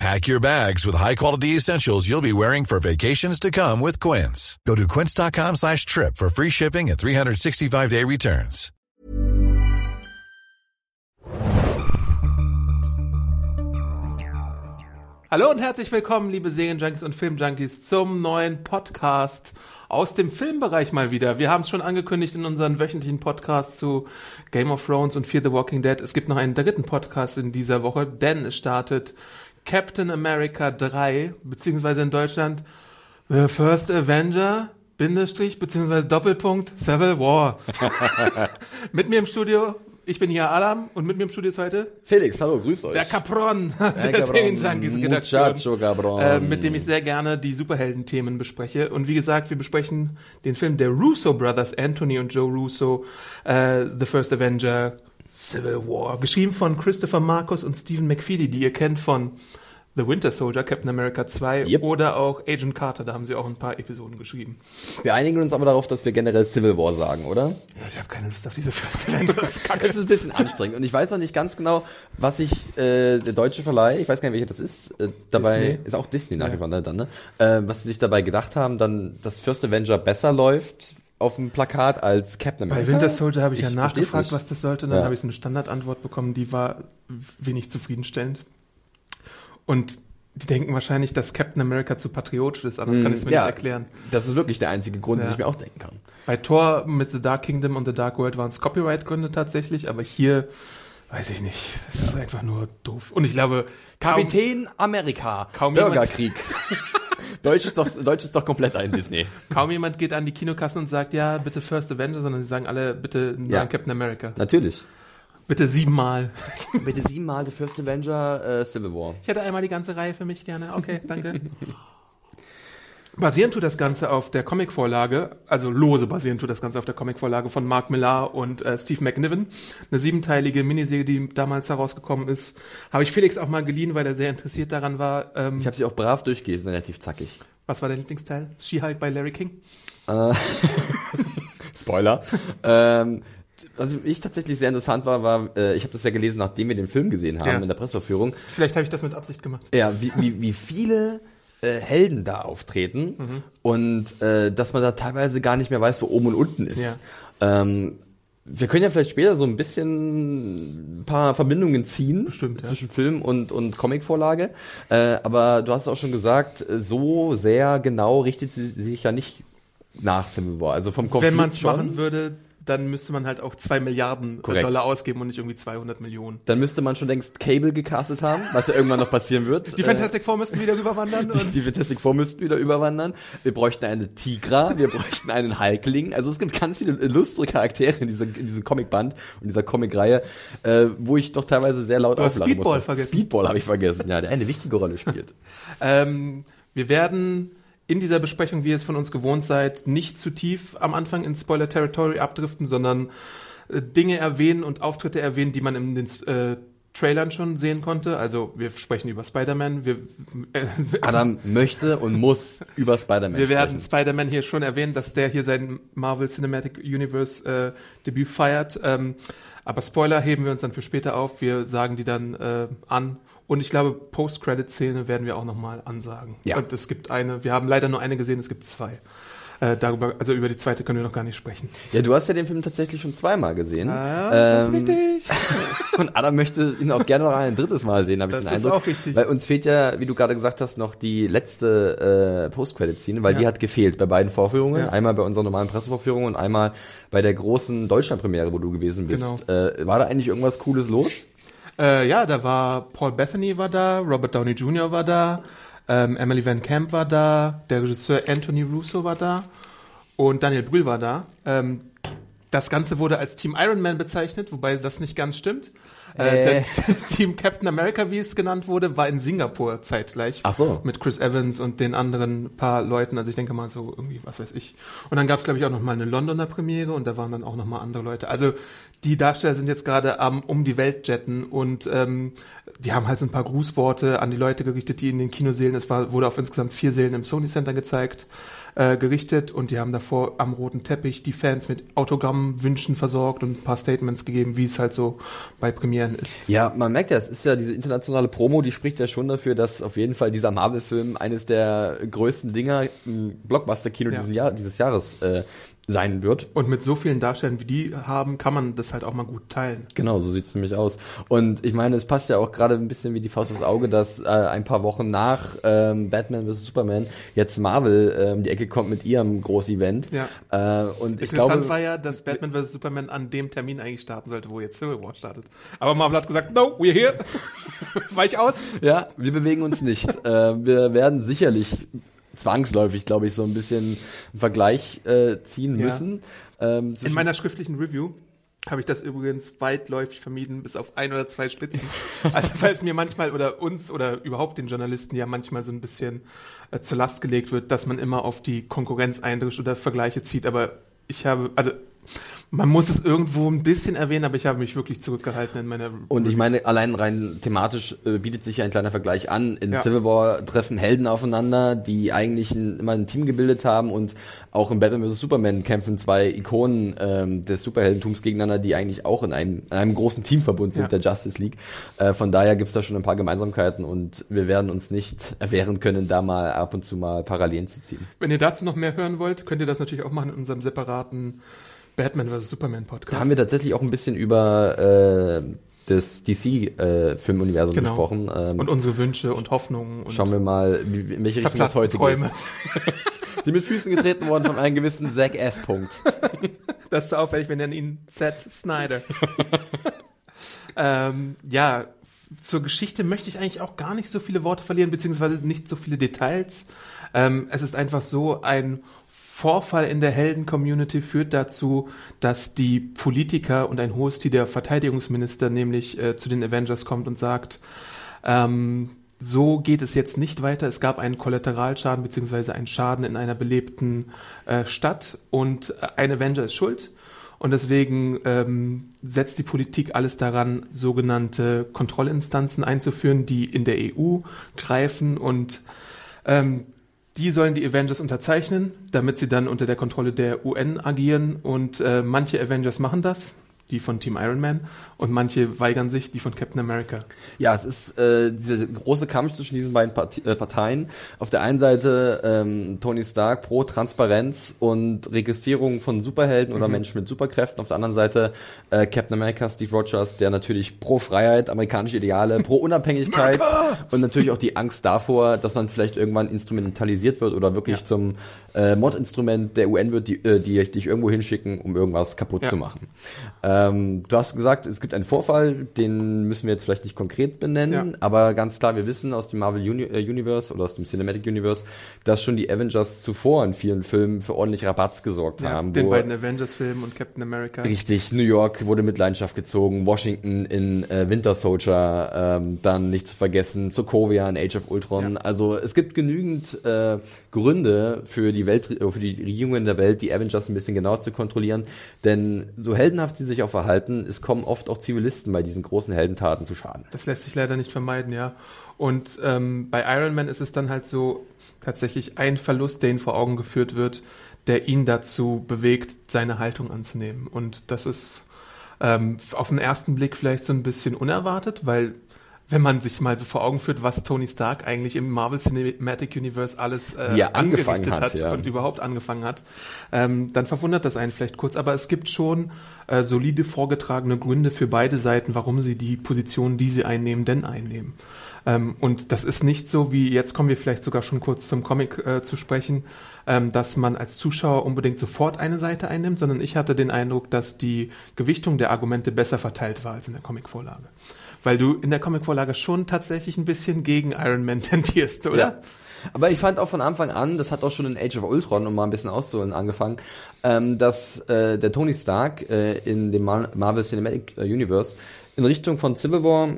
Pack your bags with high-quality essentials you'll be wearing for vacations to come with Quince. Go to quince.com slash trip for free shipping and 365-day returns. Hallo und herzlich willkommen, liebe Serienjunkies und Filmjunkies, zum neuen Podcast aus dem Filmbereich mal wieder. Wir haben es schon angekündigt in unseren wöchentlichen Podcasts zu Game of Thrones und Fear the Walking Dead. Es gibt noch einen dritten Podcast in dieser Woche, denn es startet Captain America 3, beziehungsweise in Deutschland The First Avenger, Bindestrich, beziehungsweise Doppelpunkt, Civil War. Mit mir im Studio, ich bin hier Adam und mit mir im Studio ist heute Felix, hallo, grüß euch. der Capron, der Redaktion, Muchacho Cabron. äh, mit dem ich sehr gerne die Superhelden-Themen bespreche. Und wie gesagt, wir besprechen den Film der Russo Brothers, Anthony und Joe Russo, äh, The First Avenger, Civil War, geschrieben von Christopher Marcus und Stephen McFeely, die ihr kennt von The Winter Soldier, Captain America 2 Yep. oder auch Agent Carter, da haben sie auch ein paar Episoden geschrieben. Wir einigen uns aber darauf, dass wir generell Civil War sagen, oder? Ja, ich habe keine Lust auf diese First Avengers. Das ist ein bisschen anstrengend und ich weiß noch nicht ganz genau, was sich äh, der deutsche Verleih, ich weiß gar nicht, welcher das ist, äh, dabei Disney. ist auch Disney nach wie vor ne, dann, ne? Äh, was sie sich dabei gedacht haben, dann, dass First Avenger besser läuft auf dem Plakat als Captain Bei America. Winter Soldier habe ich, ja versteh's nachgefragt, was das sollte, und dann Ja. habe ich so eine Standardantwort bekommen, die war wenig zufriedenstellend. Und die denken wahrscheinlich, dass Captain America zu patriotisch ist, anders kann ich es mir ja, nicht erklären. Das ist wirklich der einzige Grund, Ja. den ich mir auch denken kann. Bei Thor mit The Dark Kingdom und The Dark World waren es Copyright-Gründe tatsächlich, aber hier weiß ich nicht. Es ist einfach nur doof. Und ich glaube, kaum, Kapitän Amerika, Kaum Bürgerkrieg. Deutsch ist doch, Deutsch ist doch komplett ein Disney. kaum jemand geht an die Kinokassen und sagt, ja, bitte First Avenger, sondern sie sagen alle, bitte Ja. Captain America. Natürlich. Bitte siebenmal. Bitte siebenmal The First Avenger äh, Civil War. Ich hätte einmal die ganze Reihe für mich gerne. Okay, danke. Basieren tut das Ganze auf der Comicvorlage, also lose basieren tut das Ganze auf der Comicvorlage von Mark Millar und äh, Steve McNiven. Eine siebenteilige Miniserie, die damals herausgekommen ist. Habe ich Felix auch mal geliehen, weil er sehr interessiert daran war. Ähm, Ich habe sie auch brav durchgelesen, relativ zackig. was war dein Lieblingsteil? She-Hulk bei Larry King? Spoiler. ähm, was ich tatsächlich sehr interessant war, war, äh, ich habe das ja gelesen, nachdem wir den Film gesehen haben Ja. in der Presseverführung. Vielleicht habe ich das mit Absicht gemacht. Ja, wie, wie, wie viele äh, Helden da auftreten Mhm. und äh, dass man da teilweise gar nicht mehr weiß, wo oben und unten ist. Ja. Ähm, wir können ja vielleicht später so ein bisschen ein paar Verbindungen ziehen Bestimmt, ja. zwischen Film und, und Comicvorlage. Äh, aber du hast es auch schon gesagt, äh, so sehr genau richtet sie sich ja nicht nach Civil War. Also vom Konflikt Wenn man es machen würde, dann müsste man halt auch zwei Milliarden Korrekt. Dollar ausgeben und nicht irgendwie 200 Millionen. Dann müsste man schon längst Cable gecastet haben, was ja irgendwann noch passieren wird. Die Äh, Fantastic Four müssten wieder rüberwandern. Die, die Fantastic Four müssten wieder überwandern. Wir bräuchten eine Tigra, wir bräuchten einen Halkling. Also es gibt ganz viele lustige Charaktere in, dieser, in diesem Comicband und dieser Comicreihe, äh, wo ich doch teilweise sehr laut auflachen Speedball musste. vergessen. Speedball habe ich vergessen, ja, der eine wichtige Rolle spielt. Ähm, wir werden in dieser Besprechung, wie ihr es von uns gewohnt seid, nicht zu tief am Anfang in Spoiler-Territory abdriften, sondern äh, Dinge erwähnen und Auftritte erwähnen, die man in den äh, Trailern schon sehen konnte. Also wir sprechen über Spider-Man, wir, äh, Adam möchte und muss über Spider-Man wir werden. Spider-Man hier schon erwähnen, dass der hier sein Marvel Cinematic Universe äh, Debüt feiert. Ähm, aber Spoiler heben wir uns dann für später auf. Wir sagen die dann äh, an. Und ich glaube, Post-Credit-Szene werden wir auch nochmal ansagen. Ja. Und es gibt eine, wir haben leider nur eine gesehen, es gibt zwei. Äh, darüber, also über die zweite können wir noch gar nicht sprechen. Ja, du hast ja den Film tatsächlich schon zweimal gesehen. Ah, das ist Ähm, richtig. Und Adam möchte ihn auch gerne noch ein drittes Mal sehen, habe ich Das den ist Eindruck. auch richtig. Weil uns fehlt ja, wie du gerade gesagt hast, noch die letzte äh, Post-Credit-Szene, weil Ja. die hat gefehlt bei beiden Vorführungen. Ja. Einmal bei unserer normalen Pressevorführung und einmal bei der großen Deutschland-Premiere, wo du gewesen bist. Genau. Äh, war da eigentlich irgendwas Cooles los? Äh, ja, da war Paul Bethany war da, Robert Downey Jr. war da, ähm, Emily Van Camp war da, der Regisseur Anthony Russo war da und Daniel Brühl war da. Ähm, das Ganze wurde als Team Iron Man bezeichnet, wobei das nicht ganz stimmt. Äh. Äh, der Team Captain America, wie es genannt wurde, war in Singapur zeitgleich. Ach so. Mit Chris Evans und den anderen paar Leuten. Also ich denke mal so irgendwie, was weiß ich. Und dann gab es, glaube ich, auch noch mal eine Londoner Premiere und da waren dann auch noch mal andere Leute. Also die Darsteller sind jetzt gerade am um die Welt jetten und ähm, die haben halt so ein paar Grußworte an die Leute gerichtet, die in den Kinosälen, es war, wurde auf insgesamt vier Sälen im Sony Center gezeigt, äh, gerichtet und die haben davor am roten Teppich die Fans mit Autogrammwünschen versorgt und ein paar Statements gegeben, wie es halt so bei Premieren ist. Ja, man merkt ja, es ist ja diese internationale Promo, die spricht ja schon dafür, dass auf jeden Fall dieser Marvel-Film eines der größten Dinger im Blockbuster-Kino Ja. dieses, Jahr, dieses Jahres äh, sein wird. Und mit so vielen Darstellern, wie die haben, kann man das halt auch mal gut teilen. Genau, so sieht's nämlich aus. Und ich meine, es passt ja auch gerade ein bisschen wie die Faust aufs Auge, dass äh, ein paar Wochen nach ähm, Batman vs. Superman jetzt Marvel ähm, die Ecke kommt mit ihrem Groß-Event. Ja. Äh, und ich Interessant glaube, war ja, dass Batman vs. Superman an dem Termin eigentlich starten sollte, wo jetzt Civil War startet. Aber Marvel hat gesagt, no, we're here. Weich aus. Ja, wir bewegen uns nicht. äh, wir werden sicherlich zwangsläufig, glaube ich, so ein bisschen einen Vergleich äh, ziehen Ja. müssen. Ähm, In meiner schriftlichen Review habe ich das übrigens weitläufig vermieden, bis auf ein oder zwei Spitzen. Also weil es mir manchmal oder uns oder überhaupt den Journalisten ja manchmal so ein bisschen äh, zur Last gelegt wird, dass man immer auf die Konkurrenz eindrischt oder Vergleiche zieht. Aber ich habe, also man muss es irgendwo ein bisschen erwähnen, aber ich habe mich wirklich zurückgehalten in meiner und ich meine, allein rein thematisch äh, bietet sich ja ein kleiner Vergleich an. In Ja. Civil War treffen Helden aufeinander, die eigentlich ein, immer ein Team gebildet haben und auch in Batman vs. Superman kämpfen zwei Ikonen ähm, des Superheldentums gegeneinander, die eigentlich auch in einem, in einem großen Teamverbund sind, Ja. der Justice League. Äh, von daher gibt's da schon ein paar Gemeinsamkeiten und wir werden uns nicht erwehren können, da mal ab und zu mal Parallelen zu ziehen. Wenn ihr dazu noch mehr hören wollt, könnt ihr das natürlich auch machen in unserem separaten Batman vs. Superman Podcast. Da haben wir tatsächlich auch ein bisschen über äh, das DC-Filmuniversum Genau. gesprochen. Ähm, und unsere Wünsche und Hoffnungen und Schauen wir mal, wie, in welche Richtung das heute Träume. geht. Die mit Füßen getreten wurden von einem gewissen Zack S. Punkt. Das ist so auffällig, wir nennen ihn Z. Snyder. ähm, ja, zur Geschichte möchte ich eigentlich auch gar nicht so viele Worte verlieren, beziehungsweise nicht so viele Details. Ähm, es ist einfach so, ein Vorfall in der Helden-Community führt dazu, dass die Politiker und ein hohes Tier der Verteidigungsminister nämlich äh, zu den Avengers kommt und sagt, ähm, so geht es jetzt nicht weiter. Es gab einen Kollateralschaden beziehungsweise einen Schaden in einer belebten äh, Stadt und äh, ein Avenger ist schuld. Und deswegen ähm, setzt die Politik alles daran, sogenannte Kontrollinstanzen einzuführen, die in der EU greifen und ähm, die sollen die Avengers unterzeichnen, damit sie dann unter der Kontrolle der UN agieren. Und äh, manche Avengers machen das, die von Team Iron Man, und manche weigern sich, die von Captain America. Ja, es ist äh, dieser große Kampf zwischen diesen beiden Parti äh, Parteien. Auf der einen Seite ähm, Tony Stark pro Transparenz und Registrierung von Superhelden oder Menschen mit Superkräften. Auf der anderen Seite äh, Captain America, Steve Rogers, der natürlich pro Freiheit, amerikanische Ideale, pro Unabhängigkeit und natürlich auch die Angst davor, dass man vielleicht irgendwann instrumentalisiert wird oder wirklich Ja. zum äh, Mordinstrument der UN wird, die, äh, die dich irgendwo hinschicken, um irgendwas kaputt Ja. zu machen. Ähm, du hast gesagt, es gibt einen Vorfall, den müssen wir jetzt vielleicht nicht konkret benennen, Ja. aber ganz klar, wir wissen aus dem Marvel Uni äh, Universe oder aus dem Cinematic Universe, dass schon die Avengers zuvor in vielen Filmen für ordentlich Rabatz gesorgt Ja, haben. den beiden Avengers-Filmen und Captain America. Richtig, New York wurde mit Leidenschaft gezogen, Washington in äh, Winter Soldier, ähm, dann nicht zu vergessen, Sokovia in Age of Ultron. Ja. Also es gibt genügend äh, Gründe für die Welt, äh, für die Regierungen der Welt, die Avengers ein bisschen genauer zu kontrollieren. Denn so heldenhaft sie sich auch verhalten, es kommen oft auch Zivilisten bei diesen großen Heldentaten zu Schaden. Das lässt sich leider nicht vermeiden, ja. Und ähm, bei Iron Man ist es dann halt so tatsächlich ein Verlust, der ihn vor Augen geführt wird, der ihn dazu bewegt, seine Haltung anzunehmen. Und das ist ähm, auf den ersten Blick vielleicht so ein bisschen unerwartet, weil wenn man sich mal so vor Augen führt, was Tony Stark eigentlich im Marvel Cinematic Universe alles äh, angefangen angerichtet hat, hat, ja. und überhaupt angefangen hat, ähm, dann verwundert das einen vielleicht kurz. Aber es gibt schon äh, solide vorgetragene Gründe für beide Seiten, warum sie die Position, die sie einnehmen, denn einnehmen. Ähm, und das ist nicht so wie, jetzt kommen wir vielleicht sogar schon kurz zum Comic äh, zu sprechen, ähm, dass man als Zuschauer unbedingt sofort eine Seite einnimmt, sondern ich hatte den Eindruck, dass die Gewichtung der Argumente besser verteilt war als in der Comicvorlage. Weil du in der Comicvorlage schon tatsächlich ein bisschen gegen Iron Man tendierst, oder? Aber ich fand auch von Anfang an, das hat auch schon in Age of Ultron, um mal ein bisschen auszuholen, angefangen, ähm, dass äh, der Tony Stark äh, in dem Mar Marvel Cinematic äh, Universe in Richtung von Civil War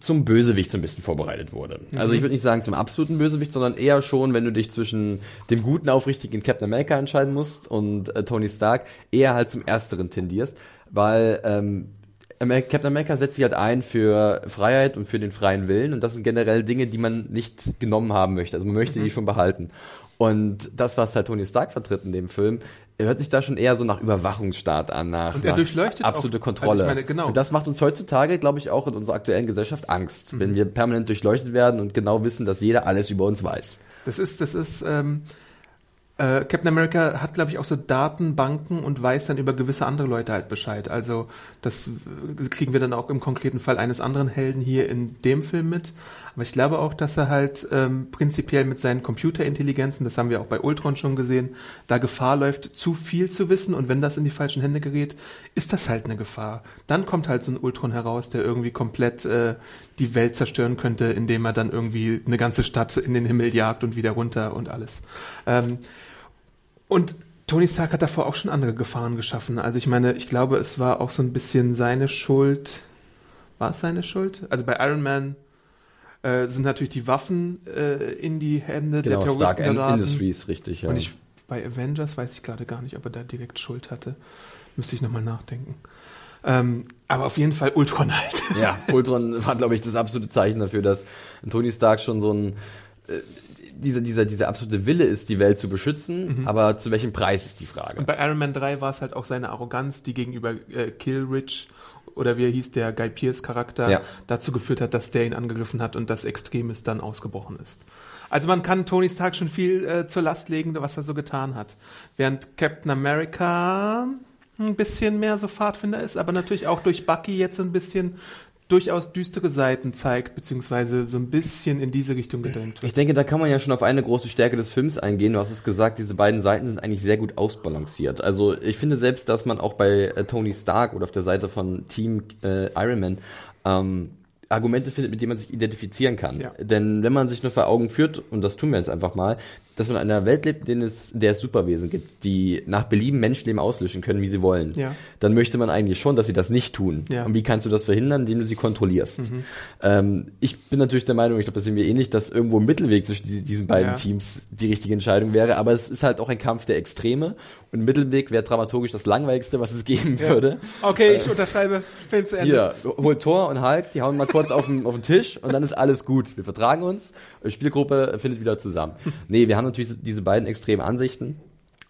zum Bösewicht so ein bisschen vorbereitet wurde. Mhm. Also ich würde nicht sagen zum absoluten Bösewicht, sondern eher schon, wenn du dich zwischen dem guten, aufrichtigen Captain America entscheiden musst und äh, Tony Stark, eher halt zum Ersteren tendierst, weil ähm, Captain America setzt sich halt ein für Freiheit und für den freien Willen und das sind generell Dinge, die man nicht genommen haben möchte. Also man möchte mhm. die schon behalten. Und das, was halt Tony Stark vertritt in dem Film, hört sich da schon eher so nach Überwachungsstaat an, nach, und nach absolute auch, Kontrolle. Also meine, genau. Und das macht uns heutzutage, glaube ich, auch in unserer aktuellen Gesellschaft Angst, mhm. wenn wir permanent durchleuchtet werden und genau wissen, dass jeder alles über uns weiß. Das ist, das ist, ähm, äh, Captain America hat, glaube ich, auch so Datenbanken und weiß dann über gewisse andere Leute halt Bescheid. Also das äh, kriegen wir dann auch im konkreten Fall eines anderen Helden hier in dem Film mit. Aber ich glaube auch, dass er halt ähm, prinzipiell mit seinen Computerintelligenzen, das haben wir auch bei Ultron schon gesehen, da Gefahr läuft, zu viel zu wissen. Und wenn das in die falschen Hände gerät, ist das halt eine Gefahr. Dann kommt halt so ein Ultron heraus, der irgendwie komplett äh, die Welt zerstören könnte, indem er dann irgendwie eine ganze Stadt in den Himmel jagt und wieder runter und alles. Ähm, und Tony Stark hat davor auch schon andere Gefahren geschaffen. Also ich meine, ich glaube, es war auch so ein bisschen seine Schuld. War es seine Schuld? Also bei Iron Man äh, sind natürlich die Waffen äh, in die Hände genau, der Terroristen Stark geraten. Industries, richtig, ja. Und ich, bei Avengers weiß ich gerade gar nicht, ob er da direkt Schuld hatte. Müsste ich nochmal nachdenken. Ähm, aber auf jeden Fall Ultron halt. Ja, Ultron war, glaube ich, das absolute Zeichen dafür, dass Tony Stark schon so ein äh, dieser, dieser, dieser absolute Wille ist, die Welt zu beschützen, mhm. aber zu welchem Preis ist die Frage. Und bei Iron Man 3 war es halt auch seine Arroganz, die gegenüber äh, Killrich oder wie er hieß, der Guy Pierce Charakter, ja. dazu geführt hat, dass der ihn angegriffen hat und das Extremes dann ausgebrochen ist. Also man kann Tony Stark schon viel äh, zur Last legen, was er so getan hat. Während Captain America ein bisschen mehr so Pfadfinder ist, aber natürlich auch durch Bucky jetzt so ein bisschen durchaus düstere Seiten zeigt, beziehungsweise so ein bisschen in diese Richtung gedrängt wird. Ich denke, da kann man ja schon auf eine große Stärke des Films eingehen. Du hast es gesagt, diese beiden Seiten sind eigentlich sehr gut ausbalanciert. Also ich finde selbst, dass man auch bei äh, Tony Stark oder auf der Seite von Team äh, Iron Man ähm, Argumente findet, mit denen man sich identifizieren kann. Ja. Denn wenn man sich nur vor Augen führt, und das tun wir jetzt einfach mal, dass man in einer Welt lebt, in der es, der es Superwesen gibt, die nach Belieben Menschenleben auslöschen können, wie sie wollen, ja. dann möchte man eigentlich schon, dass sie das nicht tun. Ja. Und wie kannst du das verhindern, indem du sie kontrollierst? Mhm. Ähm, ich bin natürlich der Meinung, ich glaube, das sehen wir ähnlich, dass irgendwo ein Mittelweg zwischen diesen beiden ja. Teams die richtige Entscheidung wäre, aber es ist halt auch ein Kampf der Extreme und Mittelweg wäre dramaturgisch das langweiligste, was es geben würde. Okay, ich äh, unterschreibe, Film zu Ende. Hier, hol Thor und Hulk, die hauen mal kurz auf den, auf den Tisch und dann ist alles gut. Wir vertragen uns, Spielgruppe findet wieder zusammen. Nee, wir haben natürlich diese beiden extremen Ansichten.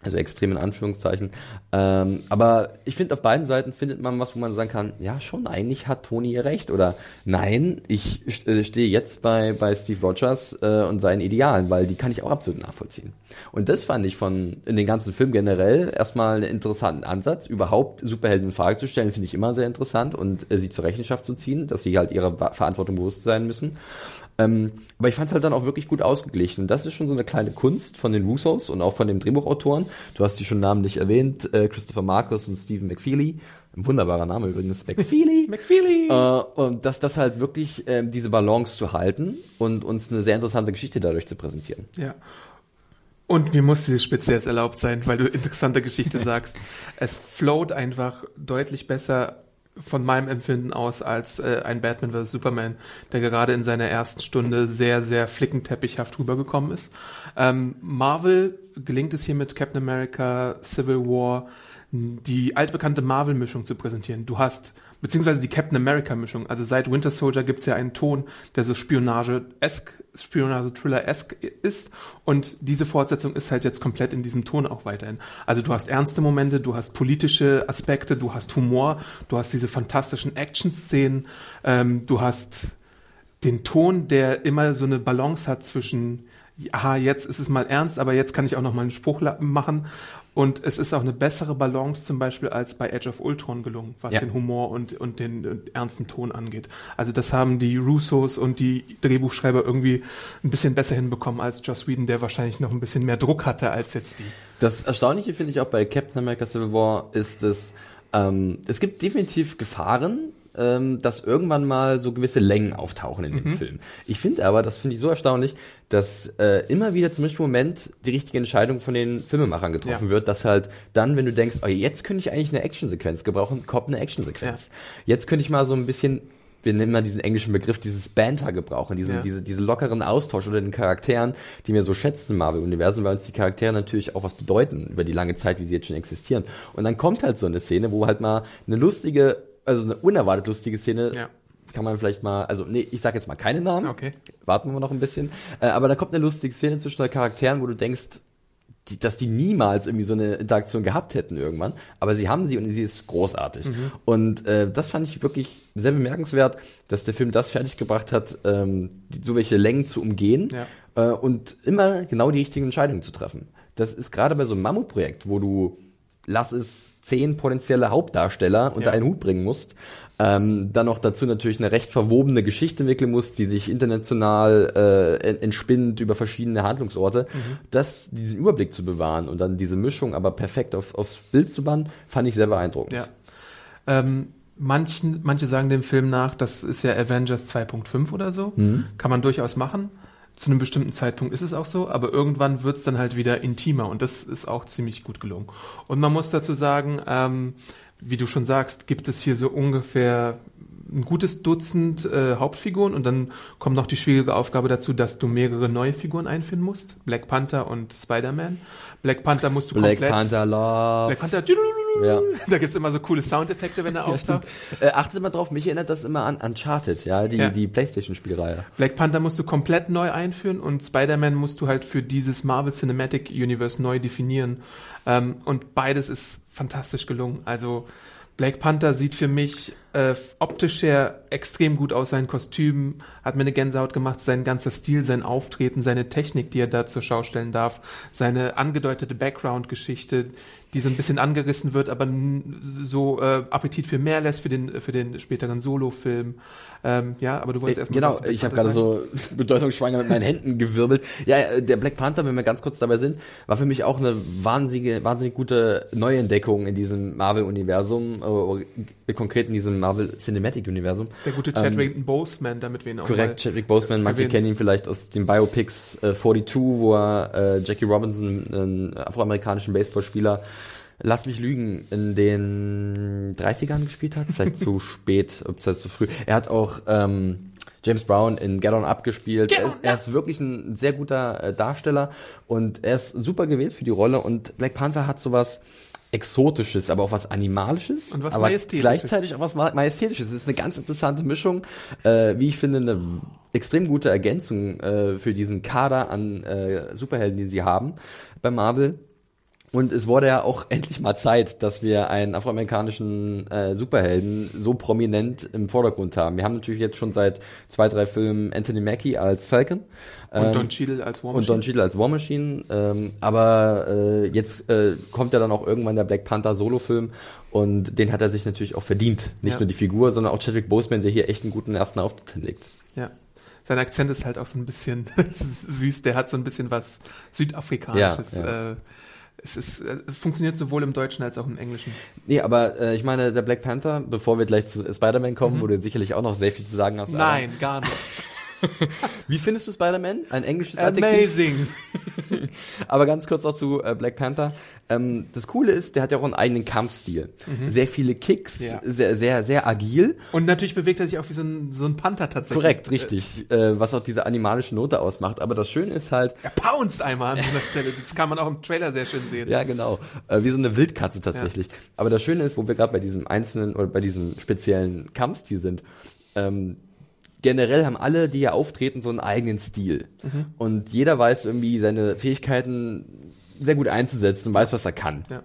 Also extrem in Anführungszeichen. Ähm, aber ich finde, auf beiden Seiten findet man was, wo man sagen kann, ja, schon, eigentlich hat Tony recht. Oder nein, ich äh, stehe jetzt bei, bei Steve Rogers äh, und seinen Idealen, weil die kann ich auch absolut nachvollziehen. Und das fand ich von in den ganzen Film generell erstmal einen interessanten Ansatz. Überhaupt Superhelden in Frage zu stellen, finde ich immer sehr interessant und äh, sie zur Rechenschaft zu ziehen, dass sie halt ihrer Verantwortung bewusst sein müssen. Ähm, aber ich fand es halt dann auch wirklich gut ausgeglichen. Und das ist schon so eine kleine Kunst von den Russos und auch von den Drehbuchautoren. Du hast die schon namentlich erwähnt, äh, Christopher Marcus und Stephen McFeely. Ein wunderbarer Name übrigens, McFeely. McFeely. Äh, und dass das halt wirklich äh, diese Balance zu halten und uns eine sehr interessante Geschichte dadurch zu präsentieren. Ja. Und mir muss diese Spitze jetzt erlaubt sein, weil du interessante Geschichte sagst. Es float einfach deutlich besser von meinem Empfinden aus als äh, ein Batman vs. Superman, der gerade in seiner ersten Stunde sehr, sehr flickenteppichhaft rübergekommen ist. Ähm, Marvel gelingt es hier mit Captain America, Civil War, die altbekannte Marvel-Mischung zu präsentieren. Du hast, beziehungsweise die Captain America-Mischung. Also seit Winter Soldier gibt's ja einen Ton, der so Spionage-esk, Spionage-Thriller-esk ist. Und diese Fortsetzung ist halt jetzt komplett in diesem Ton auch weiterhin. Also du hast ernste Momente, du hast politische Aspekte, du hast Humor, du hast diese fantastischen Action-Szenen, ähm, du hast den Ton, der immer so eine Balance hat zwischen aha, jetzt ist es mal ernst, aber jetzt kann ich auch noch mal einen Spruch machen. Und es ist auch eine bessere Balance zum Beispiel als bei Edge of Ultron gelungen, was ja. den Humor und, und den und ernsten Ton angeht. Also das haben die Russos und die Drehbuchschreiber irgendwie ein bisschen besser hinbekommen als Joss Whedon, der wahrscheinlich noch ein bisschen mehr Druck hatte als jetzt die. Das Erstaunliche finde ich auch bei Captain America Civil War ist es, ähm, es gibt definitiv Gefahren, ähm, dass irgendwann mal so gewisse Längen auftauchen in dem Film. Ich finde aber, das finde ich so erstaunlich, dass äh, immer wieder zum richtigen Moment die richtige Entscheidung von den Filmemachern getroffen Ja. wird, dass halt dann, wenn du denkst, oh, jetzt könnte ich eigentlich eine Actionsequenz gebrauchen, kommt eine Actionsequenz. Jetzt könnte ich mal so ein bisschen wir nehmen mal diesen englischen Begriff, dieses Banter gebrauchen, diesen, Ja. diese, diese lockeren Austausch unter den Charakteren, die wir so schätzen im Marvel-Universum, weil uns die Charaktere natürlich auch was bedeuten über die lange Zeit, wie sie jetzt schon existieren. Und dann kommt halt so eine Szene, wo halt mal eine lustige, also eine unerwartet lustige Szene, Ja. Kann man vielleicht mal, also nee, ich sag jetzt mal keine Namen, Okay. warten wir noch ein bisschen, äh, aber da kommt eine lustige Szene zwischen den Charakteren, wo du denkst, die, dass die niemals irgendwie so eine Interaktion gehabt hätten irgendwann, aber sie haben sie und sie ist großartig. Mhm. Und äh, das fand ich wirklich sehr bemerkenswert, dass der Film das fertiggebracht hat, ähm, die, so welche Längen zu umgehen Ja. äh, und immer genau die richtigen Entscheidungen zu treffen. Das ist gerade bei so einem Mammutprojekt, wo du lass es zehn potenzielle Hauptdarsteller unter Ja. einen Hut bringen musst, ähm, dann noch dazu natürlich eine recht verwobene Geschichte entwickeln musst, die sich international äh, en- entspinnt über verschiedene Handlungsorte, Mhm. das, diesen Überblick zu bewahren und dann diese Mischung aber perfekt auf, aufs Bild zu bannen, fand ich sehr beeindruckend. Ja. Ähm, manchen, manche sagen dem Film nach, das ist ja Avengers 2.5 oder so. Kann man durchaus machen. Zu einem bestimmten Zeitpunkt ist es auch so, aber irgendwann wird es dann halt wieder intimer und das ist auch ziemlich gut gelungen. Und man muss dazu sagen, ähm, wie du schon sagst, gibt es hier so ungefähr ein gutes Dutzend äh, Hauptfiguren und dann kommt noch die schwierige Aufgabe dazu, dass du mehrere neue Figuren einführen musst. Black Panther und Spider-Man. Black Panther musst du Black komplett... Panther Love. Black Panther... Ja. Da gibt's immer so coole Soundeffekte, wenn er Ja, auftaucht. Äh, achtet mal drauf, mich erinnert das immer an Uncharted, ja, die, Ja. die Playstation-Spielreihe. Black Panther musst du komplett neu einführen und Spider-Man musst du halt für dieses Marvel Cinematic Universe neu definieren. Ähm, und beides ist fantastisch gelungen. Also Black Panther sieht für mich äh, optisch her extrem gut aus. Sein Kostüm hat mir eine Gänsehaut gemacht. Sein ganzer Stil, sein Auftreten, seine Technik, die er da zur Schau stellen darf. Seine angedeutete Background-Geschichte, die so ein bisschen angerissen wird, aber so äh, Appetit für mehr lässt für den, für den späteren Solo-Film. Ähm, ja, aber du wolltest Äh, erstmal genau, ich habe gerade so bedeutungsschwanger mit meinen Händen gewirbelt. Ja, äh, der Black Panther, wenn wir ganz kurz dabei sind, war für mich auch eine wahnsinnige, wahnsinnig gute Neuentdeckung in diesem Marvel-Universum, äh, konkret in diesem Marvel Cinematic-Universum. Der gute Chadwick Boseman, damit wir ihn auch Ähm, Korrekt, Chadwick Boseman, manche erwähnen. kennen ihn vielleicht aus den Biopics äh, 42, wo er äh, Jackie Robinson, einen afroamerikanischen Baseballspieler, lass mich lügen, in den 30ern gespielt hat. Vielleicht zu spät, ob es zu früh. Er hat auch ähm, James Brown in Get On Up gespielt. Er, ist, er ist wirklich ein sehr guter äh, Darsteller und er ist super gewählt für die Rolle und Black Panther hat sowas Exotisches, aber auch was Animalisches, Und was aber Majestätisches. gleichzeitig auch was Ma- Majestätisches. Es ist eine ganz interessante Mischung, äh, wie ich finde, eine extrem gute Ergänzung äh, für diesen Kader an äh, Superhelden, die sie haben bei Marvel. Und es wurde ja auch endlich mal Zeit, dass wir einen afroamerikanischen äh, Superhelden so prominent im Vordergrund haben. Wir haben natürlich jetzt schon seit zwei, drei Filmen Anthony Mackie als Falcon. Und ähm, Don Cheadle als War und Don Cheadle als War Machine. Ähm, aber äh, jetzt äh, kommt ja dann auch irgendwann der Black Panther Solo-Film und den hat er sich natürlich auch verdient. Nicht Ja. nur die Figur, sondern auch Chadwick Boseman, der hier echt einen guten ersten Auftritt hinlegt. Ja. Sein Akzent ist halt auch so ein bisschen süß. Der hat so ein bisschen was Südafrikanisches. Ja, ja. Äh, es ist, äh, funktioniert sowohl im Deutschen als auch im Englischen. Nee, aber äh, ich meine, der Black Panther, bevor wir gleich zu Spider-Man kommen, wo du sicherlich auch noch sehr viel zu sagen hast. Mhm. Nein, gar nichts. Wie findest du Spider-Man? Ein englisches Adjektiv? Amazing. Aber ganz kurz noch zu äh, Black Panther. Ähm, das Coole ist, der hat ja auch einen eigenen Kampfstil. Sehr viele Kicks, Mhm. Ja. sehr, sehr, sehr agil. Und natürlich bewegt er sich auch wie so ein, so ein Panther tatsächlich. Korrekt, richtig. Äh, was auch diese animalische Note ausmacht. Aber das Schöne ist halt, Er pounced einmal an einer Stelle. Das kann man auch im Trailer sehr schön sehen. Ja, genau. Äh, wie so eine Wildkatze tatsächlich. Aber das Schöne ist, wo wir gerade bei diesem einzelnen oder bei diesem speziellen Kampfstil sind, ähm, generell haben alle, die hier auftreten, so einen eigenen Stil. Mhm. Und jeder weiß irgendwie seine Fähigkeiten sehr gut einzusetzen und weiß, was er kann. Ja.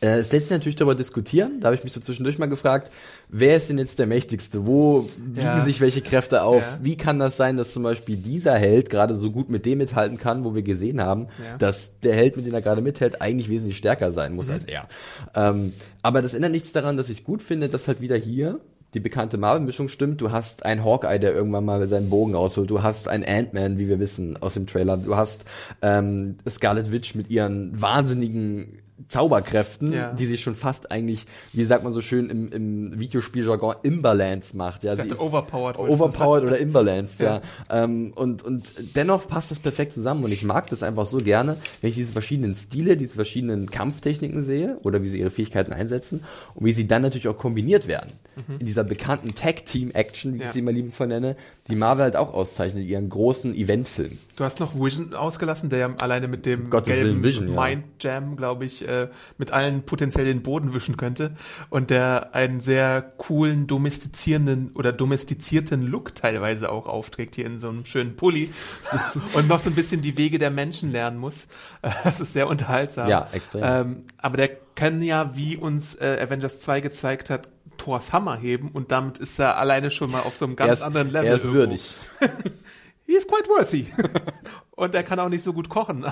Äh, es lässt sich natürlich darüber diskutieren. Da habe ich mich so zwischendurch mal gefragt, wer ist denn jetzt der Mächtigste? Wo wiegen Ja. sich welche Kräfte auf? Ja. Wie kann das sein, dass zum Beispiel dieser Held gerade so gut mit dem mithalten kann, wo wir gesehen haben, Ja. dass der Held, mit dem er gerade mithält, eigentlich wesentlich stärker sein Mhm. muss als er. Ähm, aber das ändert nichts daran, dass ich gut finde, dass halt wieder hier die bekannte Marvel-Mischung stimmt. Du hast einen Hawkeye, der irgendwann mal seinen Bogen rausholt. Du hast einen Ant-Man, wie wir wissen aus dem Trailer. Du hast ähm, Scarlet Witch mit ihren wahnsinnigen Zauberkräften, Ja. die sie schon fast eigentlich, wie sagt man so schön im, im Videospieljargon, imbalanced macht. Ja, Ich sie dachte, overpowered overpowered oder imbalanced, ja. Ja. Ähm, und, und dennoch passt das perfekt zusammen und ich mag das einfach so gerne, wenn ich diese verschiedenen Stile, diese verschiedenen Kampftechniken sehe oder wie sie ihre Fähigkeiten einsetzen und wie sie dann natürlich auch kombiniert werden. In dieser bekannten Tag-Team-Action, wie ich Mhm. Ja. sie immer liebevoll nenne, die Marvel halt auch auszeichnet, ihren großen Eventfilm. Du hast noch Vision ausgelassen, der ja alleine mit dem Gottes gelben Vision. Mind Jam, glaube ich, äh, mit allen potenziell den Boden wischen könnte und der einen sehr coolen, domestizierenden oder domestizierten Look teilweise auch aufträgt, hier in so einem schönen Pulli und noch so ein bisschen die Wege der Menschen lernen muss. Äh, Das ist sehr unterhaltsam. Ja, extrem. Ähm, aber der kann ja, wie uns äh, Avengers 2 gezeigt hat, Thors Hammer heben und damit ist er alleine schon mal auf so einem ganz ist, anderen Level. er ist irgendwo. würdig. He is quite worthy. Und er kann auch nicht so gut kochen.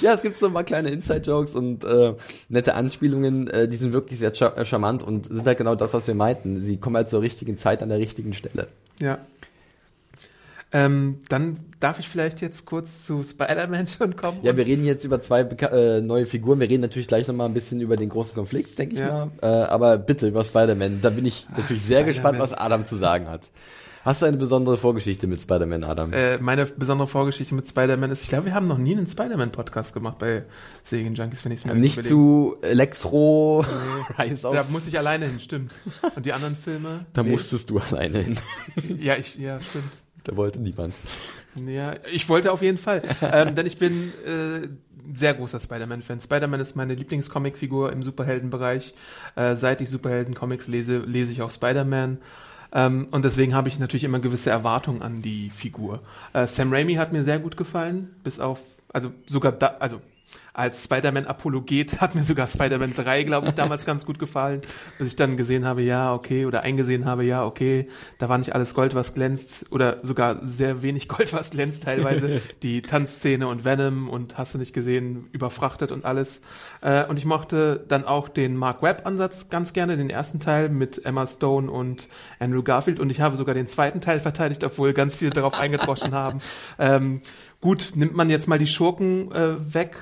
Ja, es gibt so ein paar kleine Inside-Jokes und äh, nette Anspielungen, äh, die sind wirklich sehr char äh, charmant und sind halt genau das, was wir meinten. Sie kommen halt zur richtigen Zeit an der richtigen Stelle. Ja. Ähm, dann darf ich vielleicht jetzt kurz zu Spider-Man schon kommen. Ja, wir reden jetzt über zwei beka- äh, neue Figuren. Wir reden natürlich gleich nochmal ein bisschen über den großen Konflikt, denke ich Ja. mal. Äh, aber bitte über Spider-Man. Da bin ich natürlich sehr Spider-Man. gespannt, was Adam zu sagen hat. Hast du eine besondere Vorgeschichte mit Spider-Man, Adam? äh, meine besondere Vorgeschichte mit Spider-Man ist, ich glaube, wir haben noch nie einen Spider-Man-Podcast gemacht bei Segen Junkies, wenn ich es mir Nicht überlege. zu Elektro, Rise Da of... muss ich alleine hin, stimmt. Und die anderen Filme? Da Nee. musstest du alleine hin. Ja, ich, ja, stimmt. Da wollte niemand. Ja, ich wollte auf jeden Fall. ähm, denn ich bin äh, sehr großer Spider-Man-Fan. Spider-Man ist meine Lieblingscomic-Figur im Superheldenbereich. Äh, seit ich Superhelden-Comics lese, lese ich auch Spider-Man. Ähm, und deswegen habe ich natürlich immer gewisse Erwartungen an die Figur. Äh, Sam Raimi hat mir sehr gut gefallen, bis auf, also sogar da, also als Spider-Man-Apologet hat mir sogar Spider-Man 3, glaube ich, damals ganz gut gefallen, bis ich dann gesehen habe, ja, okay, oder eingesehen habe, ja, okay, da war nicht alles Gold, was glänzt, oder sogar sehr wenig Gold, was glänzt teilweise. Die Tanzszene und Venom und hast du nicht gesehen, überfrachtet und alles. Äh, und ich mochte dann auch den Mark Webb-Ansatz ganz gerne, den ersten Teil mit Emma Stone und Andrew Garfield. Und ich habe sogar den zweiten Teil verteidigt, obwohl ganz viele darauf eingedroschen haben. Ähm, gut, nimmt man jetzt mal die Schurken äh, weg,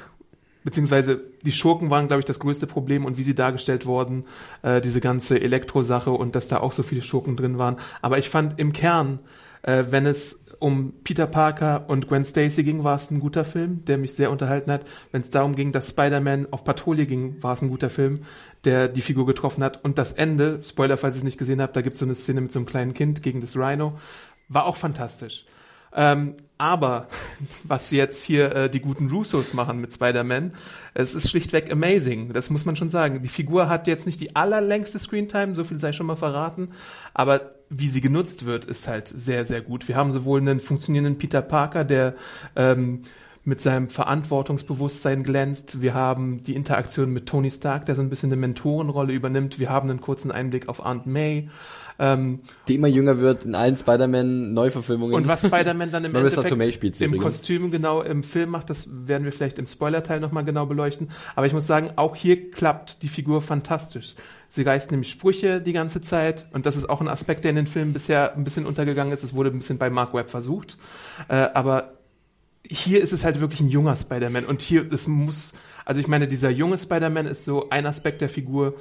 beziehungsweise die Schurken waren, glaube ich, das größte Problem und wie sie dargestellt wurden, äh, diese ganze Elektrosache und dass da auch so viele Schurken drin waren. Aber ich fand im Kern, äh, wenn es um Peter Parker und Gwen Stacy ging, war es ein guter Film, der mich sehr unterhalten hat. Wenn es darum ging, dass Spider-Man auf Patrouille ging, war es ein guter Film, der die Figur getroffen hat. Und das Ende, Spoiler, falls ihr es nicht gesehen habt, da gibt es so eine Szene mit so einem kleinen Kind gegen das Rhino, war auch fantastisch. Ähm, aber was jetzt hier äh, die guten Russos machen mit Spider-Man, es ist schlichtweg amazing. Das muss man schon sagen. Die Figur hat jetzt nicht die allerlängste Screentime, so viel sei schon mal verraten, aber wie sie genutzt wird, ist halt sehr, sehr gut. Wir haben sowohl einen funktionierenden Peter Parker, der ähm, mit seinem Verantwortungsbewusstsein glänzt. Wir haben die Interaktion mit Tony Stark, der so ein bisschen eine Mentorenrolle übernimmt. Wir haben einen kurzen Einblick auf Aunt May. Ähm, Die immer jünger wird in allen Spider-Man-Neuverfilmungen. und was Spider-Man dann im Endeffekt im. Kostüm genau im Film macht, das werden wir vielleicht im Spoilerteil nochmal genau beleuchten. Aber ich muss sagen, auch hier klappt die Figur fantastisch. Sie reißt nämlich Sprüche die ganze Zeit und das ist auch ein Aspekt, der in den Filmen bisher ein bisschen untergegangen ist. Es wurde ein bisschen bei Mark Webb versucht. Äh, aber hier ist es halt wirklich ein junger Spider-Man und hier, das muss, also ich meine, dieser junge Spider-Man ist so ein Aspekt der Figur,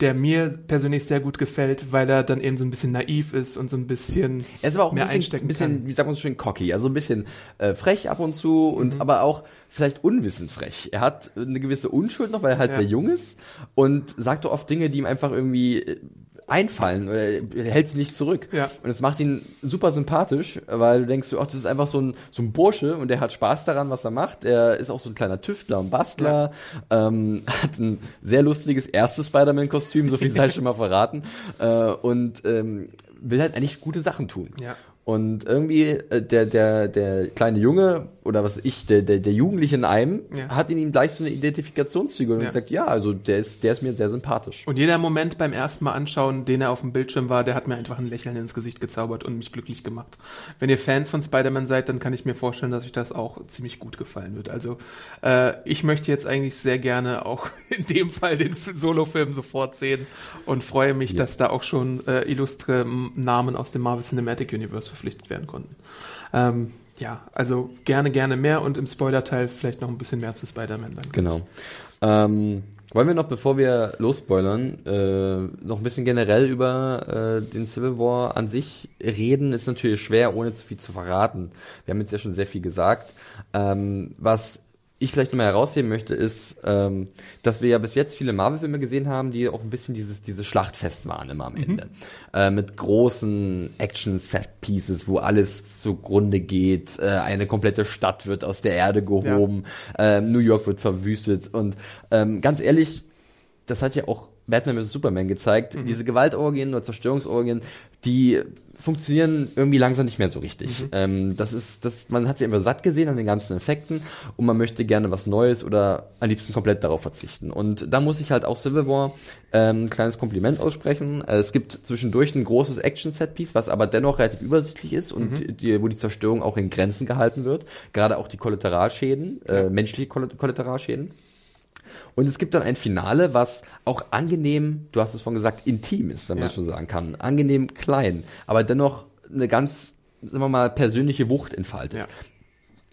der mir persönlich sehr gut gefällt, weil er dann eben so ein bisschen naiv ist und so ein bisschen Er ist aber auch ein mehr bisschen, einstecken ein bisschen kann. wie sagt man so schön, cocky, also ein bisschen äh, frech ab und zu Mhm. und aber auch vielleicht unwissend frech. Er hat eine gewisse Unschuld noch, weil er halt Ja. sehr jung ist und sagt doch oft Dinge, die ihm einfach irgendwie äh, einfallen, oder er hält sie nicht zurück. Ja. Und es macht ihn super sympathisch, weil du denkst, ach, das ist einfach so ein, so ein Bursche und der hat Spaß daran, was er macht. Er ist auch so ein kleiner Tüftler und Bastler, ähm, hat ein sehr lustiges erstes Spider-Man-Kostüm, so viel sei schon mal verraten, äh, und ähm, will halt eigentlich gute Sachen tun. Ja. Und irgendwie äh, der der der kleine Junge oder was ich der der der Jugendliche in einem Ja. hat in ihm gleich so eine Identifikationsfigur Ja. und sagt ja also der ist der ist mir sehr sympathisch. Und jeder Moment beim ersten Mal anschauen, den er auf dem Bildschirm war, der hat mir einfach ein Lächeln ins Gesicht gezaubert und mich glücklich gemacht. Wenn ihr Fans von Spider-Man seid, dann kann ich mir vorstellen, dass euch das auch ziemlich gut gefallen wird. Also äh, ich möchte jetzt eigentlich sehr gerne auch in dem Fall den Solo-Film sofort sehen und freue mich, dass da auch schon äh, illustre Namen aus dem Marvel Cinematic Universe verpflichtet werden konnten. Ähm, ja, also gerne, gerne mehr und im Spoiler-Teil vielleicht noch ein bisschen mehr zu Spider-Man dann. Genau. Ähm, wollen wir noch, bevor wir losspoilern, äh, noch ein bisschen generell über äh, den Civil War an sich reden? Ist natürlich schwer, ohne zu viel zu verraten. Wir haben jetzt ja schon sehr viel gesagt. Ähm, was ich vielleicht nochmal herausheben möchte, ist, ähm, dass wir ja bis jetzt viele Marvel-Filme gesehen haben, die auch ein bisschen dieses, dieses Schlachtfest waren immer am Ende. Äh, mit großen Action-Set-Pieces, wo alles zugrunde geht. Äh, eine komplette Stadt wird aus der Erde gehoben. Äh, New York wird verwüstet. Und ähm, ganz ehrlich, das hat ja auch Batman vs. Superman gezeigt. Diese Gewaltorgien oder Zerstörungsorgien, die funktionieren irgendwie langsam nicht mehr so richtig. Ähm, das ist, das, man hat sie immer satt gesehen an den ganzen Effekten und man möchte gerne was Neues oder am liebsten komplett darauf verzichten. Und da muss ich halt auch Civil War ähm, ein kleines Kompliment aussprechen. Äh, es gibt zwischendurch ein großes Action-Set-Piece, was aber dennoch relativ übersichtlich ist und die, wo die Zerstörung auch in Grenzen gehalten wird. Gerade auch die Kollateralschäden, äh, menschliche Koll- Kollateralschäden. Und es gibt dann ein Finale, was auch angenehm, du hast es vorhin gesagt, intim ist, wenn man Ja. schon sagen kann. Angenehm klein, aber dennoch eine ganz, sagen wir mal, persönliche Wucht entfaltet. Ja.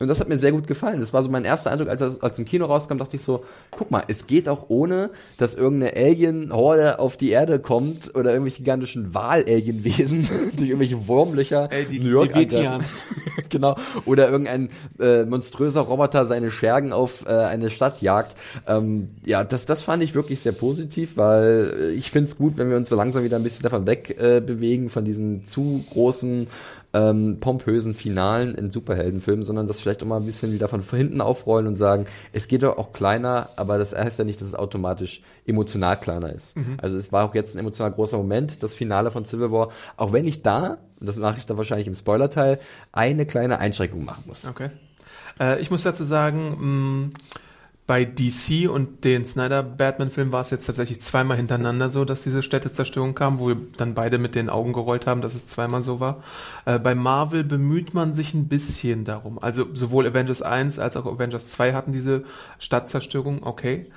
Und das hat mir sehr gut gefallen. Das war so mein erster Eindruck, als das als im Kino rauskam, dachte ich so, guck mal, es geht auch ohne, dass irgendeine Alien-Horde auf die Erde kommt oder irgendwelche gigantischen Wal-Alien-Wesen durch irgendwelche Wurmlöcher Ey, die New York angreifen. genau. Oder irgendein äh, monströser Roboter seine Schergen auf äh, eine Stadt jagt. Ähm, ja, das, das fand ich wirklich sehr positiv, weil äh, ich finde es gut, wenn wir uns so langsam wieder ein bisschen davon weg äh, bewegen, von diesen zu großen ähm, pompösen Finalen in Superheldenfilmen, sondern das vielleicht auch mal ein bisschen wieder von hinten aufrollen und sagen, es geht doch auch kleiner, aber das heißt ja nicht, dass es automatisch emotional kleiner ist. Also es war auch jetzt ein emotional großer Moment, das Finale von Civil War, auch wenn ich da, und das mache ich dann wahrscheinlich im Spoilerteil, eine kleine Einschränkung machen muss. Okay. Äh, ich muss dazu sagen, mh, bei DC und den Snyder Batman-Filmen war es jetzt tatsächlich zweimal hintereinander so, dass diese Städtezerstörung kam, wo wir dann beide mit den Augen gerollt haben, dass es zweimal so war. Äh, bei Marvel bemüht man sich ein bisschen darum. Also sowohl Avengers 1 als auch Avengers 2 hatten diese Stadtzerstörung, okay.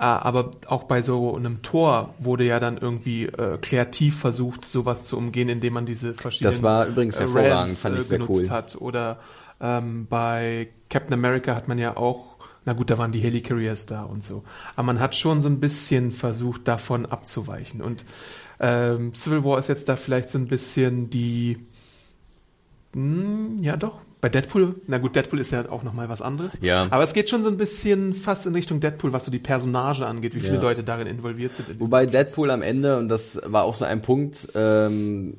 Äh, aber auch bei so einem Tor wurde ja dann irgendwie äh, kreativ versucht, sowas zu umgehen, indem man diese verschiedenen Das war übrigens äh, hervorragend, Realms, fand ich äh, sehr genutzt cool. hat. Oder ähm, bei Captain America hat man ja auch, na gut, da waren die Helicarriers da und so. Aber man hat schon so ein bisschen versucht, davon abzuweichen. Und ähm, Civil War ist jetzt da vielleicht so ein bisschen die, hm, ja doch, bei Deadpool, na gut, Deadpool ist ja auch nochmal was anderes. Ja. Aber es geht schon so ein bisschen fast in Richtung Deadpool, was so die Personage angeht, wie viele Ja. Leute darin involviert sind. in Wobei Deadpool am Ende, und das war auch so ein Punkt, ähm,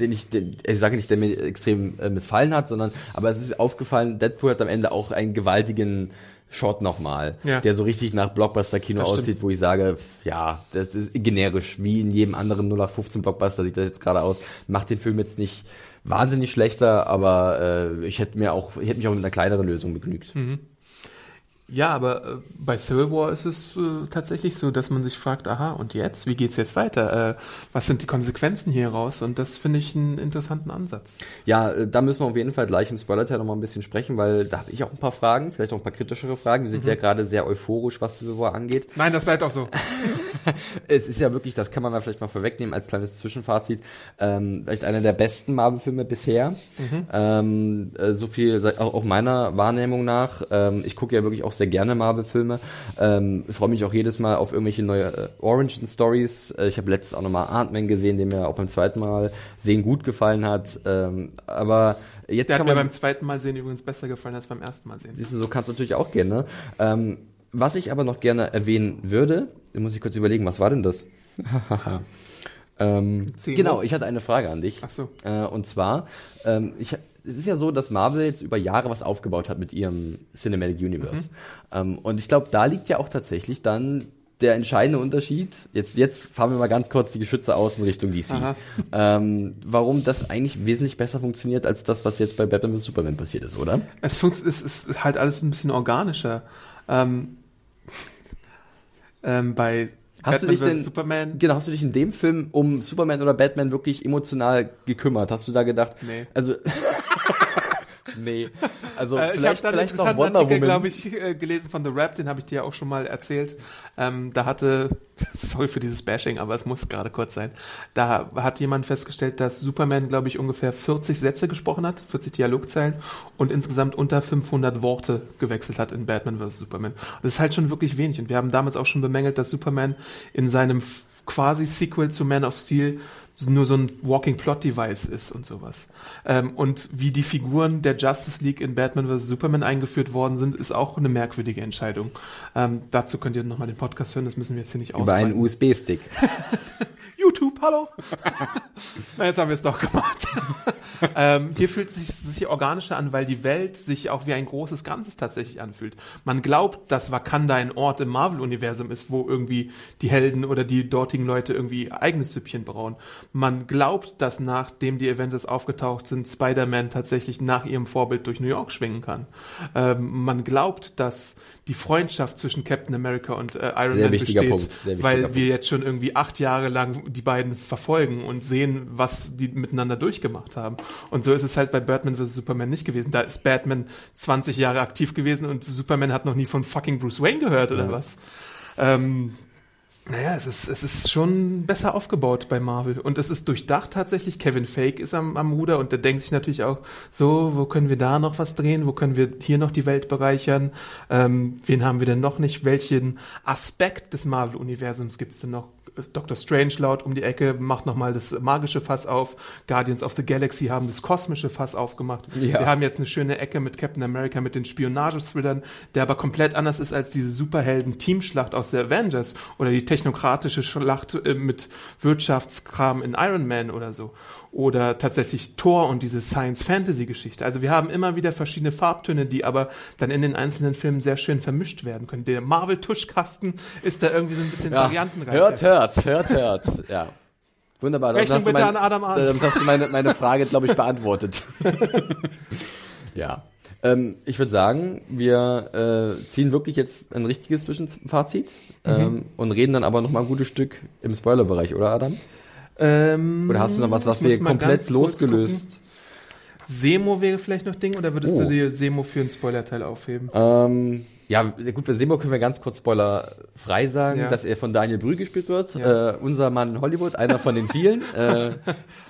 den ich, den, ich sage nicht, der mir extrem äh, missfallen hat, sondern, aber es ist aufgefallen, Deadpool hat am Ende auch einen gewaltigen Shot nochmal, Ja. der so richtig nach Blockbuster-Kino aussieht, wo ich sage, ja, das ist generisch, wie in jedem anderen 0815 Blockbuster sieht das jetzt gerade aus. Macht den Film jetzt nicht wahnsinnig schlechter, aber äh, ich hätte mir auch, ich hätte mich auch mit einer kleineren Lösung begnügt. Ja, aber äh, bei Civil War ist es äh, tatsächlich so, dass man sich fragt, aha, und jetzt? Wie geht's jetzt weiter? Äh, was sind die Konsequenzen hier raus? Und das finde ich einen interessanten Ansatz. Ja, äh, da müssen wir auf jeden Fall gleich im Spoiler-Teil noch mal ein bisschen sprechen, weil da habe ich auch ein paar Fragen, vielleicht auch ein paar kritischere Fragen. Wir sind ja gerade sehr euphorisch, was Civil War angeht. Nein, das bleibt auch so. Es ist ja wirklich, das kann man mal vielleicht mal vorwegnehmen als kleines Zwischenfazit, ähm, vielleicht einer der besten Marvel-Filme bisher. Ähm, äh, so viel, auch, auch meiner Wahrnehmung nach. Ähm, ich gucke ja wirklich auch sehr gerne Marvel-Filme. Ähm, freue mich auch jedes Mal auf irgendwelche neue äh, Origin-Stories. Äh, ich habe letztens auch nochmal Ant-Man gesehen, der mir auch beim zweiten Mal sehen gut gefallen hat. Ähm, aber jetzt Der hat kann mir man beim zweiten Mal sehen übrigens besser gefallen als beim ersten Mal sehen. Siehst du, so kannst du natürlich auch gehen, ne? Ähm, was ich aber noch gerne erwähnen würde, da muss ich kurz überlegen, was war denn das? ähm, genau, ich hatte eine Frage an dich. Ach so. Äh, und zwar, ähm, ich, es ist ja so, dass Marvel jetzt über Jahre was aufgebaut hat mit ihrem Cinematic Universe. Ähm, und ich glaube, da liegt ja auch tatsächlich dann der entscheidende Unterschied. Jetzt, jetzt fahren wir mal ganz kurz die Geschütze aus in Richtung DC. Ähm, warum das eigentlich wesentlich besser funktioniert als das, was jetzt bei Batman vs Superman passiert ist, oder? Es, funkt, es ist halt alles ein bisschen organischer. Ähm, ähm, bei Hast du Batman dich vs. denn- Superman Genau, hast du dich in dem Film um Superman oder Batman wirklich emotional gekümmert? Hast du da gedacht, Nee. also nee. Also Äh, ich habe vielleicht, einen vielleicht noch interessanten Wonder Artikel, glaube ich, äh, gelesen von The Rap, den habe ich dir ja auch schon mal erzählt. Ähm, da hatte, sorry für dieses Bashing, aber es muss gerade kurz sein. Da hat jemand festgestellt, dass Superman, glaube ich, ungefähr 40 Sätze gesprochen hat, 40 Dialogzeilen und insgesamt unter 500 Worte gewechselt hat in Batman vs. Superman. Das ist halt schon wirklich wenig. Und wir haben damals auch schon bemängelt, dass Superman in seinem quasi Sequel zu Man of Steel nur so ein Walking Plot Device ist und sowas. Ähm, und wie die Figuren der Justice League in Batman vs. Superman eingeführt worden sind, ist auch eine merkwürdige Entscheidung. Ähm, dazu könnt ihr nochmal den Podcast hören, das müssen wir jetzt hier nicht Über einen. USB-Stick. YouTube, hallo. Na, jetzt haben wir es doch gemacht. ähm, hier fühlt es sich, sich organischer an, weil die Welt sich auch wie ein großes Ganzes tatsächlich anfühlt. Man glaubt, dass Wakanda ein Ort im Marvel-Universum ist, wo irgendwie die Helden oder die dortigen Leute irgendwie eigenes Süppchen brauen. Man glaubt, dass nachdem die Avengers aufgetaucht sind, Spider-Man tatsächlich nach ihrem Vorbild durch New York schwingen kann. Ähm, man glaubt, dass die Freundschaft zwischen Captain America und äh, Iron Sehr Man besteht, weil Punkt. wir jetzt schon irgendwie acht Jahre lang die beiden verfolgen und sehen, was die miteinander durchgemacht haben. Und so ist es halt bei Batman vs. Superman nicht gewesen. Da ist Batman 20 Jahre aktiv gewesen und Superman hat noch nie von fucking Bruce Wayne gehört oder was. Ähm, naja, es ist, es ist schon besser aufgebaut bei Marvel. Und es ist durchdacht tatsächlich. Kevin Fake ist am, am Ruder und der denkt sich natürlich auch, so, wo können wir da noch was drehen? Wo können wir hier noch die Welt bereichern? Ähm, wen haben wir denn noch nicht? Welchen Aspekt des Marvel-Universums gibt's denn noch? Dr. Strangelord um die Ecke macht nochmal das magische Fass auf. Guardians of the Galaxy haben das kosmische Fass aufgemacht. Ja. Wir haben jetzt eine schöne Ecke mit Captain America, mit den Spionagethrillern, der aber komplett anders ist als diese Superhelden-Teamschlacht aus der Avengers oder die technokratische Schlacht äh, mit Wirtschaftskram in Iron Man oder so. Oder tatsächlich Thor und diese Science-Fantasy-Geschichte. Also wir haben immer wieder verschiedene Farbtöne, die aber dann in den einzelnen Filmen sehr schön vermischt werden können. Der Marvel-Tuschkasten ist da irgendwie so ein bisschen Ja, variantenreich. hört, hört, hört, hört. Ja. Wunderbar. Rechnung bitte mein- an Adam Arndt. Damit hast du meine, meine Frage, glaube ich, beantwortet. ja. Ähm, ich würde sagen, wir äh, ziehen wirklich jetzt ein richtiges Zwischenfazit Mhm. ähm, und reden dann aber noch mal ein gutes Stück im Spoilerbereich, oder Adam? Ähm, Oder hast du noch was, was wir komplett losgelöst? Semo wäre vielleicht noch Ding oder würdest Oh. du dir Semo für einen Spoilerteil aufheben? Ähm, ja, gut, bei Seymour können wir ganz kurz spoilerfrei sagen, Ja. dass er von Daniel Brühl gespielt wird. Ja. Äh, unser Mann in Hollywood, einer von den vielen. äh,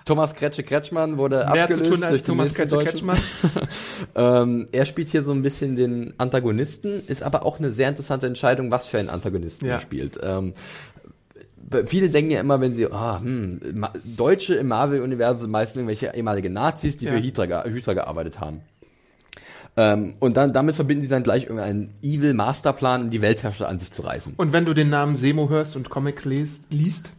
Thomas Kretsche Kretschmann wurde Mehr abgelöst zu tun als Thomas. Deutschen. Kretschmann. Ähm, er spielt hier so ein bisschen den Antagonisten, ist aber auch eine sehr interessante Entscheidung, was für einen Antagonisten Ja. er spielt. Ähm, viele denken ja immer, wenn sie, ah, hm, Deutsche im Marvel-Universum sind meistens irgendwelche ehemalige Nazis, die Ja. für Hydra, Hydra gearbeitet haben. Ähm, und dann damit verbinden sie dann gleich irgendeinen Evil Masterplan, um die Weltherrscher an sich zu reißen. Und wenn du den Namen Semo hörst und Comic liest, liest,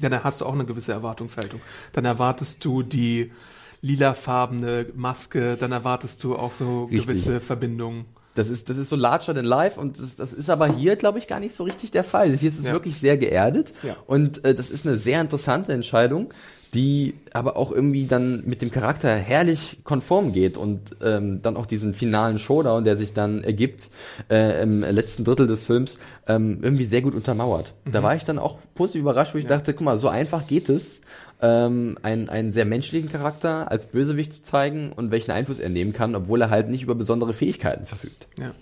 dann hast du auch eine gewisse Erwartungshaltung. Dann erwartest du die lilafarbene Maske, dann erwartest du auch so Richtig. gewisse Verbindungen. Das ist, das ist so larger than life und das, das ist aber hier, glaube ich, gar nicht so richtig der Fall. Hier ist es Ja. wirklich sehr geerdet Ja. und äh, das ist eine sehr interessante Entscheidung, die aber auch irgendwie dann mit dem Charakter herrlich konform geht und ähm, dann auch diesen finalen Showdown, der sich dann ergibt äh, im letzten Drittel des Films, ähm, irgendwie sehr gut untermauert. Da war ich dann auch positiv überrascht, wo ich dachte, guck mal, so einfach geht es, ähm, einen, einen sehr menschlichen Charakter als Bösewicht zu zeigen und welchen Einfluss er nehmen kann, obwohl er halt nicht über besondere Fähigkeiten verfügt. Ja.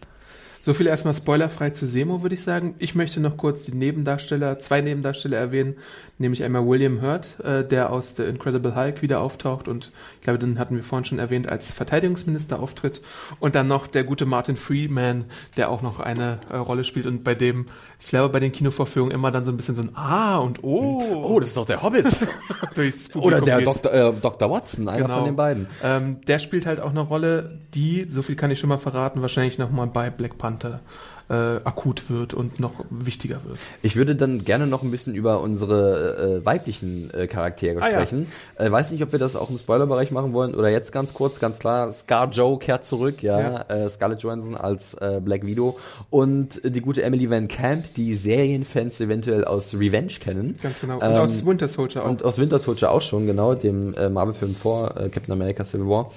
So viel erstmal spoilerfrei zu Semo, würde ich sagen. Ich möchte noch kurz die Nebendarsteller, zwei Nebendarsteller erwähnen, nämlich einmal William Hurt, äh, der aus The Incredible Hulk wieder auftaucht und ich glaube, den hatten wir vorhin schon erwähnt, als Verteidigungsminister auftritt. Und dann noch der gute Martin Freeman, der auch noch eine äh, Rolle spielt und bei dem, ich glaube, bei den Kinovorführungen immer dann so ein bisschen so ein Ah und Oh, Oh, das ist doch der Hobbit. Oder der geht. Dr. Äh, Dr. Watson, einer Genau. von den beiden. Ähm, der spielt halt auch eine Rolle, die, so viel kann ich schon mal verraten, wahrscheinlich nochmal bei Black Panther äh, akut wird und noch wichtiger wird. Ich würde dann gerne noch ein bisschen über unsere äh, weiblichen äh, Charaktere Ah, ja. sprechen. Äh, weiß nicht, ob wir das auch im Spoilerbereich machen wollen oder jetzt ganz kurz, ganz klar. Scar Joe kehrt zurück, ja. Ja. Äh, Scarlett Johansson als äh, Black Widow und die gute Emily Van Camp, die Serienfans eventuell aus Revenge kennen. Ganz genau. Und Ähm, aus Winter Soldier auch. Und aus Winter Soldier auch schon, genau, dem Marvel-Film vor Captain America Civil War.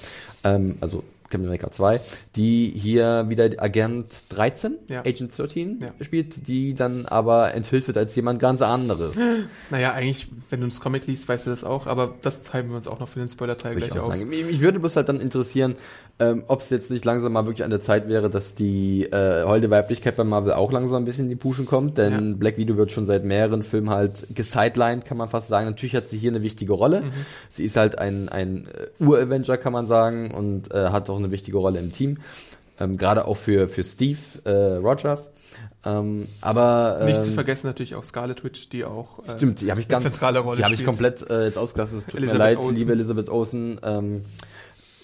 Ähm, also Captain America 2, die hier wieder Agent 13, Ja. Agent 13 Ja. spielt, die dann aber enthüllt wird als jemand ganz anderes. Naja, eigentlich, wenn du das Comic liest, weißt du das auch, aber das teilen wir uns auch noch für den Spoiler-Teil ich gleich auch auf. sagen. Mich, mich würde bloß halt dann interessieren, ähm, ob es jetzt nicht langsam mal wirklich an der Zeit wäre, dass die äh, holde Weiblichkeit bei Marvel auch langsam ein bisschen in die Puschen kommt, denn Ja. Black Widow wird schon seit mehreren Filmen halt gesidelined, kann man fast sagen. Natürlich hat sie hier eine wichtige Rolle. Mhm. Sie ist halt ein, ein äh, Ur-Avenger, kann man sagen, und äh, hat auch eine wichtige Rolle im Team. Ähm, Gerade auch für, für Steve äh, Rogers. Ähm, aber Nicht ähm, zu vergessen natürlich auch Scarlet Witch, die auch äh, Stimmt, die habe ich eine ganz zentrale Rolle Die habe ich komplett äh, jetzt ausgelassen. Es tut Elizabeth mir leid, Olsen. liebe Elizabeth Olsen. Ähm,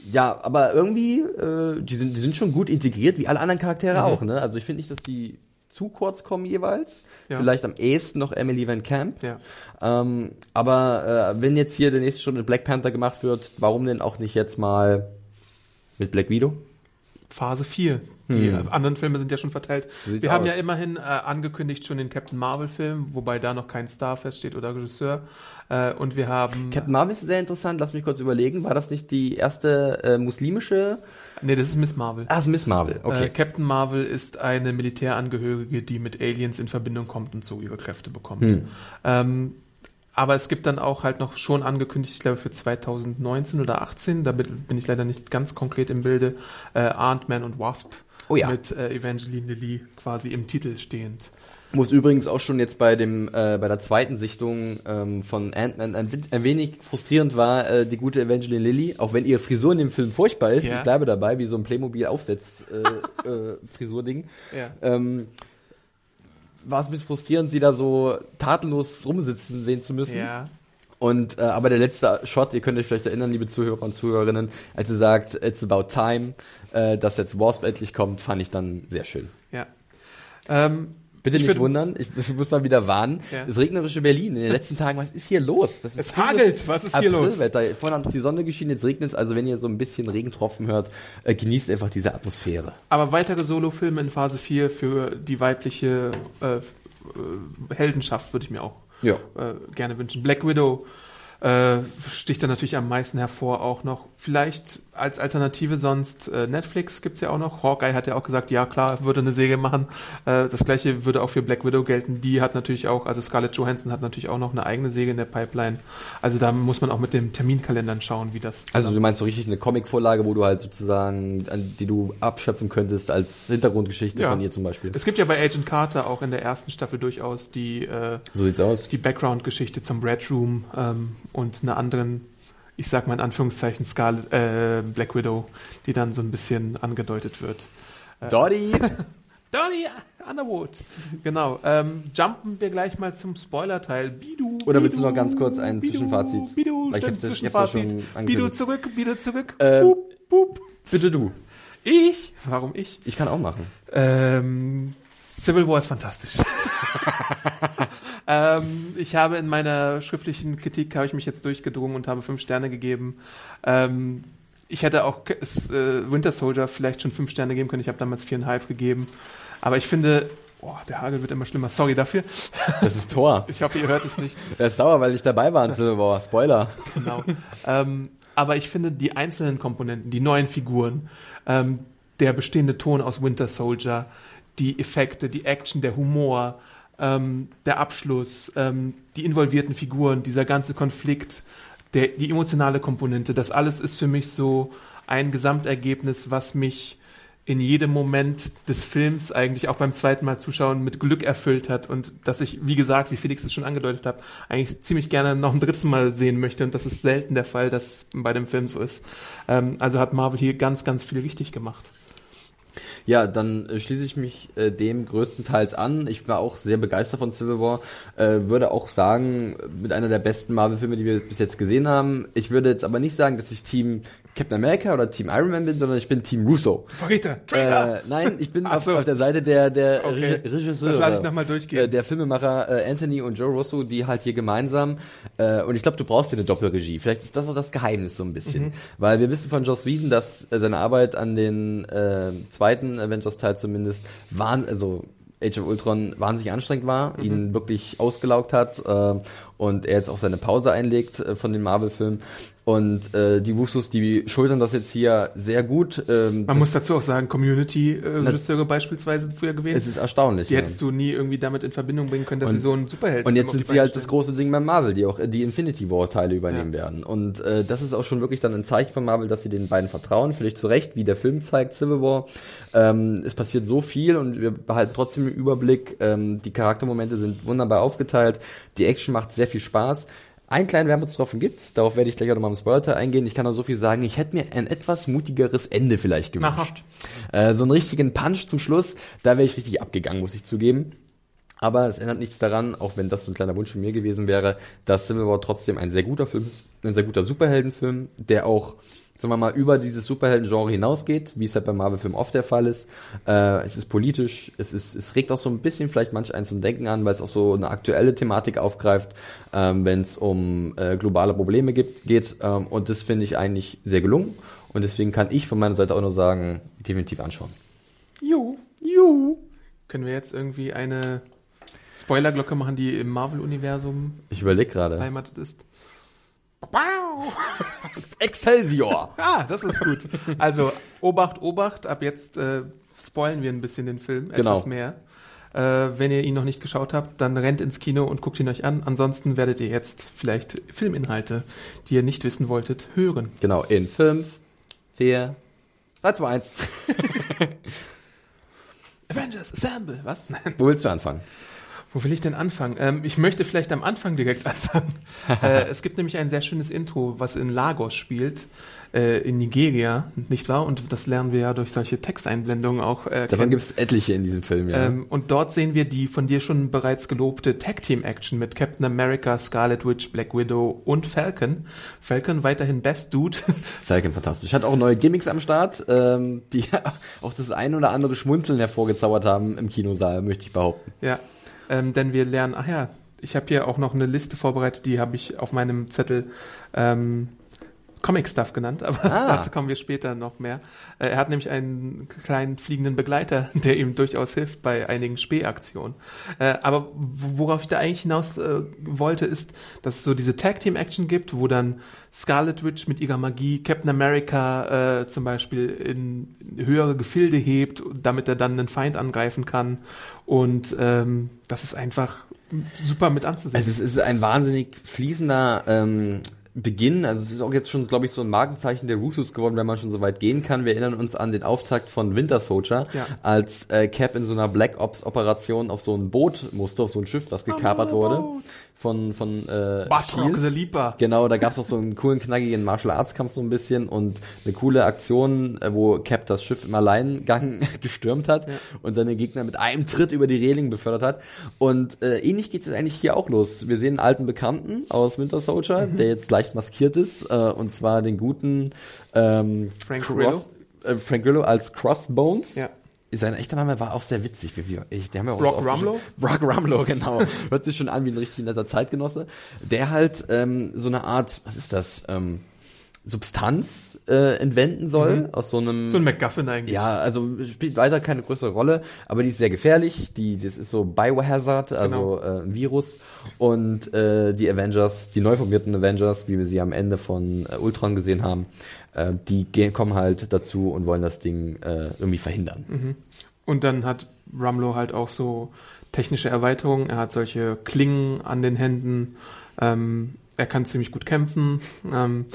ja, aber irgendwie, äh, die, sind, die sind schon gut integriert, wie alle anderen Charaktere Mhm. auch. Ne? Also ich finde nicht, dass die zu kurz kommen jeweils. Ja. Vielleicht am ehesten noch Emily Van Camp. Ja. Ähm, aber äh, wenn jetzt hier der nächste mit Black Panther gemacht wird, warum denn auch nicht jetzt mal mit Black Widow? Phase 4. Die Hm. anderen Filme sind ja schon verteilt. Sieht's Wir haben aus. ja immerhin äh, angekündigt schon den Captain Marvel-Film, wobei da noch kein Star feststeht oder Regisseur. Äh, und wir haben. Captain Marvel ist sehr interessant, lass mich kurz überlegen. War das nicht die erste äh, muslimische? nee, das ist Miss Marvel. Ah, ist Miss Marvel, okay. Äh, Captain Marvel ist eine Militärangehörige, die mit Aliens in Verbindung kommt und so ihre Kräfte bekommt. Hm. Ähm, aber es gibt dann auch halt noch schon angekündigt, ich glaube für 2019 oder 18, da bin bin ich leider nicht ganz konkret im Bilde, äh, Ant-Man und Wasp Oh ja. mit äh, Evangeline Lilly quasi im Titel stehend. Muss übrigens auch schon jetzt bei dem äh, bei der zweiten Sichtung ähm, von Ant-Man ein, ein wenig frustrierend war äh, die gute Evangeline Lilly, auch wenn ihre Frisur in dem Film furchtbar ist, Ja. ich bleibe dabei, wie so ein Playmobil Aufsetz äh, äh, Frisurding. Ja. Ähm, war es ein bisschen frustrierend, sie da so tatenlos rumsitzen sehen zu müssen. Ja. Und äh, aber der letzte Shot, ihr könnt euch vielleicht erinnern, liebe Zuhörer und Zuhörerinnen, als sie sagt, it's about time, äh, dass jetzt Wasp endlich kommt, fand ich dann sehr schön. Ja. Ähm, Bitte Ich nicht wundern, ich, ich muss mal wieder warnen. Ja. Das regnerische Berlin in den letzten Tagen, was ist hier los? Das ist Es hagelt, was ist hier los? Vorhin hat die Sonne geschienen, jetzt regnet es. Also wenn ihr so ein bisschen Regentropfen hört, äh, genießt einfach diese Atmosphäre. aber weitere Solofilme in Phase 4 für die weibliche äh, äh, Heldenschaft würde ich mir auch Ja. äh, gerne wünschen. Black Widow äh, sticht da natürlich am meisten hervor auch noch. Vielleicht als Alternative sonst äh, Netflix gibt's ja auch noch. Hawkeye hat ja auch gesagt, ja klar, würde eine Säge machen. Äh, das gleiche würde auch für Black Widow gelten. Die hat natürlich auch, also Scarlett Johansson hat natürlich auch noch eine eigene Säge in der Pipeline. Also da muss man auch mit dem Terminkalendern schauen, wie das Also du meinst so richtig eine Comicvorlage, wo du halt sozusagen, die du abschöpfen könntest als Hintergrundgeschichte Ja. von ihr zum Beispiel. Es gibt ja bei Agent Carter auch in der ersten Staffel durchaus die äh, So sieht's aus. die Background-Geschichte zum Red Room ähm, und einer anderen, ich sag mal in Anführungszeichen, Scarlet, äh, Black Widow, die dann so ein bisschen angedeutet wird. Dottie! Donny Underwood. Genau. Ähm, jumpen wir gleich mal zum Spoiler-Teil. Bidu. Oder willst du Bidu, noch ganz kurz ein Bidu, Zwischenfazit? Bidu, ich hab's ja- ich hab's Zwischenfazit. Bidu zurück, Bidu zurück. Ähm, Boop, boop. Bitte du. Ich? Warum ich? Ich kann auch machen. Ähm, Civil War ist fantastisch. ähm, ich habe in meiner schriftlichen Kritik habe ich mich jetzt durchgedrungen und habe fünf Sterne gegeben. Ähm, ich hätte auch äh, Winter Soldier vielleicht schon fünf Sterne geben können. Ich habe damals viereinhalb gegeben. Aber ich finde, oh, der Hagel wird immer schlimmer. Sorry dafür. Das ist Tor. Ich hoffe, ihr hört es nicht. Er ist sauer, weil ich dabei war Civil War. Spoiler. Genau. ähm, aber ich finde die einzelnen Komponenten, die neuen Figuren, ähm, der bestehende Ton aus Winter Soldier, die Effekte, die Action, der Humor, ähm, der Abschluss, ähm, die involvierten Figuren, dieser ganze Konflikt, der, die emotionale Komponente, das alles ist für mich so ein Gesamtergebnis, was mich in jedem Moment des Films eigentlich auch beim zweiten Mal zuschauen mit Glück erfüllt hat und dass ich, wie gesagt, wie Felix es schon angedeutet hat, eigentlich ziemlich gerne noch ein drittes Mal sehen möchte und das ist selten der Fall, dass bei dem Film so ist. Ähm, also hat Marvel hier ganz, ganz viel richtig gemacht. Ja, dann äh, schließe ich mich äh, dem größtenteils an. Ich war auch sehr begeistert von Civil War. Äh, würde auch sagen, mit einer der besten Marvel-Filme, die wir bis jetzt gesehen haben. Ich würde jetzt aber nicht sagen, dass ich Team Captain America oder Team Iron Man bin, sondern ich bin Team Russo. Verräter, Äh, nein, ich bin auf, so. auf der Seite der, der Okay. Re Regisseure. Das lasse ich noch mal durchgehen. Äh, der Filmemacher äh, Anthony und Joe Russo, die halt hier gemeinsam, äh, und ich glaube, du brauchst hier eine Doppelregie. Vielleicht ist das auch das Geheimnis so ein bisschen. Mhm. Weil wir wissen von Joss Whedon, dass äh, seine Arbeit an den äh, zweiten Avengers-Teil zumindest, waren, also Age of Ultron wahnsinnig anstrengend war, Mhm. ihn wirklich ausgelaugt hat. Äh, und er jetzt auch seine Pause einlegt äh, von den Marvel-Filmen. Und äh, die Wussos, die schultern das jetzt hier sehr gut. Ähm, Man muss dazu auch sagen, Community-Regisseure beispielsweise sind früher gewesen. es ist erstaunlich. die ja. hättest du nie irgendwie damit in Verbindung bringen können, dass Und- sie so einen Superhelden Und jetzt sind sie halt Beine das große Ding bei Marvel, die auch äh, die Infinity War Teile übernehmen Ja. werden. Und äh, das ist auch schon wirklich dann ein Zeichen von Marvel, dass sie den beiden vertrauen. Vielleicht zu Recht, wie der Film zeigt, Civil War. Ähm, es passiert so viel und wir behalten trotzdem den Überblick. Ähm, die Charaktermomente sind wunderbar aufgeteilt. Die Action macht sehr viel Spaß. Einen kleinen Wermutstropfen gibt's, darauf werde ich gleich auch nochmal im Spoiler eingehen. Ich kann nur so viel sagen, ich hätte mir ein etwas mutigeres Ende vielleicht gewünscht. Äh, so einen richtigen Punch zum Schluss, da wäre ich richtig abgegangen, muss ich zugeben. Aber es ändert nichts daran, auch wenn das so ein kleiner Wunsch von mir gewesen wäre, dass Civil War trotzdem ein sehr guter Film ist, ein sehr guter Superheldenfilm, der auch, sagen wir mal, über dieses Superhelden-Genre hinausgeht, wie es halt bei Marvel-Filmen oft der Fall ist. Äh, es ist politisch, es ist, es regt auch so ein bisschen vielleicht manch einen zum Denken an, weil es auch so eine aktuelle Thematik aufgreift, ähm, wenn es um äh, globale Probleme gibt, geht. Ähm, und das finde ich eigentlich sehr gelungen. Und deswegen kann ich von meiner Seite auch nur sagen, definitiv anschauen. Jo. Jo. Können wir jetzt irgendwie eine Spoilerglocke machen, die im Marvel-Universum Ich überlege gerade. beheimatet ist? Wow. Excelsior! Ah, das ist gut. Also, Obacht, Obacht, ab jetzt äh, spoilen wir ein bisschen den Film, Genau. etwas mehr. Äh, wenn ihr ihn noch nicht geschaut habt, dann rennt ins Kino und guckt ihn euch an. Ansonsten werdet ihr jetzt vielleicht Filminhalte, die ihr nicht wissen wolltet, hören. Genau, in 5, 4, 3, 2, 1. Avengers Assemble, was? Nein. Wo willst du anfangen? Wo will ich denn anfangen? Ähm, ich möchte vielleicht am Anfang direkt anfangen. äh, es gibt nämlich ein sehr schönes Intro, was in Lagos spielt, äh, in Nigeria, nicht wahr? Und das lernen wir ja durch solche Texteinblendungen auch äh, Davon gibt es etliche in diesem Film, ja. Ähm, und dort sehen wir die von dir schon bereits gelobte Tag-Team-Action mit Captain America, Scarlet Witch, Black Widow und Falcon. Falcon weiterhin Best Dude. Falcon fantastisch. Hat auch neue Gimmicks am Start, ähm, die auch das ein oder andere Schmunzeln hervorgezaubert haben im Kinosaal, möchte ich behaupten. ja, ähm, denn wir lernen, ach ja, ich habe hier auch noch eine Liste vorbereitet, die habe ich auf meinem Zettel ähm, Comic-Stuff genannt, aber Ah. dazu kommen wir später noch mehr. Äh, er hat nämlich einen kleinen fliegenden Begleiter, der ihm durchaus hilft bei einigen Spähaktionen. Äh, aber worauf ich da eigentlich hinaus äh, wollte, ist, dass es so diese Tag-Team-Action gibt, wo dann Scarlet Witch mit ihrer Magie Captain America äh, zum Beispiel in höhere Gefilde hebt, damit er dann einen Feind angreifen kann. Und ähm, das ist einfach super mit anzusehen. Also es ist ein wahnsinnig fließender ähm, Beginn. Also es ist auch jetzt schon, glaube ich, so ein Markenzeichen der Russos geworden, wenn man schon so weit gehen kann. Wir erinnern uns an den Auftakt von Winter Soldier, Ja. als äh, Cap in so einer Black Ops Operation auf so ein Boot musste, auf so ein Schiff, was gekapert wurde Boat. Von von äh, Shield. the Leaper. Genau, da gab's auch so einen coolen, knackigen Martial Arts Kampf so ein bisschen und eine coole Aktion, äh, wo Cap das Schiff im Alleingang gestürmt hat und seine Gegner mit einem Tritt über die Reling befördert hat. Und äh, ähnlich geht's jetzt eigentlich hier auch los. Wir sehen einen alten Bekannten aus Winter Soldier, der jetzt leicht maskiert ist, äh, und zwar den guten ähm, Frank äh, Frank Grillo als Crossbones. Ja. Sein echter Name war auch sehr witzig. Wie, wie, ich, die haben ja Brock. Rumlow? Brock Rumlow, genau. Hört sich schon an wie ein richtig netter Zeitgenosse. Der halt ähm, so eine Art, was ist das, ähm, Substanz äh, entwenden soll aus so einem... So ein MacGuffin eigentlich. ja, also spielt weiter keine größere Rolle, aber die ist sehr gefährlich. Die, das ist so Biohazard, also Genau. äh, ein Virus. Und äh, die Avengers, die neu formierten Avengers, wie wir sie am Ende von äh, Ultron gesehen haben, äh, die gehen, kommen halt dazu und wollen das Ding äh, irgendwie verhindern. Und dann hat Rumlow halt auch so technische Erweiterungen. Er hat solche Klingen an den Händen. Ähm, er kann ziemlich gut kämpfen. Ähm,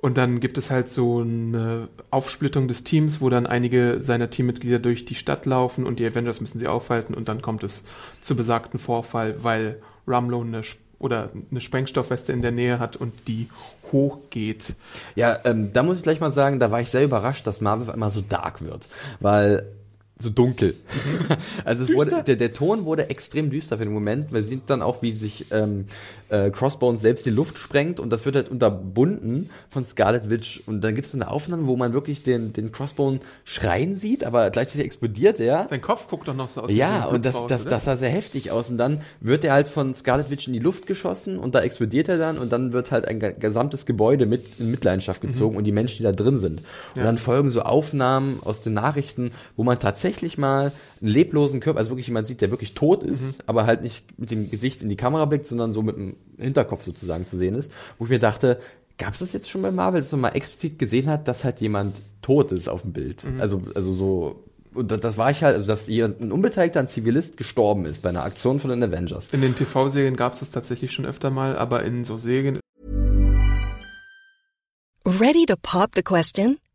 und dann gibt es halt so eine Aufsplittung des Teams, wo dann einige seiner Teammitglieder durch die Stadt laufen und die Avengers müssen sie aufhalten und dann kommt es zu besagten Vorfall, weil Rumlow eine oder eine Sprengstoffweste in der Nähe hat und die hochgeht. Ja, ähm, da muss ich gleich mal sagen, da war ich sehr überrascht, dass Marvel einmal so dark wird, weil so dunkel. also es wurde, der, der Ton wurde extrem düster für den Moment. Wir sehen dann auch, wie sich ähm, äh, Crossbones selbst die Luft sprengt und das wird halt unterbunden von Scarlet Witch. Und dann gibt es so eine Aufnahme, wo man wirklich den, den Crossbone schreien sieht, aber gleichzeitig explodiert er. Sein Kopf guckt doch noch so aus. Ja, und das, raus, das, oder? das sah sehr heftig aus. Und dann wird er halt von Scarlet Witch in die Luft geschossen und da explodiert er dann und dann wird halt ein ge- gesamtes Gebäude mit in Mitleidenschaft gezogen und die Menschen, die da drin sind. Und Ja. dann folgen so Aufnahmen aus den Nachrichten, wo man tatsächlich tatsächlich mal einen leblosen Körper, also wirklich jemand sieht, der wirklich tot ist, Mhm. aber halt nicht mit dem Gesicht in die Kamera blickt, sondern so mit dem Hinterkopf sozusagen zu sehen ist, wo ich mir dachte, gab es das jetzt schon bei Marvel, dass man mal explizit gesehen hat, dass halt jemand tot ist auf dem Bild? Mhm. Also, also so, und das, das war ich halt, also dass jemand, ein Unbeteiligter, ein Zivilist gestorben ist bei einer Aktion von den Avengers. In den TV-Serien gab es das tatsächlich schon öfter mal, aber in so Serien Ready to pop the question?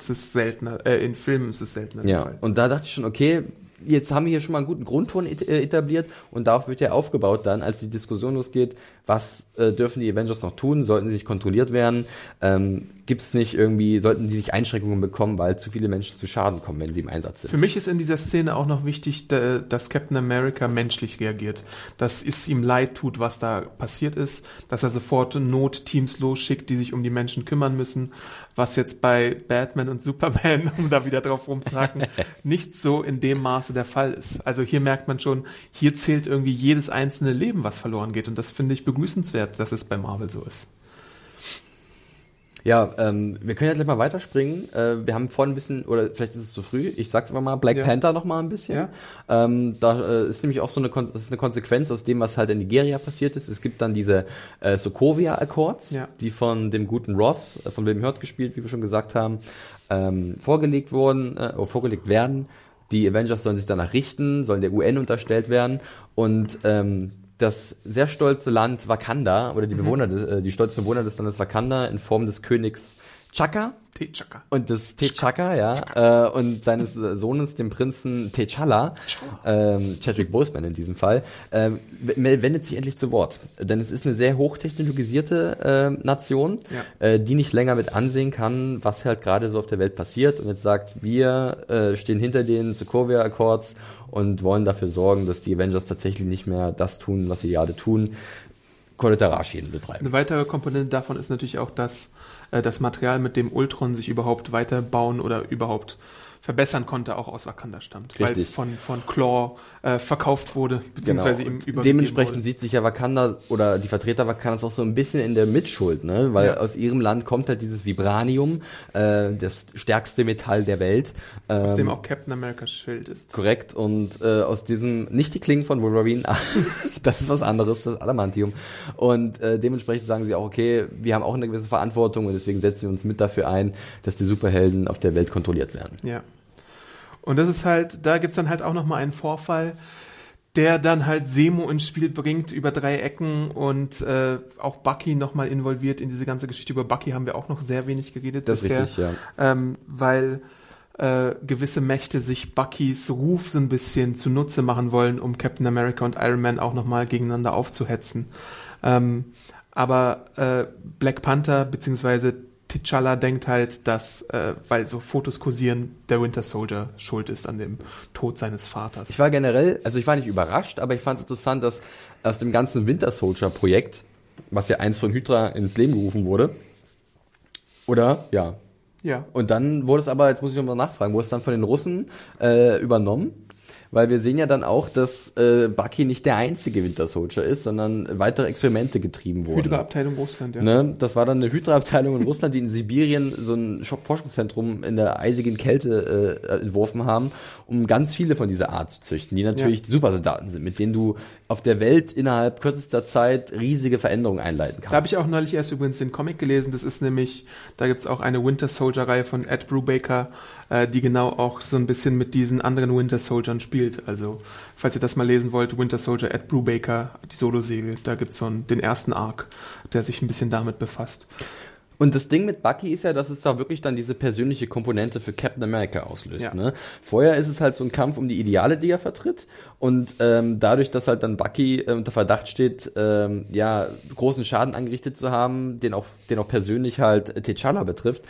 Ist es seltener, äh, in Filmen ist es seltener der Ja, Fall. und da dachte ich schon, okay, jetzt haben wir hier schon mal einen guten Grundton äh, etabliert und darauf wird ja aufgebaut dann, als die Diskussion losgeht, was äh, dürfen die Avengers noch tun, sollten sie nicht kontrolliert werden, ähm, gibt es nicht irgendwie, sollten die nicht Einschränkungen bekommen, weil zu viele Menschen zu Schaden kommen, wenn sie im Einsatz sind. Für mich ist in dieser Szene auch noch wichtig, da- dass Captain America menschlich reagiert. Dass es ihm leid tut, was da passiert ist, dass er sofort Notteams losschickt, die sich um die Menschen kümmern müssen, was jetzt bei Batman und Superman, um da wieder drauf rumzuhaken, nicht so in dem Maße der Fall ist. Also hier merkt man schon, hier zählt irgendwie jedes einzelne Leben, was verloren geht und das finde ich begrüßenswert, dass es bei Marvel so ist. Ja, ähm, wir können ja gleich mal weiterspringen. Äh, wir haben vorhin ein bisschen, oder vielleicht ist es zu früh, ich sag's einfach mal, Black Ja. Panther noch mal ein bisschen. Ja. Ähm, da äh, ist nämlich auch so eine, Kon das ist eine Konsequenz aus dem, was halt in Nigeria passiert ist. Es gibt dann diese äh, Sokovia Accords, Ja. die von dem guten Ross, äh, von William Hurt gespielt, wie wir schon gesagt haben, ähm, vorgelegt wurden, äh, vorgelegt werden. Die Avengers sollen sich danach richten, sollen der UN unterstellt werden. Und ähm, das sehr stolze Land Wakanda oder die Bewohner, des, äh, die stolzen Bewohner des Landes Wakanda in Form des Königs Chaka T'Chaka. und des T'Chaka, ja, äh, und seines Sohnes, dem Prinzen T'Challa, ähm, Chadwick Boseman in diesem Fall, ähm, wendet sich endlich zu Wort. Denn es ist eine sehr hochtechnologisierte äh, Nation, Ja. äh, die nicht länger mit ansehen kann, was halt gerade so auf der Welt passiert und jetzt sagt, wir äh, stehen hinter den Sokovia Accords und wollen dafür sorgen, dass die Avengers tatsächlich nicht mehr das tun, was sie gerade tun, Kollateralschäden betreiben. Eine weitere Komponente davon ist natürlich auch, dass äh, das Material, mit dem Ultron sich überhaupt weiterbauen oder überhaupt verbessern konnte, auch aus Wakanda stammt. Weil es von, von Claw äh, verkauft wurde, beziehungsweise ihm übergeben Genau. Dementsprechend wurde. sieht sich ja Wakanda oder die Vertreter Wakandas auch so ein bisschen in der Mitschuld, ne? Weil Ja. aus ihrem Land kommt halt dieses Vibranium, äh, das stärkste Metall der Welt. Ähm, aus dem auch Captain Americas Schild ist. Korrekt. Und äh, aus diesem, nicht die Klingen von Wolverine, das ist was anderes, das Adamantium. Und äh, dementsprechend sagen sie auch, okay, wir haben auch eine gewisse Verantwortung und deswegen setzen wir uns mit dafür ein, dass die Superhelden auf der Welt kontrolliert werden. Ja. Und das ist halt, da gibt's dann halt auch nochmal einen Vorfall, der dann halt Semo ins Spiel bringt über drei Ecken und äh, auch Bucky nochmal involviert in diese ganze Geschichte. Über Bucky haben wir auch noch sehr wenig geredet Das bisher. richtig, ja. ähm, weil äh, gewisse Mächte sich Buckys Ruf so ein bisschen zunutze machen wollen, um Captain America und Iron Man auch nochmal gegeneinander aufzuhetzen. Ähm, aber äh, Black Panther beziehungsweise T'Challa denkt halt, dass, äh, weil so Fotos kursieren, der Winter Soldier schuld ist an dem Tod seines Vaters. Ich war generell, also ich war nicht überrascht, aber ich fand es interessant, dass aus dem ganzen Winter Soldier Projekt, was ja eins von Hydra ins Leben gerufen wurde, oder? Ja. Ja. Und dann wurde es aber, jetzt muss ich nochmal nachfragen, wurde es dann von den Russen äh, übernommen? Weil wir sehen ja dann auch, dass äh, Bucky nicht der einzige Winter Soldier ist, sondern weitere Experimente getrieben wurden. Hydra-Abteilung Russland, ja. Ne? Das war dann eine Hydra-Abteilung in Russland, die in Sibirien so ein Schock-Forschungszentrum in der eisigen Kälte äh, entworfen haben, um ganz viele von dieser Art zu züchten, die natürlich Ja. Supersoldaten sind, mit denen du auf der Welt innerhalb kürzester Zeit riesige Veränderungen einleiten kannst. Da habe ich auch neulich erst übrigens den Comic gelesen. Das ist nämlich, da gibt's auch eine Winter Soldier-Reihe von Ed Brubaker, äh, die genau auch so ein bisschen mit diesen anderen Winter Soldiern spielt. Also, falls ihr das mal lesen wollt, Winter Soldier, Ed Brubaker, die Solo-Serie, da gibt's so einen, den ersten Arc, der sich ein bisschen damit befasst. Und das Ding mit Bucky ist ja, dass es da wirklich dann diese persönliche Komponente für Captain America auslöst. Ja. Ne? Vorher ist es halt so ein Kampf um die Ideale, die er vertritt. Und ähm, dadurch, dass halt dann Bucky äh, unter Verdacht steht, ähm, ja, großen Schaden angerichtet zu haben, den auch, den auch persönlich halt T'Challa betrifft,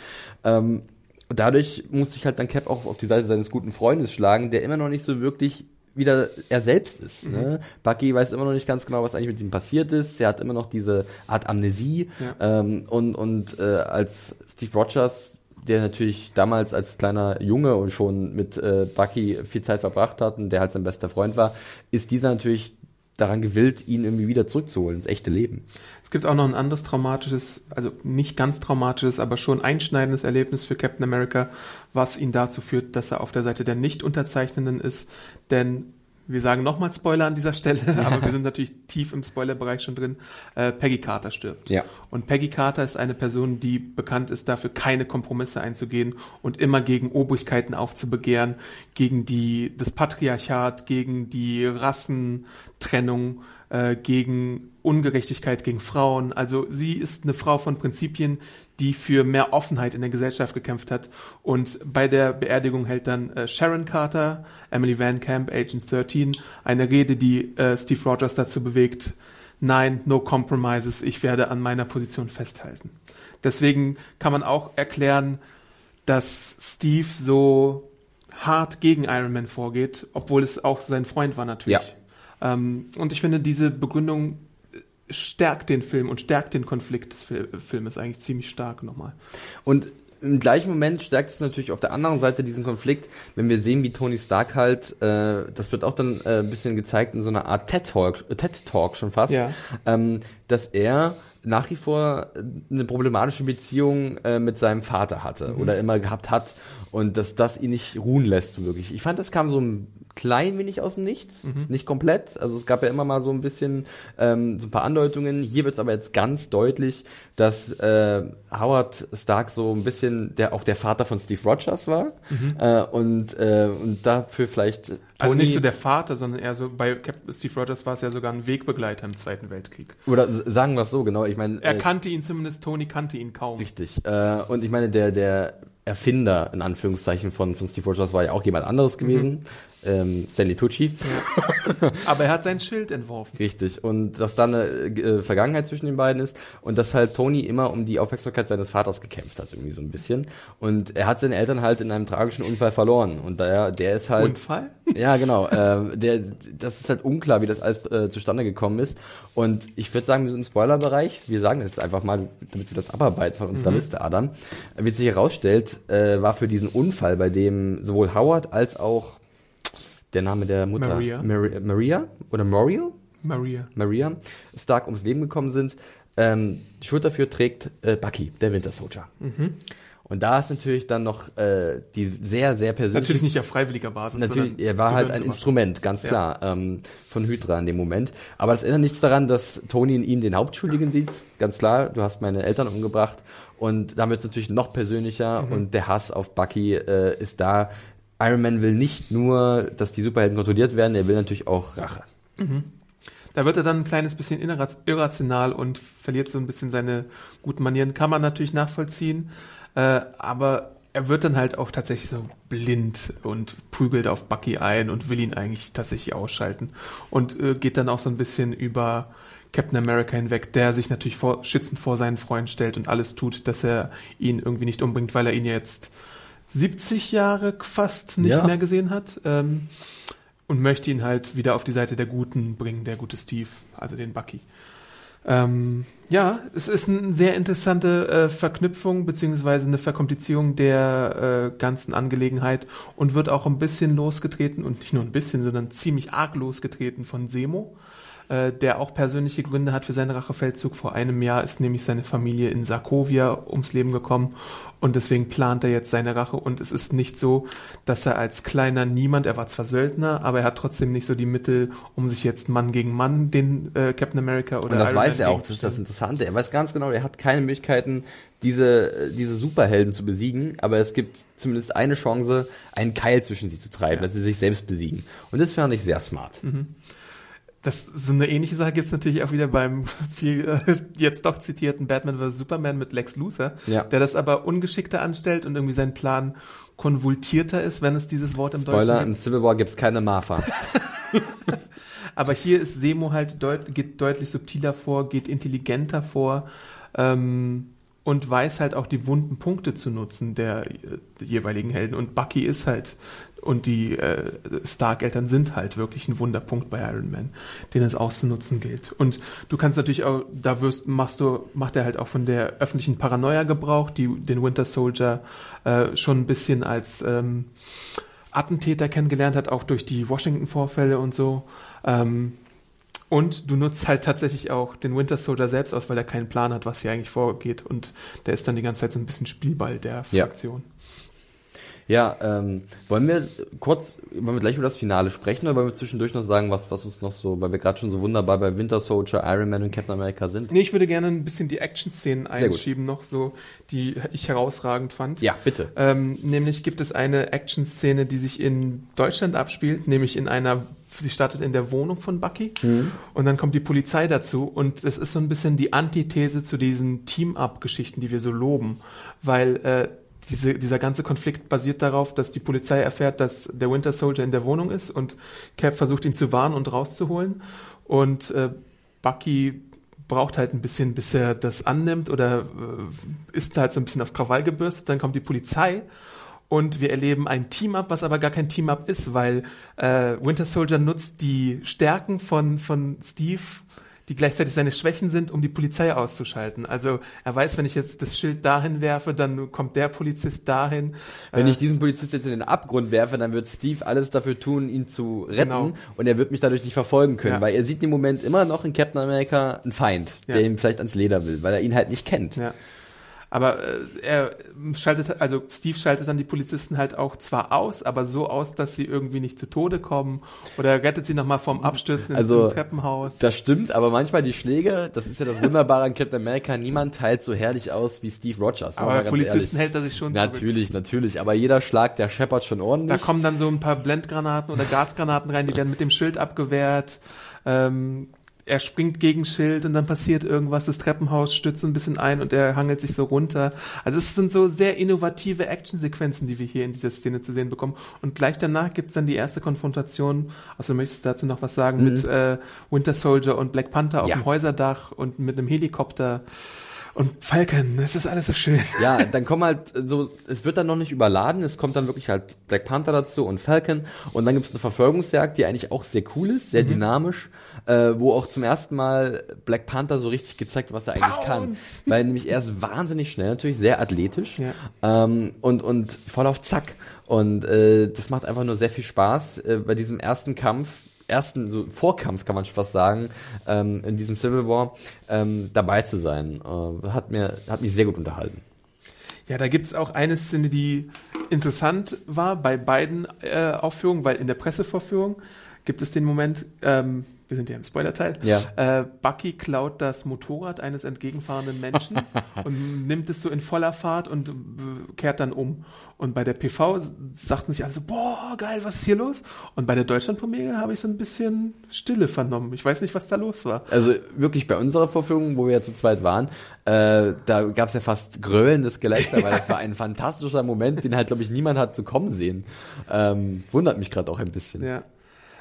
ähm, dadurch musste ich halt dann Cap auch auf die Seite seines guten Freundes schlagen, der immer noch nicht so wirklich wieder er selbst ist. Mhm. Ne? Bucky weiß immer noch nicht ganz genau, was eigentlich mit ihm passiert ist. Er hat immer noch diese Art Amnesie. Ähm, und und äh, als Steve Rogers, der natürlich damals als kleiner Junge und schon mit äh, Bucky viel Zeit verbracht hat und der halt sein bester Freund war, ist dieser natürlich daran gewillt, ihn irgendwie wieder zurückzuholen ins echte Leben. Es gibt auch noch ein anderes traumatisches, also nicht ganz traumatisches, aber schon einschneidendes Erlebnis für Captain America, was ihn dazu führt, dass er auf der Seite der Nicht-Unterzeichnenden ist. Denn wir sagen nochmal Spoiler an dieser Stelle, aber wir sind natürlich tief im Spoilerbereich schon drin. Äh, Peggy Carter stirbt. Ja. Und Peggy Carter ist eine Person, die bekannt ist dafür, keine Kompromisse einzugehen und immer gegen Obrigkeiten aufzubegehren, gegen die, das Patriarchat, gegen die Rassentrennung, äh, gegen Ungerechtigkeit gegen Frauen. Also sie ist eine Frau von Prinzipien, die für mehr Offenheit in der Gesellschaft gekämpft hat. Und bei der Beerdigung hält dann äh, Sharon Carter, Emily Van Camp, Agent 13, eine Rede, die äh, Steve Rogers dazu bewegt, nein, no compromises, ich werde an meiner Position festhalten. Deswegen kann man auch erklären, dass Steve so hart gegen Iron Man vorgeht, obwohl es auch sein Freund war natürlich. Ähm, und ich finde, diese Begründung stärkt den Film und stärkt den Konflikt des Fil Filmes eigentlich ziemlich stark nochmal. Und im gleichen Moment stärkt es natürlich auf der anderen Seite diesen Konflikt, wenn wir sehen, wie Tony Stark halt, äh, das wird auch dann äh, ein bisschen gezeigt in so einer Art TED-Talk, äh, TED-Talk schon fast, Ja. ähm, dass er nach wie vor eine problematische Beziehung äh, mit seinem Vater hatte oder immer gehabt hat und dass das ihn nicht ruhen lässt so wirklich. Ich fand, das kam so ein klein wenig aus dem Nichts, nicht komplett. Also es gab ja immer mal so ein bisschen ähm, so ein paar Andeutungen. Hier wird es aber jetzt ganz deutlich, dass äh, Howard Stark so ein bisschen der auch der Vater von Steve Rogers war äh, und äh, und dafür vielleicht Tony Also nicht so der Vater, sondern eher so, bei Steve Rogers war es ja sogar ein Wegbegleiter im Zweiten Weltkrieg. oder sagen wir es so genau. Ich meine Er äh, kannte ihn zumindest, Tony kannte ihn kaum. Richtig. Äh, und ich meine, der, der Erfinder, in Anführungszeichen, von, von Steve Rogers war ja auch jemand anderes gewesen. Ähm, Stanley Tucci. Aber er hat sein Schild entworfen. Richtig. Und dass da eine äh, Vergangenheit zwischen den beiden ist und dass halt Tony immer um die Aufmerksamkeit seines Vaters gekämpft hat, irgendwie so ein bisschen. Und er hat seine Eltern halt in einem tragischen Unfall verloren. Und der, der ist halt. Unfall? Ja, genau. Äh, der, das ist halt unklar, wie das alles äh, zustande gekommen ist. Und ich würde sagen, wir sind im Spoilerbereich. Wir sagen das jetzt einfach mal, damit wir das abarbeiten von unserer Liste, Adam. Wie sich herausstellt, äh, war für diesen Unfall, bei dem sowohl Howard als auch der Name der Mutter Maria. Mari- Maria oder Muriel Maria. Maria Stark ums Leben gekommen sind. Ähm, die Schuld dafür trägt äh, Bucky, der Winter Soldier. Und da ist natürlich dann noch äh, die sehr, sehr persönliche Natürlich nicht auf freiwilliger Basis. Natürlich, er war halt ein. Instrument, ganz Ja. klar, ähm, von Hydra in dem Moment. Aber das ändert nichts daran, dass Tony in ihm den Hauptschuldigen sieht. Ganz klar, du hast meine Eltern umgebracht. Und wird es natürlich noch persönlicher Mhm. und der Hass auf Bucky äh, ist da. Iron Man will nicht nur, dass die Superhelden kontrolliert werden, er will natürlich auch Rache. Da wird er dann ein kleines bisschen irra- irrational und verliert so ein bisschen seine guten Manieren. Kann man natürlich nachvollziehen, äh, aber er wird dann halt auch tatsächlich so blind und prügelt auf Bucky ein und will ihn eigentlich tatsächlich ausschalten und äh, geht dann auch so ein bisschen über Captain America hinweg, der sich natürlich vor, schützend vor seinen Freund stellt und alles tut, dass er ihn irgendwie nicht umbringt, weil er ihn jetzt 70 Jahre fast nicht Ja. mehr gesehen hat. Ähm, und möchte ihn halt wieder auf die Seite der Guten bringen, der gute Steve, also den Bucky. Ähm, ja, es ist eine sehr interessante äh, Verknüpfung beziehungsweise eine Verkomplizierung der äh, ganzen Angelegenheit und wird auch ein bisschen losgetreten und nicht nur ein bisschen, sondern ziemlich arg losgetreten von Semo, äh, der auch persönliche Gründe hat für seinen Rachefeldzug. Vor einem Jahr ist nämlich seine Familie in Sarkovia ums Leben gekommen und deswegen plant er jetzt seine Rache und es ist nicht so, dass er als kleiner Niemand, er war zwar Söldner, aber er hat trotzdem nicht so die Mittel, um sich jetzt Mann gegen Mann den äh, Captain America oder Und das Iron weiß Man er auch, das ist das. Interessante. Er weiß ganz genau, er hat keine Möglichkeiten, diese, diese Superhelden zu besiegen, aber es gibt zumindest eine Chance, einen Keil zwischen sie zu treiben, dass sie sich selbst besiegen. Und das fand ich sehr smart. Das so eine ähnliche Sache gibt's natürlich auch wieder beim viel äh, jetzt doch zitierten Batman vs. Superman mit Lex Luthor, Ja. der das aber ungeschickter anstellt und irgendwie sein Plan konvultierter ist, wenn es dieses Wort im Spoiler, Deutschen im gibt. Civil War gibt's keine Martha. Aber hier ist Semo halt deut geht deutlich subtiler vor, geht intelligenter vor ähm, und weiß halt auch die wunden Punkte zu nutzen der, äh, jeweiligen Helden. Und Bucky ist halt und die äh, Stark-Eltern sind halt wirklich ein Wunderpunkt bei Iron Man, den es auszunutzen gilt. Und du kannst natürlich auch, da wirst, machst du, macht er halt auch von der öffentlichen Paranoia Gebrauch, die den Winter Soldier äh, schon ein bisschen als ähm, Attentäter kennengelernt hat, auch durch die Washington-Vorfälle und so. Ähm, und du nutzt halt tatsächlich auch den Winter Soldier selbst aus, weil er keinen Plan hat, was hier eigentlich vorgeht. Und der ist dann die ganze Zeit so ein bisschen Spielball der Fraktion. Ja. Ja, ähm, wollen wir kurz, wollen wir gleich über das Finale sprechen oder wollen wir zwischendurch noch sagen, was, was uns noch so, weil wir gerade schon so wunderbar bei Winter Soldier, Iron Man und Captain America sind? Nee, ich würde gerne ein bisschen die Action-Szenen einschieben noch, so, die ich herausragend fand. Ja, bitte. Ähm, nämlich gibt es eine Action-Szene, die sich in Deutschland abspielt, nämlich in einer sie startet in der Wohnung von Bucky mhm. und dann kommt die Polizei dazu und es ist so ein bisschen die Antithese zu diesen Team-Up-Geschichten, die wir so loben, weil äh, diese, dieser ganze Konflikt basiert darauf, dass die Polizei erfährt, dass der Winter Soldier in der Wohnung ist und Cap versucht ihn zu warnen und rauszuholen. Und äh, Bucky braucht halt ein bisschen, bis er das annimmt oder äh, ist halt so ein bisschen auf Krawall gebürstet. Dann kommt die Polizei und wir erleben ein Team-Up, was aber gar kein Team-Up ist, weil äh, Winter Soldier nutzt die Stärken von, von Steve die gleichzeitig seine Schwächen sind, um die Polizei auszuschalten. Also er weiß, wenn ich jetzt das Schild dahin werfe, dann kommt der Polizist dahin. Wenn äh, ich diesen Polizist jetzt in den Abgrund werfe, dann wird Steve alles dafür tun, ihn zu retten genau. und er wird mich dadurch nicht verfolgen können, ja. weil er sieht im Moment immer noch in Captain America einen Feind, ja. der ihm vielleicht ans Leder will, weil er ihn halt nicht kennt. Ja. Aber äh, er schaltet, also Steve schaltet dann die Polizisten halt auch zwar aus, aber so aus, dass sie irgendwie nicht zu Tode kommen oder er rettet sie nochmal vom Abstürzen also, ins Treppenhaus. Das stimmt, aber manchmal die Schläge, das ist ja das Wunderbare an Captain America, niemand teilt so herrlich aus wie Steve Rogers. Aber Polizisten ehrlich. hält er sich schon Natürlich, zurück. natürlich, aber jeder Schlag, der scheppert schon ordentlich. Da kommen dann so ein paar Blendgranaten oder Gasgranaten rein, die werden mit dem Schild abgewehrt. Ähm, er springt gegen Schild und dann passiert irgendwas, das Treppenhaus stützt ein bisschen ein und er hangelt sich so runter. Also es sind so sehr innovative Actionsequenzen, die wir hier in dieser Szene zu sehen bekommen. Und gleich danach gibt's dann die erste Konfrontation, also möchtest du dazu noch was sagen, mhm. mit äh, Winter Soldier und Black Panther auf ja. dem Häuserdach und mit einem Helikopter. Und Falcon, es ist alles so schön. Ja, dann kommen halt so, es wird dann noch nicht überladen, es kommt dann wirklich halt Black Panther dazu und Falcon und dann gibt's eine Verfolgungsjagd, die eigentlich auch sehr cool ist, sehr mhm. dynamisch, äh, wo auch zum ersten Mal Black Panther so richtig gezeigt, was er eigentlich Pounce. kann. Weil nämlich er ist wahnsinnig schnell, natürlich sehr athletisch ja. ähm, und, und voll auf Zack. Und äh, das macht einfach nur sehr viel Spaß. Äh, bei diesem ersten Kampf ersten so Vorkampf, kann man schon fast sagen, ähm, in diesem Civil War ähm, dabei zu sein. Äh, hat, mir, hat mich sehr gut unterhalten. Ja, da gibt's auch eine Szene, die interessant war bei beiden äh, Aufführungen, weil in der Pressevorführung gibt es den Moment, ähm, wir sind ja im Spoiler-Teil, ja. äh, Bucky klaut das Motorrad eines entgegenfahrenden Menschen und nimmt es so in voller Fahrt und kehrt dann um. Und bei der PV sagten sich alle so, boah, geil, was ist hier los? Und bei der Deutschlandpremiere habe ich so ein bisschen Stille vernommen. Ich weiß nicht, was da los war. Also wirklich bei unserer Vorführung, wo wir ja zu zweit waren, äh, da gab es ja fast grölendes Gelächter, weil das war ein fantastischer Moment, den halt, glaube ich, niemand hat zu kommen sehen. Ähm, wundert mich gerade auch ein bisschen. Ja.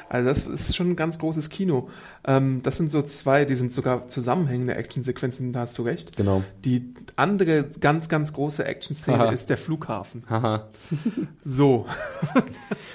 Also das ist schon ein ganz großes Kino. Ähm, das sind so zwei, die sind sogar zusammenhängende Actionsequenzen, da hast du recht. Genau. Die andere ganz, ganz große Action-Szene ist der Flughafen. Haha. so.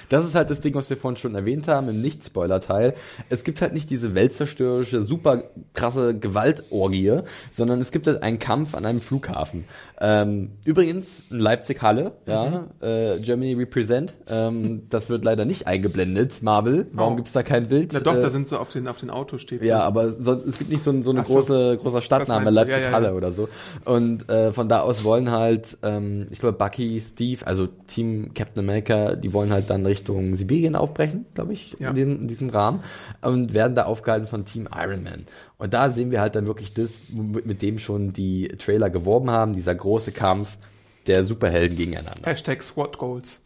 das ist halt das Ding, was wir vorhin schon erwähnt haben, im Nicht-Spoiler-Teil. Es gibt halt nicht diese weltzerstörerische, super krasse Gewaltorgie, sondern es gibt halt einen Kampf an einem Flughafen. Ähm, übrigens, Leipzig-Halle, ja, mhm. äh, Germany Represent. Ähm, das wird leider nicht eingeblendet, Marvel. Warum oh. gibt's da kein Bild? Na doch, äh, da sind so auf den, auf den Auto steht. Ja, so. aber sonst, es gibt nicht so, so eine Ach große, so. großer Stadtname, Leipzig-Halle ja, ja, ja. oder so. Und äh, von da aus wollen halt, ähm, ich glaube, Bucky, Steve, also Team Captain America, die wollen halt dann Richtung Sibirien aufbrechen, glaube ich, in, dem, in diesem Rahmen. Und werden da aufgehalten von Team Iron Man. Und da sehen wir halt dann wirklich das, mit dem schon die Trailer geworben haben, dieser große Kampf der Superhelden gegeneinander. Hashtag Squad Goals.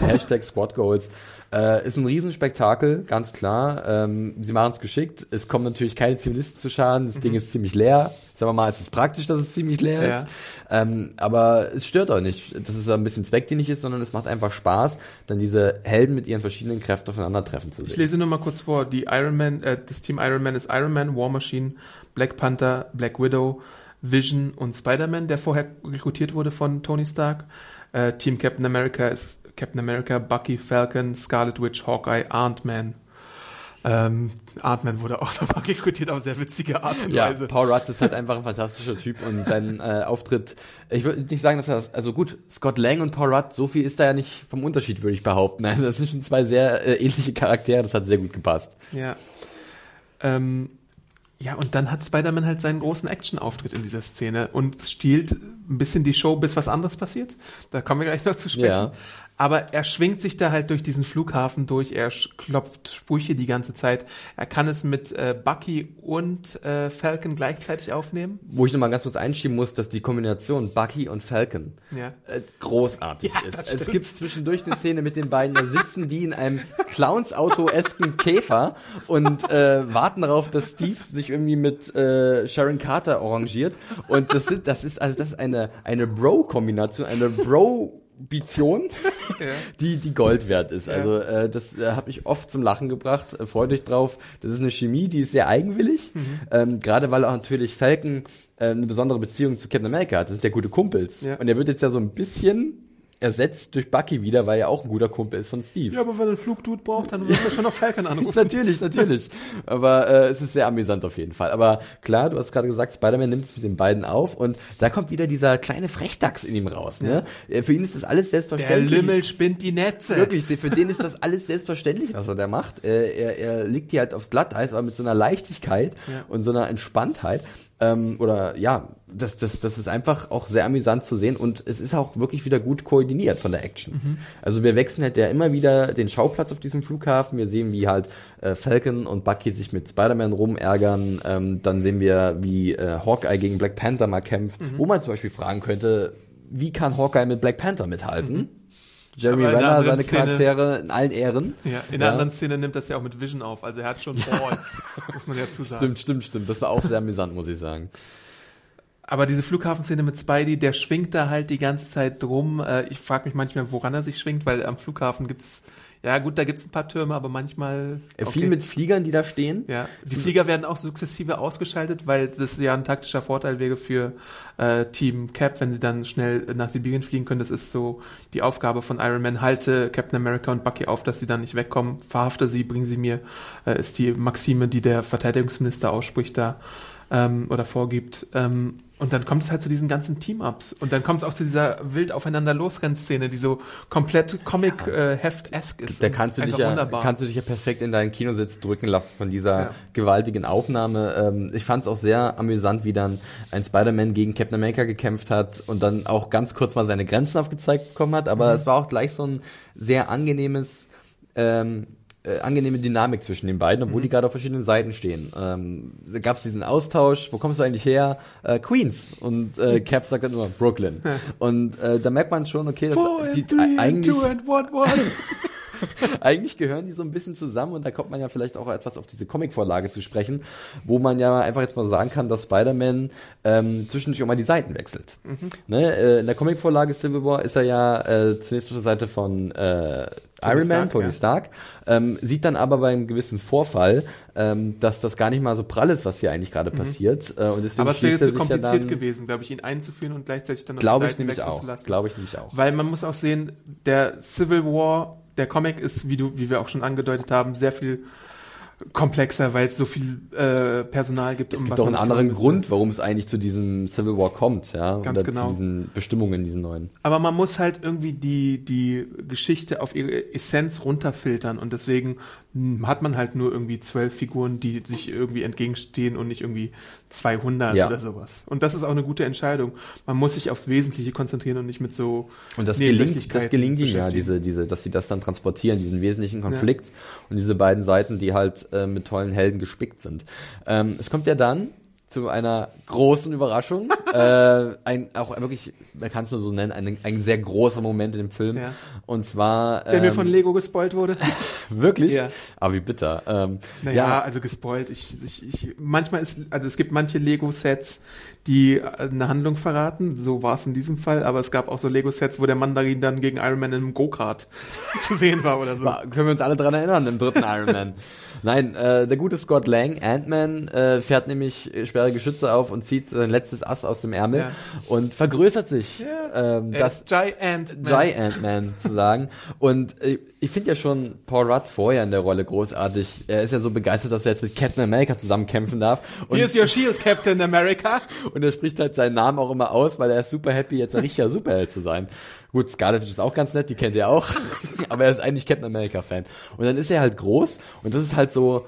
Hashtag Squad Goals. Äh, ist ein Riesenspektakel, ganz klar. Ähm, sie machen es geschickt. Es kommen natürlich keine Zivilisten zu Schaden. Das mhm. Ding ist ziemlich leer. Sagen wir mal, es ist praktisch, dass es ziemlich leer ja. ist. Ähm, aber es stört auch nicht, dass es ein bisschen zweckdienlich ist, sondern es macht einfach Spaß, dann diese Helden mit ihren verschiedenen Kräften aufeinandertreffen zu sehen. Ich lese nur mal kurz vor. Die Iron Man, äh, das Team Iron Man ist Iron Man, War Machine, Black Panther, Black Widow, Vision und Spider-Man, der vorher rekrutiert wurde von Tony Stark. Äh, Team Captain America ist Captain America, Bucky, Falcon, Scarlet Witch, Hawkeye, Ant-Man. Ähm, Ant-Man wurde auch nochmal rekrutiert auf sehr witzige Art und Ja, Weise. Paul Rudd ist halt einfach ein fantastischer Typ und sein äh, Auftritt, ich würde nicht sagen, dass er das, also gut, Scott Lang und Paul Rudd, so viel ist da ja nicht vom Unterschied, würde ich behaupten. Also das sind schon zwei sehr äh, ähnliche Charaktere, das hat sehr gut gepasst. Ja. Ähm, ja, und dann hat Spider-Man halt seinen großen Action-Auftritt in dieser Szene und stiehlt ein bisschen die Show, bis was anderes passiert. Da kommen wir gleich noch zu sprechen. Ja. Aber er schwingt sich da halt durch diesen Flughafen durch, er klopft Sprüche die ganze Zeit. Er kann es mit äh, Bucky und äh, Falcon gleichzeitig aufnehmen. Wo ich nochmal ganz kurz einschieben muss, dass die Kombination Bucky und Falcon Ja. äh, großartig Ja, ist. das Es gibt zwischendurch eine Szene mit den beiden, da sitzen die in einem Clowns-Auto-esken Käfer und äh, warten darauf, dass Steve sich irgendwie mit äh, Sharon Carter arrangiert. Und das, sind, das ist also das ist eine, eine Bro-Kombination, eine Bro- Bition, die die Gold wert ist. Also äh, das äh, hat mich oft zum Lachen gebracht. Äh, freut euch drauf. Das ist eine Chemie, die ist sehr eigenwillig. Ähm, Gerade weil auch natürlich Falcon äh, eine besondere Beziehung zu Captain America hat. Das sind ja gute Kumpels. Ja. Und er wird jetzt ja so ein bisschen ersetzt durch Bucky wieder, weil er auch ein guter Kumpel ist von Steve. Ja, aber wenn er einen Flugdude braucht, dann wird er schon auf Falcon anrufen. natürlich, natürlich. Aber äh, es ist sehr amüsant auf jeden Fall. Aber klar, du hast gerade gesagt, Spider-Man nimmt es mit den beiden auf und da kommt wieder dieser kleine Frechdachs in ihm raus. Ne? Äh, Für ihn ist das alles Der selbstverständlich. Lümmel spinnt die Netze. Wirklich, für den ist das alles selbstverständlich, was er da macht. Äh, Er, er liegt hier halt aufs Glatteis, aber mit so einer Leichtigkeit Ja. und so einer Entspanntheit. Ähm, oder ja, das, das, das ist einfach auch sehr amüsant zu sehen und es ist auch wirklich wieder gut koordiniert von der Action. Also wir wechseln halt ja immer wieder den Schauplatz auf diesem Flughafen. Wir sehen, wie halt äh, Falcon und Bucky sich mit Spider-Man rumärgern. Ähm, dann sehen wir, wie äh, Hawkeye gegen Black Panther mal kämpft. Wo man zum Beispiel fragen könnte, wie kann Hawkeye mit Black Panther mithalten? Jeremy Renner, seine Szene- Charaktere in allen Ehren. Ja, in der anderen Szene nimmt das ja auch mit Vision auf. Also er hat schon Balls, muss man ja zu sagen. Stimmt, stimmt, stimmt. Das war auch sehr amüsant, muss ich sagen. Aber diese Flughafenszene mit Spidey, der schwingt da halt die ganze Zeit drum. Äh, ich frage mich manchmal, woran er sich schwingt, weil am Flughafen gibt's, ja gut, da gibt's ein paar Türme, aber manchmal. Er okay. Viel mit Fliegern, die da stehen. Ja, die Flieger werden auch sukzessive ausgeschaltet, weil das ja ein taktischer Vorteil wäre für äh, Team Cap, wenn sie dann schnell nach Sibirien fliegen können. Das ist so die Aufgabe von Iron Man. Halte Captain America und Bucky auf, dass sie dann nicht wegkommen. Verhafte sie, bring sie mir, äh, ist die Maxime, die der Verteidigungsminister ausspricht da ähm, oder vorgibt. Ähm, und dann kommt es halt zu diesen ganzen Team-Ups. Und dann kommt es auch zu dieser wild aufeinander losrennen-Szene, die so komplett Comic-Heft-esque ist. Da kannst du, dich ja, wunderbar. kannst du dich ja perfekt in deinen Kinositz drücken lassen von dieser Ja. gewaltigen Aufnahme. Ähm, ich fand es auch sehr amüsant, wie dann ein Spider-Man gegen Captain America gekämpft hat und dann auch ganz kurz mal seine Grenzen aufgezeigt bekommen hat. Aber Mhm. es war auch gleich so ein sehr angenehmes, ähm, äh, angenehme Dynamik zwischen den beiden, Mhm. obwohl die gerade auf verschiedenen Seiten stehen. Ähm, gab es diesen Austausch, wo kommst du eigentlich her? Äh, Queens. Und äh, Cap sagt dann nur Brooklyn. Und äh, da merkt man schon, okay, das, die, three eigentlich, one, one. eigentlich gehören die so ein bisschen zusammen und da kommt man ja vielleicht auch etwas auf diese Comicvorlage zu sprechen, wo man ja einfach jetzt mal sagen kann, dass Spider-Man ähm, zwischendurch auch mal die Seiten wechselt. Ne? Äh, in der Comicvorlage Civil War ist er ja äh, zunächst auf der Seite von äh, Iron Man, Stark, Tony ja. Stark, ähm, sieht dann aber beim gewissen Vorfall, ähm, dass das gar nicht mal so prall ist, was hier eigentlich gerade passiert. Äh, und deswegen Mhm. Aber es wäre zu sich ja kompliziert dann, gewesen, glaube ich, ihn einzuführen und gleichzeitig dann auf Glaube ich nämlich wechseln auch. zu lassen. Glaube ich nämlich auch. Weil man muss auch sehen, der Civil War, der Comic ist, wie du, wie wir auch schon angedeutet haben, sehr viel komplexer, weil es so viel äh, Personal gibt. Es um gibt auch einen anderen. Grund, warum es eigentlich zu diesem Civil War kommt, ja, Ganz oder genau. zu diesen Bestimmungen, diesen neuen. Aber man muss halt irgendwie die, die Geschichte auf ihre Essenz runterfiltern und deswegen hat man halt nur irgendwie zwölf Figuren, die sich irgendwie entgegenstehen und nicht irgendwie 200 Ja. oder sowas. Und das ist auch eine gute Entscheidung. Man muss sich aufs Wesentliche konzentrieren und nicht mit so Und das gelingt, das gelingt ihnen ja, diese, diese, dass sie das dann transportieren, diesen wesentlichen Konflikt und diese beiden Seiten, die halt äh, mit tollen Helden gespickt sind. Ähm, es kommt ja dann zu einer großen Überraschung, äh, ein, auch wirklich, man kann es nur so nennen, ein, ein sehr großer Moment in dem Film. Ja. Und zwar Der mir ähm, von Lego gespoilt wurde. wirklich, Ja. aber wie bitter. Ähm, Naja, also gespoilt. Ich, ich, ich, manchmal ist, also es gibt manche Lego-Sets, die äh, eine Handlung verraten. So war es in diesem Fall, aber es gab auch so Lego-Sets, wo der Mandarin dann gegen Iron Man in einem Go-Kart zu sehen war oder so. War, können wir uns alle dran erinnern, im dritten Iron Man. Nein, äh, der gute Scott Lang, Ant-Man, äh, fährt nämlich schwere Geschütze auf und zieht sein letztes Ass aus dem Ärmel Ja. und vergrößert sich. Ja. Ähm, das ist Giant Man. Giant Man sozusagen. Und äh, ich finde ja schon Paul Rudd vorher in der Rolle großartig. Er ist ja so begeistert, dass er jetzt mit Captain America zusammen kämpfen darf. Und, Here's your shield, Captain America. und er spricht halt seinen Namen auch immer aus, weil er ist super happy, jetzt ein richtiger Superheld zu sein. Gut, Scarlet Witch ist auch ganz nett, die kennt ihr auch. Aber er ist eigentlich Captain America Fan. Und dann ist er halt groß und das ist halt so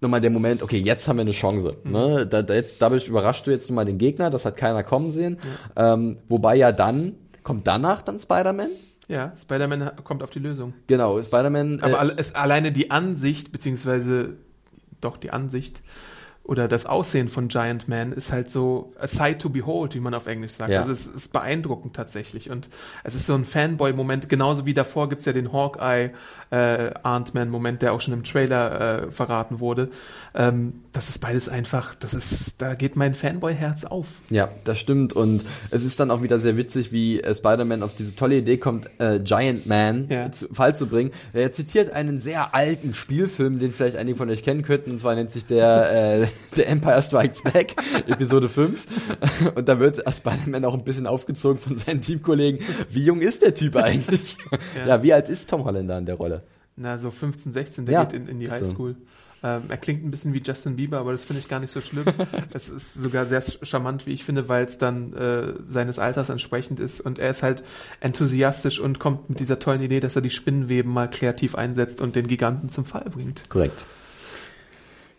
nochmal der Moment, okay, jetzt haben wir eine Chance. Ne? Da, da jetzt, dadurch überraschst du jetzt nochmal den Gegner, das hat keiner kommen sehen. Ähm, wobei ja dann, kommt danach dann Spider-Man? Ja, Spider-Man kommt auf die Lösung. Genau, Spider-Man. Aber äh, es, alleine die Ansicht, beziehungsweise doch die Ansicht oder das Aussehen von Giant Man ist halt so a sight to behold, wie man auf Englisch sagt. Ja. Also es ist beeindruckend tatsächlich. Und es ist so ein Fanboy-Moment, genauso wie davor gibt's ja den Hawkeye äh, Ant-Man-Moment, der auch schon im Trailer äh, verraten wurde. Ähm, das ist beides einfach, das ist, da geht mein Fanboy-Herz auf. Ja, das stimmt. Und es ist dann auch wieder sehr witzig, wie äh, Spider-Man auf diese tolle Idee kommt, äh, Giant Man Ja. zu Fall zu bringen. Er zitiert einen sehr alten Spielfilm, den vielleicht einige von euch kennen könnten. Und zwar nennt sich der, äh, der Empire Strikes Back, Episode 5. Und da wird Spider-Man auch ein bisschen aufgezogen von seinen Teamkollegen. Wie jung ist der Typ eigentlich? ja. wie alt ist Tom Holländer in der Rolle? Na, so 15, 16, der Ja, geht in, in die ist so. Ähm, er klingt ein bisschen wie Justin Bieber, aber das finde ich gar nicht so schlimm. es ist sogar sehr charmant, wie ich finde, weil es dann äh, seines Alters entsprechend ist. Und er ist halt enthusiastisch und kommt mit dieser tollen Idee, dass er die Spinnenweben mal kreativ einsetzt und den Giganten zum Fall bringt. Korrekt.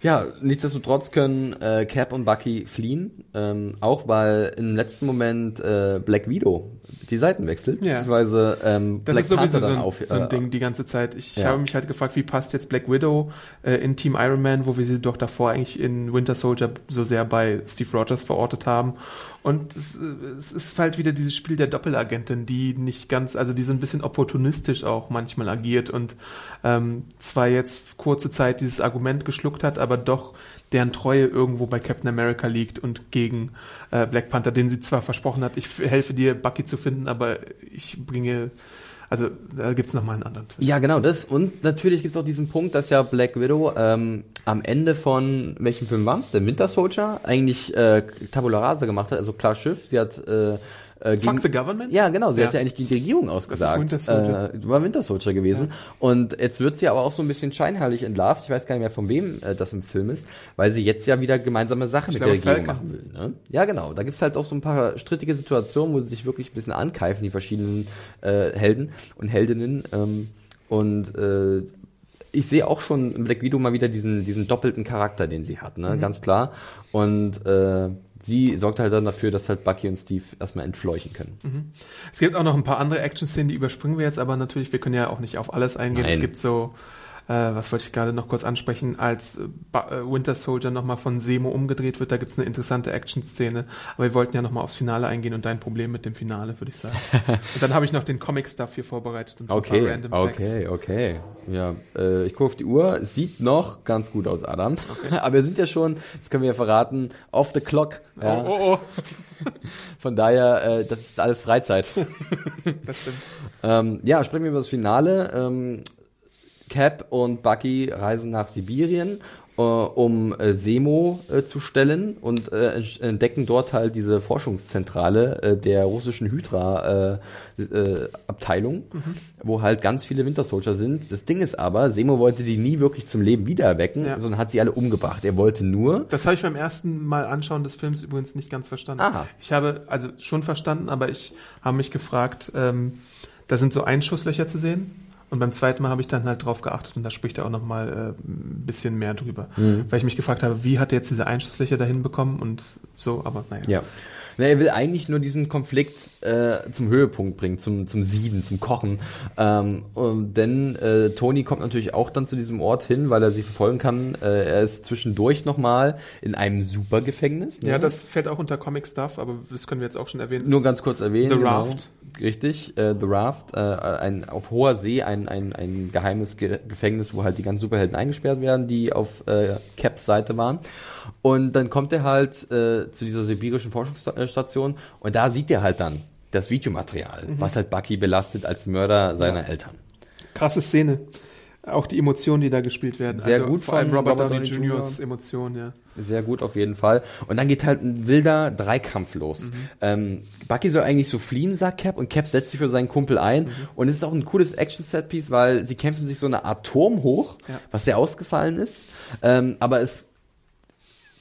Ja, nichtsdestotrotz können äh, Cap und Bucky fliehen, ähm, auch weil im letzten Moment äh, Black Widow die Seiten wechselt, Ja. beziehungsweise ähm, Das Black ist sowieso Panther so dann ein, auf, so ein äh, Ding die ganze Zeit. Ich ja. habe mich halt gefragt, wie passt jetzt Black Widow äh, in Team Iron Man, wo wir sie doch davor eigentlich in Winter Soldier so sehr bei Steve Rogers verortet haben. Und es, es ist halt wieder dieses Spiel der Doppelagentin, die nicht ganz, also die so ein bisschen opportunistisch auch manchmal agiert und ähm, zwar jetzt kurze Zeit dieses Argument geschluckt hat, aber doch deren Treue irgendwo bei Captain America liegt und gegen äh, Black Panther, den sie zwar versprochen hat, ich helfe dir, Bucky zu finden, aber ich bringe, also da gibt's noch mal einen anderen Twist. Ja, genau, das. Und natürlich gibt's auch diesen Punkt, dass ja Black Widow ähm, am Ende von, welchem Film war's? Der Winter Soldier, eigentlich äh, Tabula Rasa gemacht hat, also klar Schiff. Sie hat äh, äh, gegen, Fuck the government? Ja, genau, sie Ja. hat ja eigentlich gegen die Regierung ausgesagt. Winter Soldier. Äh, war Winter Soldier gewesen. Und jetzt wird sie aber auch so ein bisschen scheinheilig entlarvt. Ich weiß gar nicht mehr, von wem äh, das im Film ist, weil sie jetzt ja wieder gemeinsame Sachen mit glaube, der Regierung machen will. Ne? Ja, genau. Da gibt's halt auch so ein paar strittige Situationen, wo sie sich wirklich ein bisschen ankeifen, die verschiedenen äh, Helden und Heldinnen. Ähm, und äh, ich sehe auch schon in Black Widow mal wieder diesen, diesen doppelten Charakter, den sie hat, ne? Ganz klar. Und äh, sie sorgt halt dann dafür, dass halt Bucky und Steve erstmal entfleuchen können. Es gibt auch noch ein paar andere Action-Szenen, die überspringen wir jetzt, aber natürlich, wir können ja auch nicht auf alles eingehen. Nein. Es gibt so, äh, was wollte ich gerade noch kurz ansprechen, als äh, äh, Winter Soldier nochmal von Semo umgedreht wird, da gibt's eine interessante Action-Szene. Aber wir wollten ja nochmal aufs Finale eingehen und dein Problem mit dem Finale, würde ich sagen. und dann habe ich noch den Comic-Stuff hier vorbereitet und so ein paar Okay, random Facts. okay, okay. Ja, äh, ich gucke auf die Uhr. Es sieht noch ganz gut aus, Adam. Aber wir sind ja schon, das können wir ja verraten, off the clock. Ja. Oh, oh, oh, Von daher, äh, das ist alles Freizeit. das stimmt. ähm, ja, sprechen wir über das Finale. Ähm, Cap und Bucky reisen nach Sibirien, äh, um äh, Semo äh, zu stellen und äh, ent- entdecken dort halt diese Forschungszentrale äh, der russischen Hydra äh, Abteilung, wo halt ganz viele Winter Soldier sind. Das Ding ist aber, Semo wollte die nie wirklich zum Leben wiedererwecken, Ja. sondern hat sie alle umgebracht. Er wollte nur Das habe ich beim ersten Mal anschauen des Films übrigens nicht ganz verstanden. Aha. Ich habe also schon verstanden, aber ich habe mich gefragt, ähm, da sind so Einschusslöcher zu sehen. Und beim zweiten Mal habe ich dann halt drauf geachtet und da spricht er auch noch mal äh, ein bisschen mehr drüber. Mhm. Weil ich mich gefragt habe, wie hat er jetzt diese Einschusslöcher dahin bekommen und so, aber naja. Ja. Na, er will eigentlich nur diesen Konflikt äh, zum Höhepunkt bringen, zum, zum Sieden, zum Kochen. Ähm, und denn äh, Tony kommt natürlich auch dann zu diesem Ort hin, weil er sie verfolgen kann. Äh, er ist zwischendurch nochmal in einem Supergefängnis. ne? Ja, das fällt auch unter Comic Stuff, aber das können wir jetzt auch schon erwähnen. nur ganz kurz erwähnen. The genau. Raft, richtig, äh, The Raft, äh, ein, auf hoher See ein, ein, ein geheimes Ge Gefängnis, wo halt die ganzen Superhelden eingesperrt werden, die auf äh, Caps Seite waren. Und dann kommt er halt äh, zu dieser sibirischen Forschungsstation und da sieht er halt dann das Videomaterial, was halt Bucky belastet als Mörder seiner Eltern. Krasse Szene. Auch die Emotionen, die da gespielt werden. Sehr also gut vor allem Robert, Robert Downey Jr.'s Jr.. Emotionen, ja. Sehr gut auf jeden Fall. Und dann geht halt ein wilder Dreikampf los. Ähm, Bucky soll eigentlich so fliehen, sagt Cap, und Cap setzt sich für seinen Kumpel ein. Und es ist auch ein cooles Action-Set-Piece, weil sie kämpfen sich so eine Art Turm hoch, Ja. was sehr ausgefallen ist. Ähm, aber es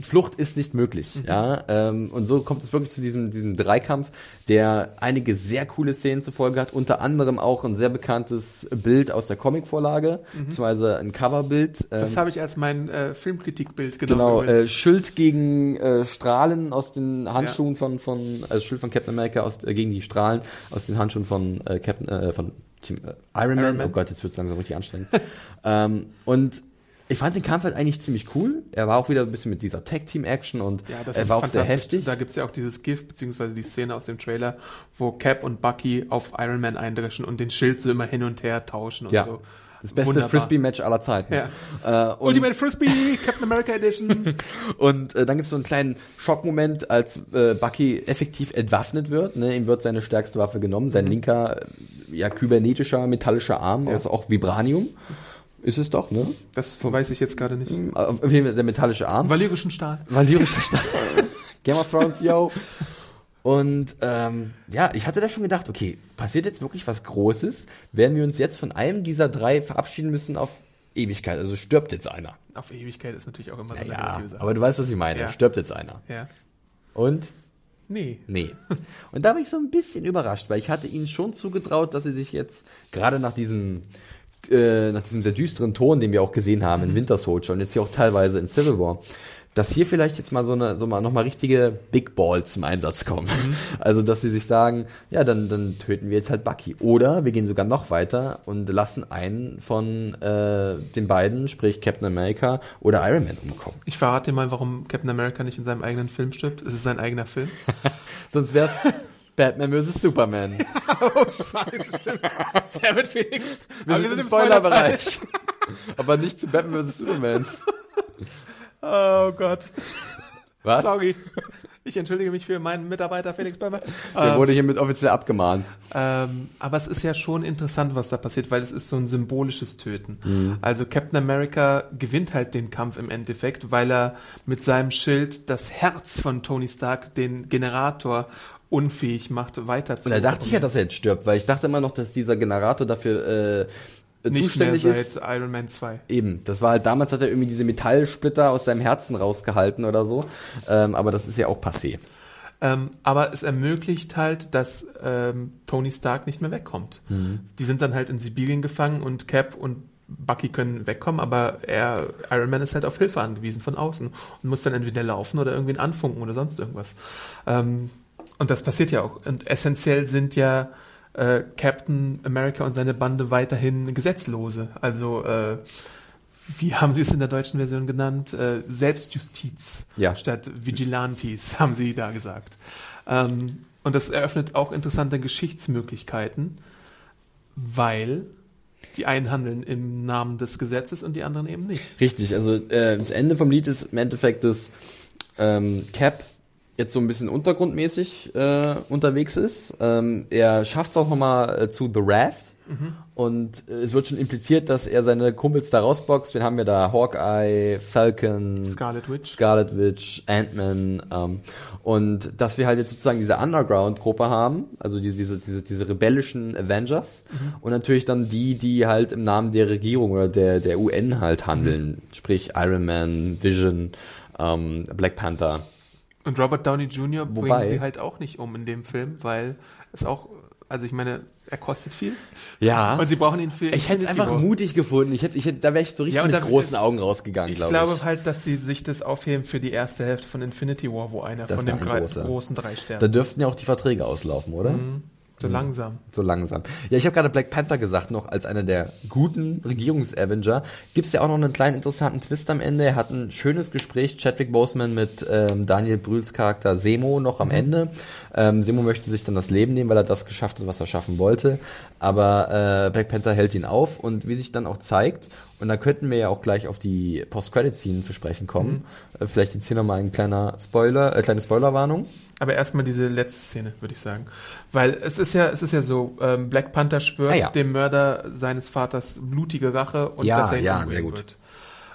Flucht ist nicht möglich, ja. Ähm, und so kommt es wirklich zu diesem, diesem Dreikampf, der einige sehr coole Szenen zur Folge hat, unter anderem auch ein sehr bekanntes Bild aus der Comicvorlage, beziehungsweise ein Coverbild. Das ähm, habe ich als mein äh, Filmkritikbild genommen. Genau, äh. Schild gegen äh, Strahlen aus den Handschuhen von, von, also Schild von Captain America aus, äh, gegen die Strahlen aus den Handschuhen von äh, Captain, äh, von Team, äh, Iron, Man. Iron Man. Oh Gott, jetzt wird's langsam richtig anstrengend. ähm, und ich fand den Kampf halt eigentlich ziemlich cool. Er war auch wieder ein bisschen mit dieser Tag-Team-Action und ja, das er war auch sehr heftig. Da gibt's ja auch dieses GIF, beziehungsweise die Szene aus dem Trailer, wo Cap und Bucky auf Iron Man eindreschen und den Schild so immer hin und her tauschen und Ja. so. Das beste. Frisbee-Match aller Zeiten. Ja. Äh, Ultimate Frisbee, Captain America Edition. Und äh, dann gibt es so einen kleinen Schockmoment, als äh, Bucky effektiv entwaffnet wird. Ne? Ihm wird seine stärkste Waffe genommen, sein linker, äh, ja, kybernetischer, metallischer Arm, Ja. also auch Vibranium. Ist es doch, ne? Das weiß ich jetzt gerade nicht. Auf jeden Fall der metallische Arm. Valyrischen Stahl. Valyrischer Stahl. Game of Thrones, yo. Und ähm, ja, ich hatte da schon gedacht, okay, passiert jetzt wirklich was Großes? Werden wir uns jetzt von einem dieser drei verabschieden müssen auf Ewigkeit? Also stirbt jetzt einer. Auf Ewigkeit ist natürlich auch immer so eine Ja, aber du weißt, was ich meine. Ja. Stirbt jetzt einer. ja. Und Nee. Nee. Und da war ich so ein bisschen überrascht, weil ich hatte ihnen schon zugetraut, dass sie sich jetzt gerade nach diesem äh, nach diesem sehr düsteren Ton, den wir auch gesehen haben in Winter Soldier und jetzt hier auch teilweise in Civil War, dass hier vielleicht jetzt mal so eine so mal noch mal richtige Big Balls zum Einsatz kommen. Also, dass sie sich sagen, ja, dann dann töten wir jetzt halt Bucky oder wir gehen sogar noch weiter und lassen einen von äh, den beiden, sprich Captain America oder Iron Man umkommen. Ich verrate dir mal, warum Captain America nicht in seinem eigenen Film stirbt. Es ist sein eigener Film. Sonst wär's Batman vs Superman. oh, scheiße, stimmt. Der mit Phoenix. Wir sind im Spoilerbereich. Aber nicht zu Batman vs. Superman. Oh Gott. Was? Sorry. Ich entschuldige mich für meinen Mitarbeiter Felix Böhmer. Der wurde hiermit offiziell abgemahnt. Ähm, aber es ist ja schon interessant, was da passiert, weil es ist so ein symbolisches Töten. Also Captain America gewinnt halt den Kampf im Endeffekt, weil er mit seinem Schild das Herz von Tony Stark, den Generator, unfähig macht, weiter zu Und da dachte ich ja, dass er jetzt stirbt, weil ich dachte immer noch, dass dieser Generator dafür äh, nicht zuständig mehr ist. seit Iron Man 2. Eben, das war halt damals hat er irgendwie diese Metallsplitter aus seinem Herzen rausgehalten oder so. Ähm, aber das ist ja auch passé. Ähm, aber es ermöglicht halt, dass ähm, Tony Stark nicht mehr wegkommt. Die sind dann halt in Sibirien gefangen und Cap und Bucky können wegkommen, aber er, Iron Man ist halt auf Hilfe angewiesen von außen und muss dann entweder laufen oder irgendwen anfunken oder sonst irgendwas. Ähm, und das passiert ja auch. Und essentiell sind ja äh, Captain America und seine Bande weiterhin Gesetzlose. Also äh, wie haben sie es in der deutschen Version genannt? Äh, Selbstjustiz Ja. statt Vigilantes, haben sie da gesagt. Ähm, und das eröffnet auch interessante Geschichtsmöglichkeiten, weil die einen handeln im Namen des Gesetzes und die anderen eben nicht. Richtig, also äh, das Ende vom Lied ist im Endeffekt, dass ähm, Cap jetzt so ein bisschen untergrundmäßig äh, unterwegs ist. Ähm, er schafft es auch nochmal äh, zu The Raft. Und äh, es wird schon impliziert, dass er seine Kumpels da rausboxt. Wen haben wir da? Hawkeye, Falcon, Scarlet Witch. Scarlet Witch, Ant-Man. Ähm, und dass wir halt jetzt sozusagen diese Underground-Gruppe haben, also diese, diese, diese, diese rebellischen Avengers. Und natürlich dann die, die halt im Namen der Regierung oder der, der UN halt handeln. Sprich Iron Man, Vision, ähm, Black Panther. Und Robert Downey Jr. Wobei- bringen sie halt auch nicht um in dem Film, weil es auch, also ich meine, er kostet viel. Ja. Und sie brauchen ihn für Ich hätte es einfach mutig gefunden. Ich hätte, ich hätte, da wäre ich so richtig Ja, mit da großen ist- Augen rausgegangen, Ich glaube glaube ich. halt, dass sie sich das aufheben für die erste Hälfte von Infinity War, wo einer Das von den große. großen drei Da sterben. dürften ja auch die Verträge auslaufen, oder? So langsam. So langsam. Ja, ich habe gerade Black Panther gesagt, noch als einer der guten Regierungs-Avenger. Gibt's ja auch noch einen kleinen interessanten Twist am Ende. Er hat ein schönes Gespräch, Chadwick Boseman mit ähm, Daniel Brühls Charakter Semo noch am Ende. Ähm, Semo möchte sich dann das Leben nehmen, weil er das geschafft hat, was er schaffen wollte. Aber äh, Black Panther hält ihn auf und wie sich dann auch zeigt, und da könnten wir ja auch gleich auf die Post-Credit-Scene zu sprechen kommen. Äh, vielleicht jetzt hier nochmal ein kleiner Spoiler, äh, kleine Spoilerwarnung. Aber erstmal diese letzte Szene, würde ich sagen. Weil es ist ja, es ist ja so, ähm, Black Panther schwört Ah, ja. dem Mörder seines Vaters blutige Rache und Ja, dass er ihn ja, sehr gut. wird.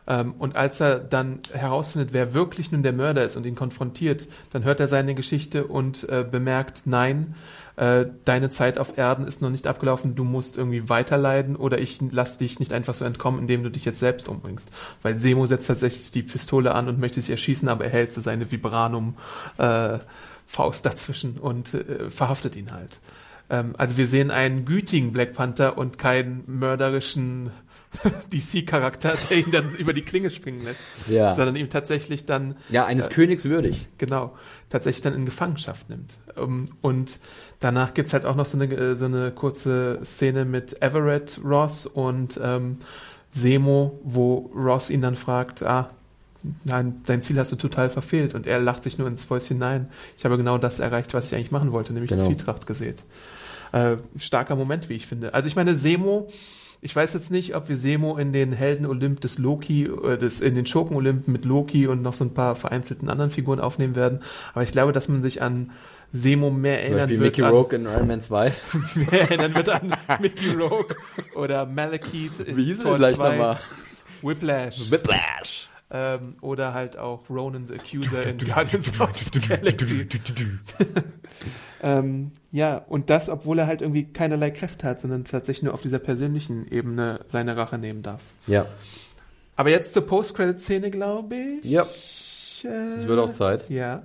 Ähm, und als er dann herausfindet, wer wirklich nun der Mörder ist und ihn konfrontiert, dann hört er seine Geschichte und äh, bemerkt, nein, äh, deine Zeit auf Erden ist noch nicht abgelaufen, du musst irgendwie weiterleiden oder ich lass dich nicht einfach so entkommen, indem du dich jetzt selbst umbringst. Weil Semo setzt tatsächlich die Pistole an und möchte sie erschießen, aber er hält so seine Vibranum äh, Faust dazwischen und äh, verhaftet ihn halt. Ähm, also wir sehen einen gütigen Black Panther und keinen mörderischen DC-Charakter, der ihn dann über die Klinge springen lässt, Ja. sondern ihm tatsächlich dann Ja, eines äh, Königs würdig. genau, tatsächlich dann in Gefangenschaft nimmt. Um, und danach gibt's halt auch noch so eine, äh, so eine kurze Szene mit Everett Ross und ähm, Semo, wo Ross ihn dann fragt, ah, nein, dein Ziel hast du total verfehlt. Und er lacht sich nur ins Fäustchen, nein, ich habe genau das erreicht, was ich eigentlich machen wollte, nämlich Genau. Zwietracht gesät. Äh, starker Moment, wie ich finde. Also ich meine, Semo, ich weiß jetzt nicht, ob wir Semo in den Helden-Olymp des Loki, äh, des, in den Schurken-Olymp mit Loki und noch so ein paar vereinzelten anderen Figuren aufnehmen werden. Aber ich glaube, dass man sich an Semo mehr Zum erinnern Beispiel wird. Mickey an, Rogue in Iron Man 2. mehr erinnern wird an Mickey Rogue oder Malekith in Wie hieß Tor er gleich 2, nochmal? Whiplash. Whiplash. Ähm, oder halt auch Ronan the Accuser in Guardians of the Galaxy. Ähm, ja, und das, obwohl er halt irgendwie keinerlei Kräfte hat, sondern tatsächlich nur auf dieser persönlichen Ebene seine Rache nehmen darf. Ja. Aber jetzt zur Post-Credit-Szene, glaube ich. Ja. Äh, Es wird auch Zeit. Ja.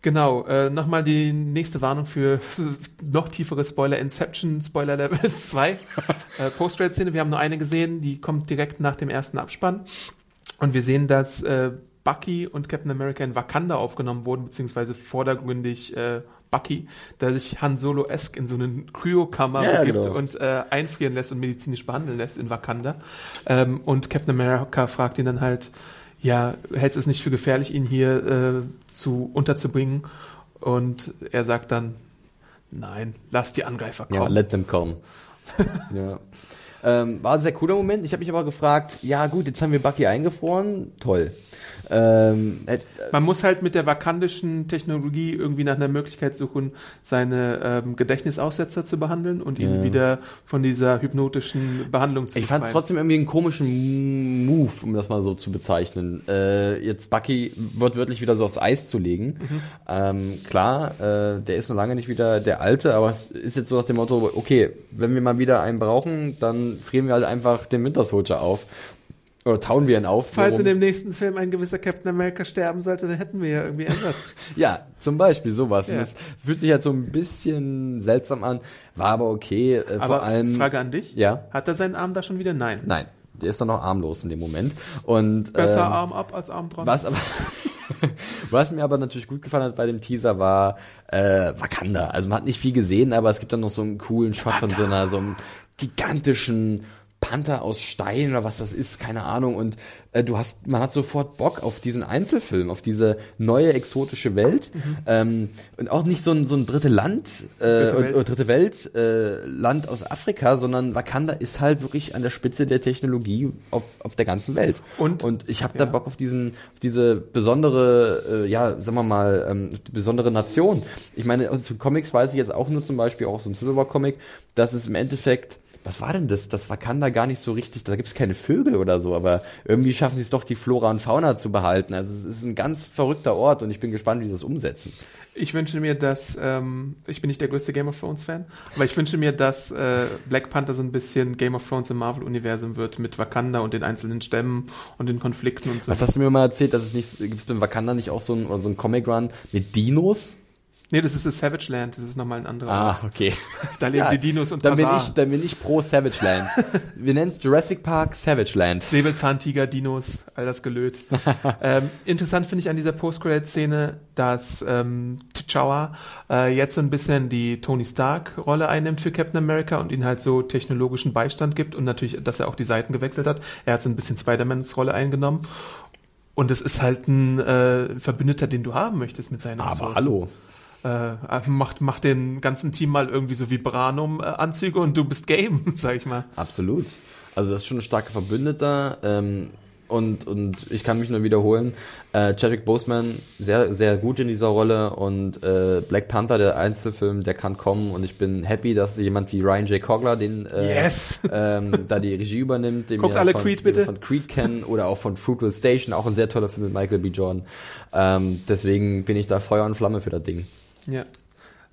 Genau, äh, nochmal die nächste Warnung für noch tiefere Spoiler. Inception, Spoiler Level 2. äh, Post-Credit-Szene, wir haben nur eine gesehen, die kommt direkt nach dem ersten Abspann. Und wir sehen, dass äh, Bucky und Captain America in Wakanda aufgenommen wurden, beziehungsweise vordergründig äh, Bucky, der sich Han Solo-esk in so eine Kryokammer Ja, begibt genau. und äh, einfrieren lässt und medizinisch behandeln lässt in Wakanda. Ähm, und Captain America fragt ihn dann halt, ja, hältst du es nicht für gefährlich, ihn hier äh, zu unterzubringen? Und er sagt dann, nein, lass die Angreifer kommen. Ja, let them come. ja. Ähm, war ein sehr cooler Moment. Ich habe mich aber gefragt, ja gut, jetzt haben wir Bucky eingefroren. Toll. Ähm, hätt- Man muss halt mit der vakandischen Technologie irgendwie nach einer Möglichkeit suchen, seine ähm, Gedächtnisaussetzer zu behandeln und ihn Ja. wieder von dieser hypnotischen Behandlung zu ich fand es trotzdem irgendwie einen komischen Move, um das mal so zu bezeichnen. Äh, jetzt Bucky wird wirklich wieder so aufs Eis zu legen. Ähm, klar, äh, der ist noch lange nicht wieder der Alte, aber es ist jetzt so nach dem Motto, okay, wenn wir mal wieder einen brauchen, dann frieren wir halt einfach den Winter Soldier auf. Oder tauen wir ihn auf. Falls worum- in dem nächsten Film ein gewisser Captain America sterben sollte, dann hätten wir ja irgendwie Ersatz. Ja, zum Beispiel sowas. Ja. Und Das fühlt sich halt so ein bisschen seltsam an, war aber okay. Äh, vor Aber allem. Frage an dich. Ja. Hat er seinen Arm da schon wieder? Nein. Nein, der ist doch noch armlos in dem Moment. Und Besser ähm, Arm ab als Arm dran. was aber was mir aber natürlich gut gefallen hat bei dem Teaser war äh, Wakanda. Also man hat nicht viel gesehen, aber es gibt dann noch so einen coolen Shot von so einer so einem gigantischen Panther aus Stein oder was das ist, keine Ahnung. Und äh, du hast, man hat sofort Bock auf diesen Einzelfilm, auf diese neue exotische Welt ähm, und auch nicht so ein so ein dritte Land, äh, Dritte Welt. oder dritte Welt äh, Land aus Afrika, sondern Wakanda ist halt wirklich an der Spitze der Technologie auf, auf der ganzen Welt. Und- und ich habe ja. da Bock auf diesen, auf diese besondere, äh, ja, sagen wir mal, ähm, besondere Nation. Ich meine, aus den Comics weiß ich jetzt auch nur zum Beispiel auch aus dem Civil War Comic, dass es im Endeffekt was war denn das? Das Wakanda gar nicht so richtig, da gibt es keine Vögel oder so, aber irgendwie schaffen sie es doch, die Flora und Fauna zu behalten. Also es ist ein ganz verrückter Ort und ich bin gespannt, wie sie das umsetzen. Ich wünsche mir, dass, ähm, ich bin nicht der größte Game of Thrones Fan, aber ich wünsche mir, dass äh, Black Panther so ein bisschen Game of Thrones im Marvel-Universum wird mit Wakanda und den einzelnen Stämmen und den Konflikten und so. Was hast du mir mal erzählt, dass es nicht, gibt es beim Wakanda nicht auch so ein, oder so ein Comic Run mit Dinos? Nee, das ist das Savage Land, das ist nochmal ein anderer. Ah, okay. Da leben Ja, die Dinos und dann bin Quasar. ich, dann bin ich pro Savage Land. Wir nennen es Jurassic Park Savage Land. Säbelzahntiger, Dinos, all das Gelöt. ähm, interessant finde ich an dieser Post-Credit-Szene, dass ähm, T'Challa äh, jetzt so ein bisschen die Tony Stark-Rolle einnimmt für Captain America und ihn halt so technologischen Beistand gibt und natürlich, dass er auch die Seiten gewechselt hat. Er hat so ein bisschen Spider-Mans Rolle eingenommen. Und es ist halt ein äh, Verbündeter, den du haben möchtest mit seinen Aber Ressourcen. hallo. Äh, macht, macht den ganzen Team mal irgendwie so Vibranum-Anzüge und du bist Game, sag ich mal. Absolut. Also das ist schon ein starker Verbündeter. Ähm, und, und ich kann mich nur wiederholen, äh, Chadwick Boseman sehr, sehr gut in dieser Rolle und äh, Black Panther, der Einzelfilm, der kann kommen und ich bin happy, dass jemand wie Ryan J. Coogler den äh, Yes. ähm, da die Regie übernimmt, den Guckt wir alle von, Creed, bitte. von Creed kennen oder auch von Fruitvale Station, auch ein sehr toller Film mit Michael B. Jordan. Ähm, deswegen bin ich da Feuer und Flamme für das Ding. Ja.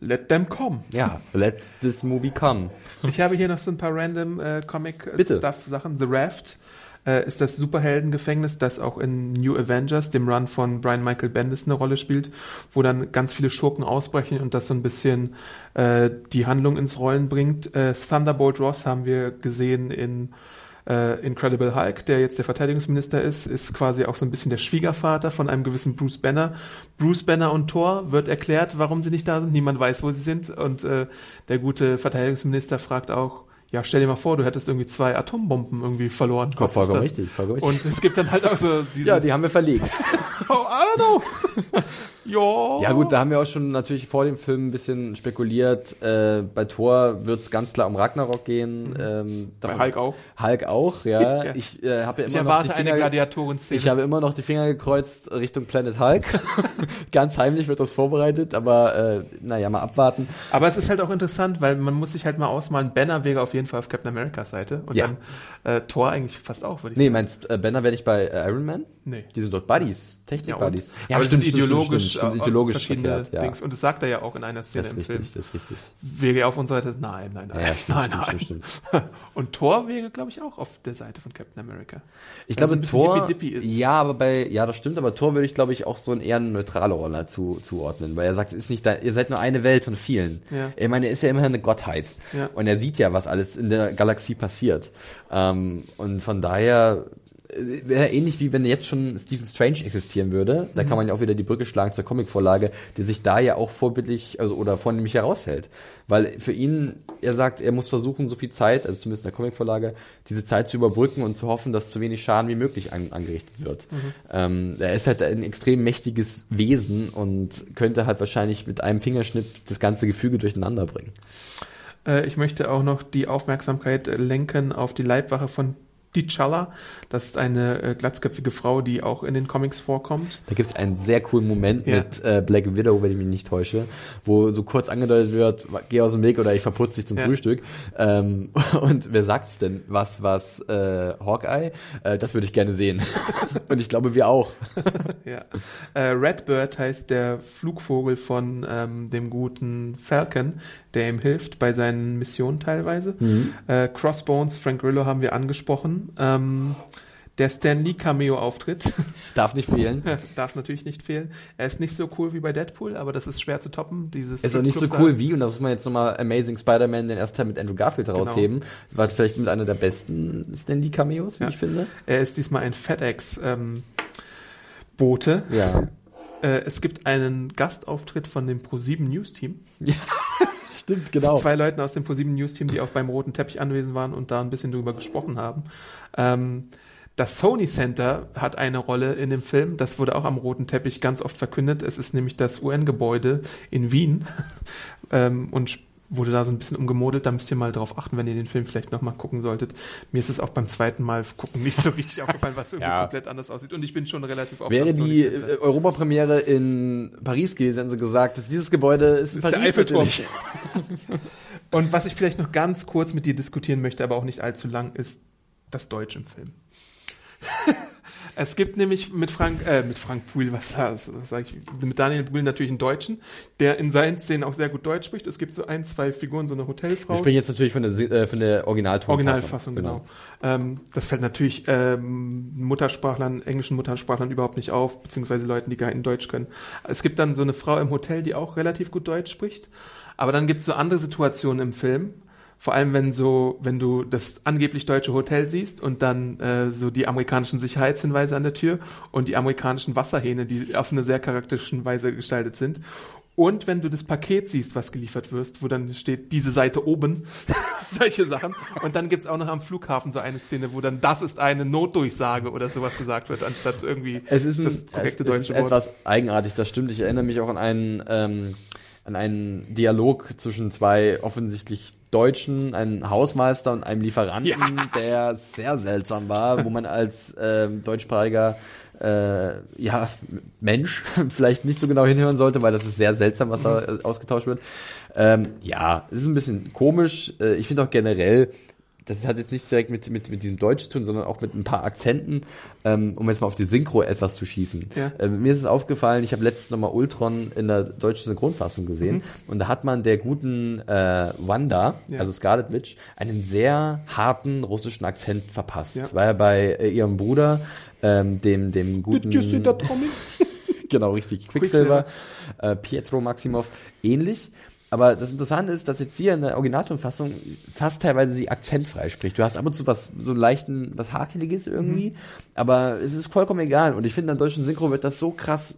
Let them come. Ja, let this movie come. Ich habe hier noch so ein paar random äh. Comic-Stuff-Sachen. The Raft äh, ist das Superheldengefängnis, das auch in New Avengers, dem Run von Brian Michael Bendis, eine Rolle spielt, wo dann ganz viele Schurken ausbrechen und das so ein bisschen äh, die Handlung ins Rollen bringt. Äh, Thunderbolt Ross haben wir gesehen in äh, Incredible Hulk, der jetzt der Verteidigungsminister ist, ist quasi auch so ein bisschen der Schwiegervater von einem gewissen Bruce Banner. Bruce Banner und Thor wird erklärt, warum sie nicht da sind. Niemand weiß, wo sie sind. Und äh, der gute Verteidigungsminister fragt auch, ja, stell dir mal vor, du hättest irgendwie zwei Atombomben irgendwie verloren. Ist Vollkommen richtig, vollkommen richtig. Und es gibt dann halt auch so diese, ja, die haben wir verlegt. oh, I don't know. ja. Ja gut, da haben wir auch schon natürlich vor dem Film ein bisschen spekuliert. Äh, bei Thor wird es ganz klar um Ragnarok gehen. Ähm, Bei Hulk auch. Hulk auch, ja. Ja. Ich äh, habe ja Ich immer noch erwarte die eine Finger, Gladiatoren-Szene. ich habe immer noch die Finger gekreuzt Richtung Planet Hulk. ganz heimlich wird das vorbereitet, aber äh, naja, mal abwarten. Aber es ist halt auch interessant, weil man muss sich halt mal ausmalen, Banner wäre auf jeden Fall auf Captain Americas Seite und Ja. dann äh, Thor eigentlich fast auch, würde ich Nee, sagen. meinst äh, Banner wäre nicht bei äh, Iron Man? Nee. Die sind dort Buddies, Ja, und, Technik-Buddies. aber sind ideologisch, stimmt, stimmt, äh, ideologisch verschiedene verkehrt, ja. Dings. Und das sagt er ja auch in einer Szene Das im richtig, Film. das ist richtig. Ja auf unserer Seite, nein, nein, nein, Ja, stimmt, nein, stimmt, nein. stimmt, Und Thor wäre, glaube ich, auch auf der Seite von Captain America. Ich glaube, Thor, ja, aber bei, ja, das stimmt, aber Thor würde ich, glaube ich, auch so eine eher eine neutrale Rolle zu, zuordnen, weil er sagt, es ist nicht da, ihr seid nur eine Welt von vielen. Ja. Ich meine, er ist ja immerhin eine Gottheit. Ja. Und er sieht ja, was alles in der Galaxie passiert. Ähm, und von daher, wäre ähnlich wie wenn jetzt schon Stephen Strange existieren würde. Da Mhm. kann man ja auch wieder die Brücke schlagen zur Comicvorlage, die sich da ja auch vorbildlich, also oder vornehmlich heraushält. Weil für ihn, er sagt, er muss versuchen, so viel Zeit, also zumindest in der Comicvorlage, diese Zeit zu überbrücken und zu hoffen, dass so wenig Schaden wie möglich an, angerichtet wird. Mhm. Ähm, er ist halt ein extrem mächtiges Wesen und könnte halt wahrscheinlich mit einem Fingerschnipp das ganze Gefüge durcheinander bringen. Äh, ich möchte auch noch die Aufmerksamkeit äh, lenken auf die Leibwache von T'Challa. Das ist eine äh, glatzköpfige Frau, die auch in den Comics vorkommt. Da gibt es einen sehr coolen Moment Ja. mit äh, Black Widow, wenn ich mich nicht täusche, wo so kurz angedeutet wird, geh aus dem Weg oder ich verputze dich zum Ja. Frühstück. Ähm, und wer sagt's denn? Was, was, äh, Hawkeye? Äh, das würde ich gerne sehen. und ich glaube, wir auch. Ja. Äh, Redbird heißt der Flugvogel von ähm, dem guten Falcon, der ihm hilft bei seinen Missionen teilweise. Äh, Crossbones, Frank Grillo haben wir angesprochen. Ähm, der Stan Lee Cameo-Auftritt Darf nicht fehlen. darf natürlich nicht fehlen. Er ist nicht so cool wie bei Deadpool, aber das ist schwer zu toppen. Dieses Ist auch nicht so cool wie, und da muss man jetzt nochmal Amazing Spider-Man, den ersten Teil mit Andrew Garfield rausheben. War vielleicht mit einer der besten Stanley Cameos, wie Ja. ich finde. Er ist diesmal ein FedEx ähm, Bote. Ja. Äh, es gibt einen Gastauftritt von dem Pro7 News Team. Stimmt, genau. Zwei Leuten aus dem Pro7 News Team, die auch beim roten Teppich anwesend waren und da ein bisschen drüber gesprochen haben. Ähm, das Sony Center hat eine Rolle in dem Film. Das wurde auch am roten Teppich ganz oft verkündet. Es ist nämlich das UN-Gebäude in Wien ähm, und wurde da so ein bisschen umgemodelt. Da müsst ihr mal drauf achten, wenn ihr den Film vielleicht nochmal gucken solltet. Mir ist es auch beim zweiten Mal gucken nicht so richtig aufgefallen, was irgendwie Ja. komplett anders aussieht. Und ich bin schon relativ oft Wäre die Europapremiere in Paris gewesen, hätten sie gesagt, dass dieses Gebäude ist ist der Paris Eiffelturm. natürlich. Und was ich vielleicht noch ganz kurz mit dir diskutieren möchte, aber auch nicht allzu lang, ist das Deutsch im Film. Es gibt nämlich mit Frank, äh, mit Frank Brühl, was, was sag ich, mit Daniel Brühl natürlich einen Deutschen, der in seinen Szenen auch sehr gut Deutsch spricht. Es gibt so ein, zwei Figuren, so eine Hotelfrau. Wir sprechen jetzt natürlich von der, äh, von der Originaltonfassung. Originalfassung, genau. Ähm, das fällt natürlich ähm, Muttersprachlern, englischen Muttersprachlern überhaupt nicht auf, beziehungsweise Leuten, die gar kein Deutsch können. Es gibt dann so eine Frau im Hotel, die auch relativ gut Deutsch spricht. Aber dann gibt es so andere Situationen im Film. Vor allem, wenn so, wenn du das angeblich deutsche Hotel siehst und dann äh, so die amerikanischen Sicherheitshinweise an der Tür und die amerikanischen Wasserhähne, die auf eine sehr charakteristischen Weise gestaltet sind. Und wenn du das Paket siehst, was geliefert wirst, wo dann steht, diese Seite oben, solche Sachen. Und dann gibt's auch noch am Flughafen so eine Szene, wo dann das ist eine Notdurchsage oder sowas gesagt wird, anstatt irgendwie Es ist, ein, das korrekte es, es deutsche ist Wort. etwas eigenartig, das stimmt. Ich erinnere mich auch an einen, ähm, an einen Dialog zwischen zwei offensichtlich Deutschen, einem Hausmeister und einem Lieferanten, Ja. der sehr seltsam war, wo man als ähm, deutschsprachiger äh, ja, Mensch vielleicht nicht so genau hinhören sollte, weil das ist sehr seltsam, was da äh, ausgetauscht wird. Ähm, ja, es ist ein bisschen komisch. Äh, ich finde auch generell, das hat jetzt nichts direkt mit, mit, mit diesem Deutsch zu tun, sondern auch mit ein paar Akzenten, ähm, um jetzt mal auf die Synchro etwas zu schießen. Ja. Äh, mir ist es aufgefallen, ich habe letztens nochmal Ultron in der deutschen Synchronfassung gesehen und da hat man der guten äh, Wanda, Ja. also Scarlet Witch, einen sehr harten russischen Akzent verpasst. Ja. War ja bei äh, ihrem Bruder, ähm, dem, dem guten... genau, richtig. Quicksilver, äh, Pietro Maximov, ähnlich. Aber das Interessante ist, dass jetzt hier in der Originaltonfassung fast teilweise sie akzentfrei spricht. Du hast ab und zu was, so einen leichten, was Hakeliges irgendwie, aber es ist vollkommen egal. Und ich finde, in der deutschen Synchro wird das so krass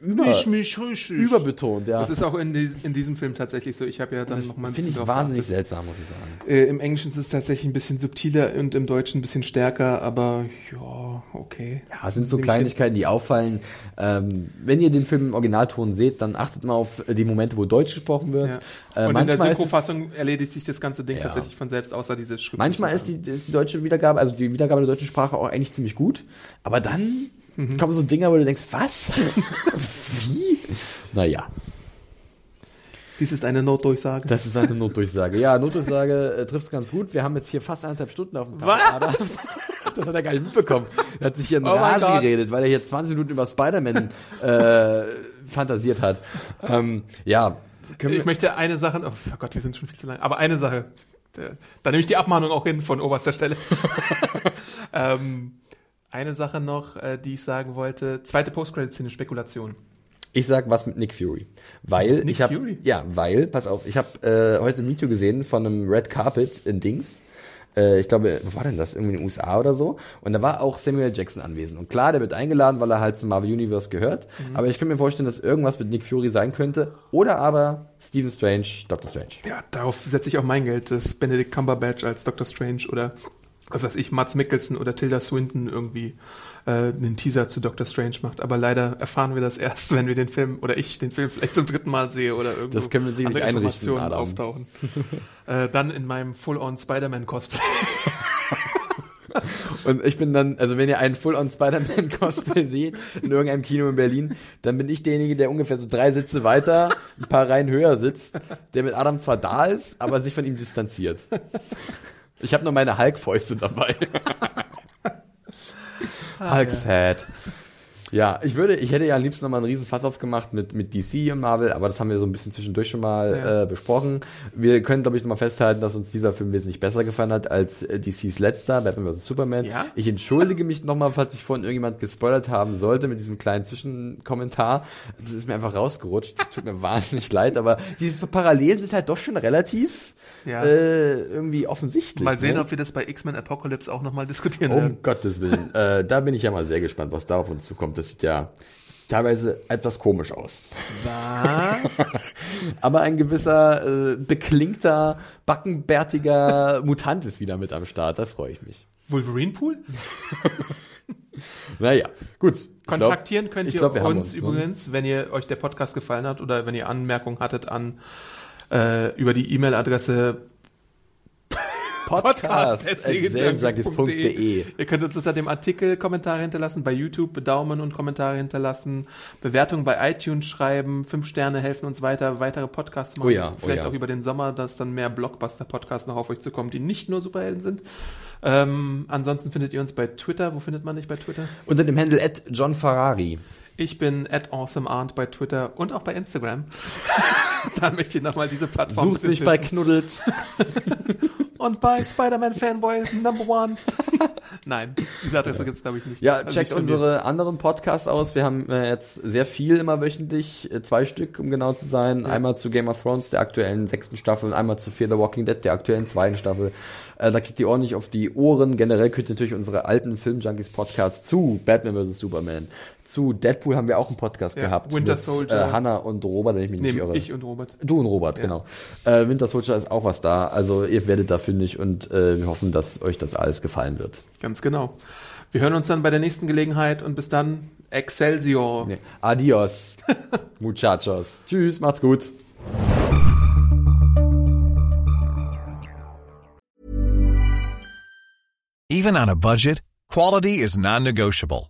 über, mich richtig. überbetont, ja. Das ist auch in, dies, in diesem Film tatsächlich so. Ich habe ja dann noch mal ein Finde bisschen ich drauf wahnsinnig geachtet. seltsam, muss ich sagen. Äh, Im Englischen ist es tatsächlich ein bisschen subtiler und im Deutschen ein bisschen stärker, aber ja, okay. Ja, es sind so ich Kleinigkeiten, die auffallen. Ähm, wenn ihr den Film im Originalton seht, dann achtet mal auf die Momente, wo Deutsch gesprochen wird. Ja. Äh, und in der Synchrofassung erledigt sich das ganze Ding Ja. tatsächlich von selbst, außer diese Schrift. Manchmal ist die, ist die deutsche Wiedergabe, also die Wiedergabe der deutschen Sprache auch eigentlich ziemlich gut, aber dann Mhm. kommen so Dinger, wo du denkst, was? Wie? Naja, Dies ist eine Notdurchsage. das ist eine Notdurchsage. Ja, Notdurchsage äh, trifft es ganz gut. Wir haben jetzt hier fast eineinhalb Stunden auf dem Tag. Was? Adam. Das hat er gar nicht mitbekommen. Er hat sich hier in Oh Rage geredet, weil er hier 20 Minuten über Spider-Man äh, fantasiert hat. Ähm, ja, Ich möchte eine Sache, oh Gott, wir sind schon viel zu lang, aber eine Sache, da, da nehme ich die Abmahnung auch hin von oberster Stelle. ähm, eine Sache noch, äh, die ich sagen wollte, zweite Post-Credit-Szene, Spekulation. Ich sag was mit Nick Fury, weil Nick ich habe Fury? ja, weil pass auf, ich habe äh, heute ein Video gesehen von einem Red Carpet in Dings. Äh, ich glaube, wo war denn das? Irgendwie in den USA oder so. Und da war auch Samuel Jackson anwesend. Und klar, der wird eingeladen, weil er halt zum Marvel Universe gehört. Mhm. Aber ich könnte mir vorstellen, dass irgendwas mit Nick Fury sein könnte. Oder aber Stephen Strange, Doctor Strange. Ja, darauf setze ich auch mein Geld, dass Benedict Cumberbatch als Doctor Strange oder was weiß ich, Mats Mikkelsen oder Tilda Swinton irgendwie äh, einen Teaser zu Doctor Strange macht. Aber leider erfahren wir das erst, wenn wir den Film oder ich den Film vielleicht zum dritten Mal sehe oder irgendwo Das können wir sicherlich andere Informationen Adam. auftauchen. äh, dann in meinem Full-on Spider-Man-Cosplay. Und ich bin dann, also wenn ihr einen Full-on Spider-Man-Cosplay seht, in irgendeinem Kino in Berlin, dann bin ich derjenige, der ungefähr so drei Sitze weiter, ein paar Reihen höher sitzt, der mit Adam zwar da ist, aber sich von ihm distanziert. Ich habe nur meine Hulk-Fäuste dabei. Hulk-Sad. Ja, ich würde, ich hätte ja am liebsten nochmal einen riesen Fass aufgemacht mit, mit DC und Marvel, aber das haben wir so ein bisschen zwischendurch schon mal Ja. äh, besprochen. Wir können, glaube ich, nochmal festhalten, dass uns dieser Film wesentlich besser gefallen hat als äh, DCs letzter, Batman vs. Superman. Ja? Ich entschuldige mich nochmal, falls ich vorhin irgendjemand gespoilert haben sollte mit diesem kleinen Zwischenkommentar. Das ist mir einfach rausgerutscht. Das tut mir wahnsinnig leid, aber diese Parallelen sind halt doch schon relativ Ja. äh, irgendwie offensichtlich. Mal sehen, ne? ob wir das bei X-Men Apocalypse auch nochmal diskutieren Um werden. Gottes Willen. äh, da bin ich ja mal sehr gespannt, was da auf uns zukommt. Das sieht ja teilweise etwas komisch aus. Was? Aber ein gewisser, äh, beklingter, backenbärtiger Mutant ist wieder mit am Start. Da freue ich mich. Wolverine Pool? Naja, gut. Ich glaub- Kontaktieren könnt ihr glaub, uns, uns, ne? übrigens, wenn ihr euch der Podcast gefallen hat oder wenn ihr Anmerkungen hattet an äh, über die E-Mail-Adresse podcast.serienjunkies.de. Ihr könnt uns unter dem Artikel Kommentare hinterlassen, bei YouTube Daumen und Kommentare hinterlassen, Bewertungen bei iTunes schreiben, fünf Sterne helfen uns weiter, weitere Podcasts machen. Oh ja, oh Vielleicht ja. auch über den Sommer, dass dann mehr Blockbuster-Podcasts noch auf euch zukommen, die nicht nur Superhelden sind. Ähm, ansonsten findet ihr uns bei Twitter. Wo findet man dich bei Twitter? Unter dem Handle at John Ferrari. Ich bin at awesomearnt bei Twitter und auch bei Instagram. da möchte ich nochmal diese Plattform Sucht mich bei. Knuddels. und bei Spider-Man Fanboy Number One. Nein, diese Adresse gibt's glaube ich nicht. Ja, Also checkt unsere anderen Podcasts aus. Wir haben äh, jetzt sehr viel immer wöchentlich, äh, zwei Stück, um genau zu sein. Einmal zu Game of Thrones, der aktuellen sechsten Staffel, und einmal zu Fear the Walking Dead, der aktuellen zweiten Staffel. Äh, da kriegt ihr ordentlich auf die Ohren. Generell könnt ihr natürlich unsere alten Film-Junkies Podcasts zu Batman vs. Superman, zu Deadpool haben wir auch einen Podcast Ja, gehabt. Winter mit, Soldier. Äh, Hannah und Robert, wenn ich mich nicht Nee, irre. ich und Robert. Du und Robert, Ja. genau. Äh, Winter Soldier ist auch was da. Also ihr werdet da fündig und äh, wir hoffen, dass euch das alles gefallen wird. Ganz genau. Wir hören uns dann bei der nächsten Gelegenheit und bis dann Excelsior. Nee. Adios, muchachos. Tschüss, macht's gut. Even on a budget, quality is non-negotiable.